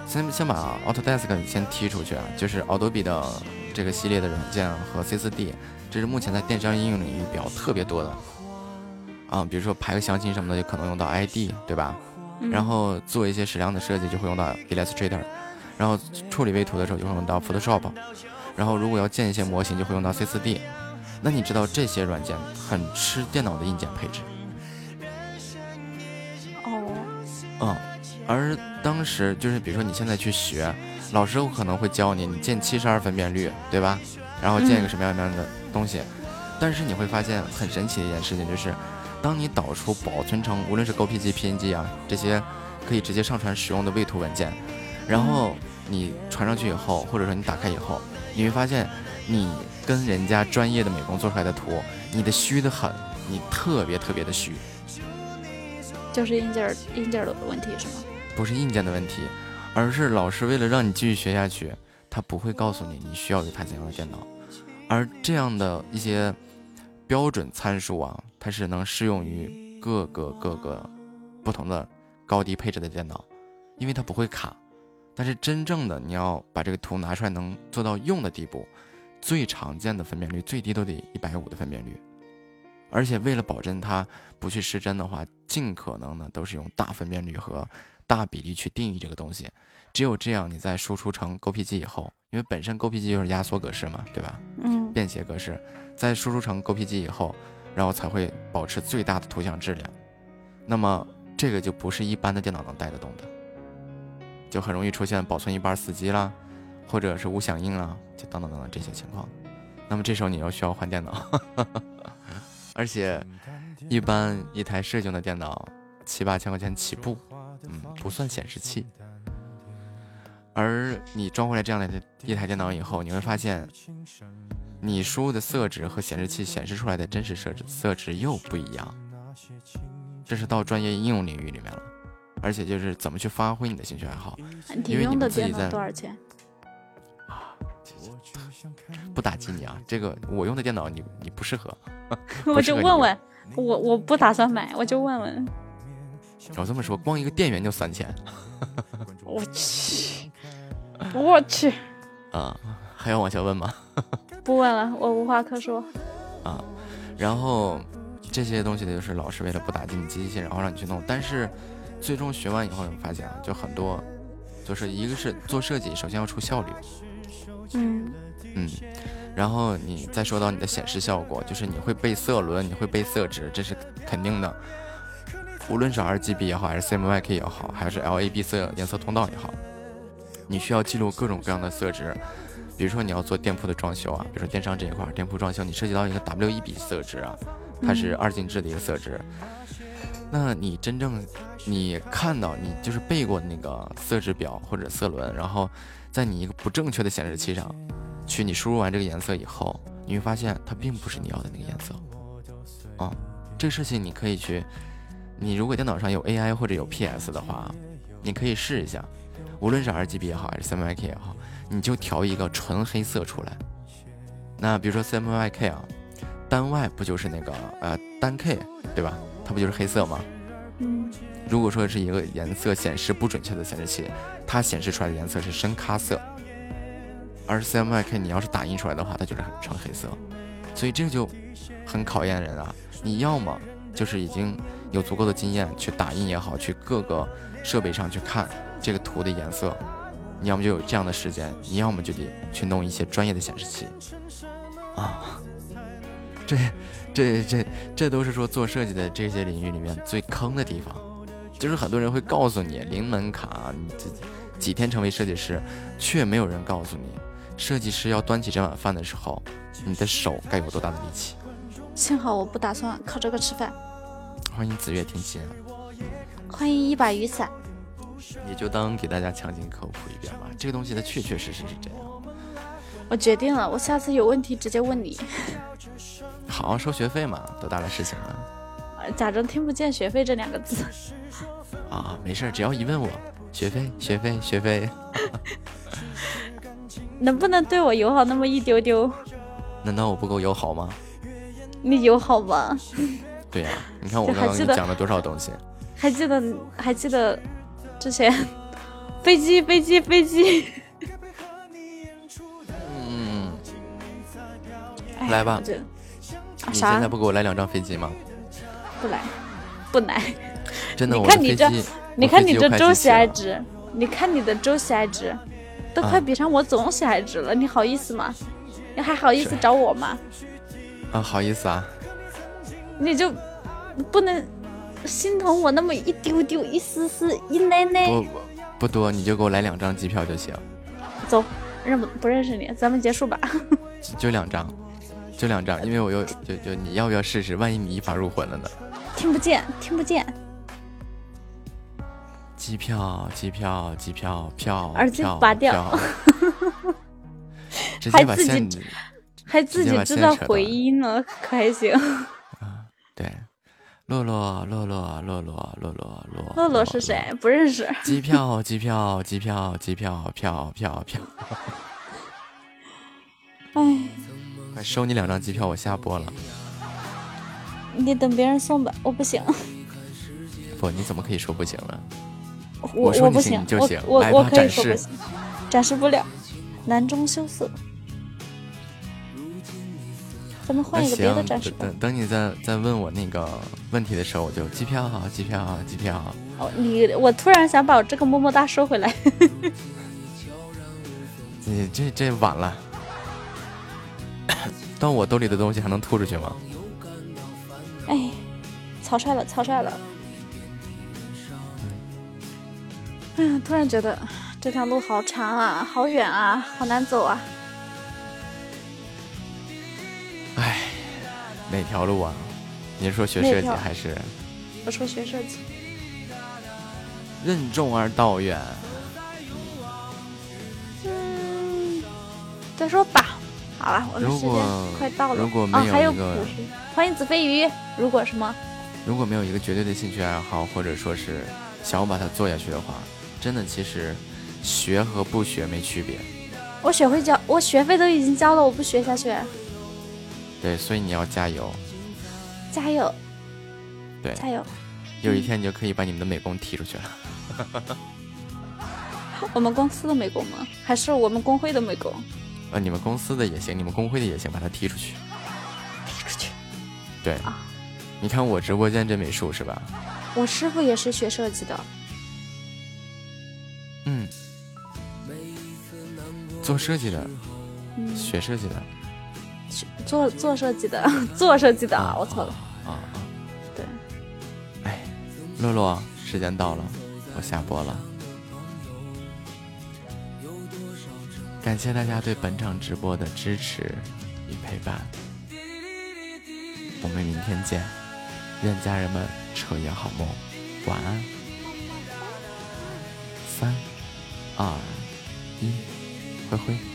先先把 Autodesk 先踢出去啊，就是奥多比的这个系列的软件和 C4D，这是目前在电商应用领域比较特别多的。啊，比如说排个详情什么的，就可能用到 ID，对吧？嗯。然后做一些矢量的设计就会用到 Illustrator，然后处理位图的时候就会用到 Photoshop，然后如果要建一些模型就会用到 C4D。那你知道这些软件很吃电脑的硬件配置，哦，嗯，而当时就是比如说你现在去学，老师可能会教你，你建七十二分辨率，对吧？然后建一个什么样什么样的东西，但是你会发现很神奇的一件事情就是，当你导出保存成无论是 GPG、PNG 啊这些可以直接上传使用的位图文件，然后你传上去以后，或者说你打开以后，你会发现你跟人家专业的美工做出来的图，你的虚的很，你特别特别的虚。就是硬件硬件的问题是吗？不是硬件的问题，而是老师为了让你继续学下去，他不会告诉你你需要一台怎样的电脑，而这样的一些标准参数啊，它是能适用于各个各个不同的高低配置的电脑，因为它不会卡。但是真正的你要把这个图拿出来能做到用的地步，最常见的分辨率最低都得一百五的分辨率，而且为了保证它不去失真的话，尽可能呢都是用大分辨率和大比例去定义这个东西。只有这样，你在输出成 GPG 以后，因为本身 GPG 就是压缩格式嘛，对吧？嗯，便携格式，在输出成 GPG 以后，然后才会保持最大的图像质量。那么这个就不是一般的电脑能带得动的，就很容易出现保存一半死机啦，或者是无响应啦，就等等等等这些情况。那么这时候你又需要换电脑，[LAUGHS] 而且一般一台设计的电脑七八千块钱起步，嗯，不算显示器。而你装回来这样的一台电脑以后，你会发现，你输入的色值和显示器显示出来的真实色值色值又不一样。这是到专业应用领域里面了，而且就是怎么去发挥你的兴趣爱好。你因为你用的电脑多少钱？不打击你啊，这个我用的电脑你你不适合。[LAUGHS] 我就问问，我我不打算买，我就问问。我这么说，光一个电源就三千 [LAUGHS] 我去，我去，啊！还要往下问吗？不问了，我无话可说。啊，然后这些东西呢，就是老师为了不打击你积极性，然后让你去弄。但是最终学完以后，发现啊，就很多，就是一个是做设计，首先要出效率，嗯嗯，然后你再说到你的显示效果，就是你会背色轮，你会背色值，这是肯定的。无论是 RGB 也好，还是 CMYK 也好，还是 LAB 色颜色通道也好，你需要记录各种各样的色值。比如说你要做店铺的装修啊，比如说电商这一块儿店铺装修，你涉及到一个 WEB 色值啊，它是二进制的一个色值。那你真正你看到你就是背过那个色值表或者色轮，然后在你一个不正确的显示器上去你输入完这个颜色以后，你会发现它并不是你要的那个颜色。啊、这个事情你可以去，你如果电脑上有 AI 或者有 PS 的话，你可以试一下，无论是 RGB 也好，还是 CMYK 也好，你就调一个纯黑色出来。那比如说 CMYK 啊，单 Y 不就是那个呃单 K 对吧？它不就是黑色吗？嗯如果说是一个颜色显示不准确的显示器，它显示出来的颜色是深咖色，而 CMYK 你要是打印出来的话，它就是纯黑色，所以这个就很考验人啊。你要么就是已经有足够的经验去打印也好，去各个设备上去看这个图的颜色，你要么就有这样的时间，你要么就得去弄一些专业的显示器啊。这这这这都是说做设计的这些领域里面最坑的地方，就是很多人会告诉你零门槛，你这几天成为设计师，却没有人告诉你，设计师要端起这碗饭的时候，你的手该有多大的力气。幸好我不打算靠这个吃饭。欢迎紫月听心，欢迎一把雨伞。也就当给大家强行科普一遍吧。这个东西它确确实实是这样。我决定了，我下次有问题直接问你，[LAUGHS] 好，收学费嘛，多大的事情啊！呃假装听不见“学费”这两个字。啊，没事儿，只要一问我 [LAUGHS] 学费，学费，学费，能不能对我友好那么一丢丢？难道我不够友好吗？你友好吧？对呀、你看我刚刚给你讲了多少东西。还记得还记得之前飞机飞机飞机，嗯，哎来吧你现在不给我来两张飞机吗？不来不来。[LAUGHS] 真的，你我看你这你看你这周喜爱值，你看你的周喜爱值，都快啊比上我总喜爱值了，你好意思吗？你还好意思找我吗？啊，好意思啊，你就不能心疼我那么一丢丢、一丝丝、一奶奶？不不多，你就给我来两张机票就行，走，认不不认识你，咱们结束吧。就 [LAUGHS] 就两张，就两张，因为我又就就你要不要试试？万一你一发入魂了呢？听不见，听不见，机票，机票，机票，票，耳机票拔掉票直还自接把线己还自直接把己知道回音了，可还行。对，洛洛，洛洛，洛洛，洛洛，洛洛洛是谁？不认识。机票，机票，机票，机票，票票票，[LAUGHS] 哎，快收你两张机票，我下播了。你等别人送吧，我不行，不，你怎么可以说不行了？我说你不行，我我我可以说不行，展示不了，难中羞涩。咱们换一个别的，展示吧。等等等你再再问我那个问题的时候，我就机票，机票，机票。哦，你我突然想把我这个么么哒收回来。你 [LAUGHS] 这这晚了，[COUGHS] 到我兜里的东西还能吐出去吗？哎，草率了，草率了。哎呀，突然觉得这条路好长啊，好远啊，好难走啊。哎，哪条路啊？你是说学设计还是我说学设计，任重而道远？嗯，再说吧。好了，我们时间快到了。如果哦，没有还有一个，欢迎子飞鱼。如果什么？如果没有一个绝对的兴趣爱好，或者说是想要把它做下去的话，真的其实学和不学没区别。我学会交，我学费都已经交了，我不学下去，对，所以你要加油。加油，对，加油！有一天你就可以把你们的美工踢出去了。[LAUGHS] 我们公司的美工吗？还是我们工会的美工？呃，你们公司的也行，你们工会的也行，把他踢出去。踢出去。对，你看我直播间这美术是吧？我师傅也是学设计的，嗯，做设计的，嗯，学设计的学做做设计的，做设计的，我错了。啊啊！对，哎，洛洛，时间到了，我下播了。感谢大家对本场直播的支持与陪伴，我们明天见，愿家人们彻夜好梦，晚安。三、二、一，灰灰。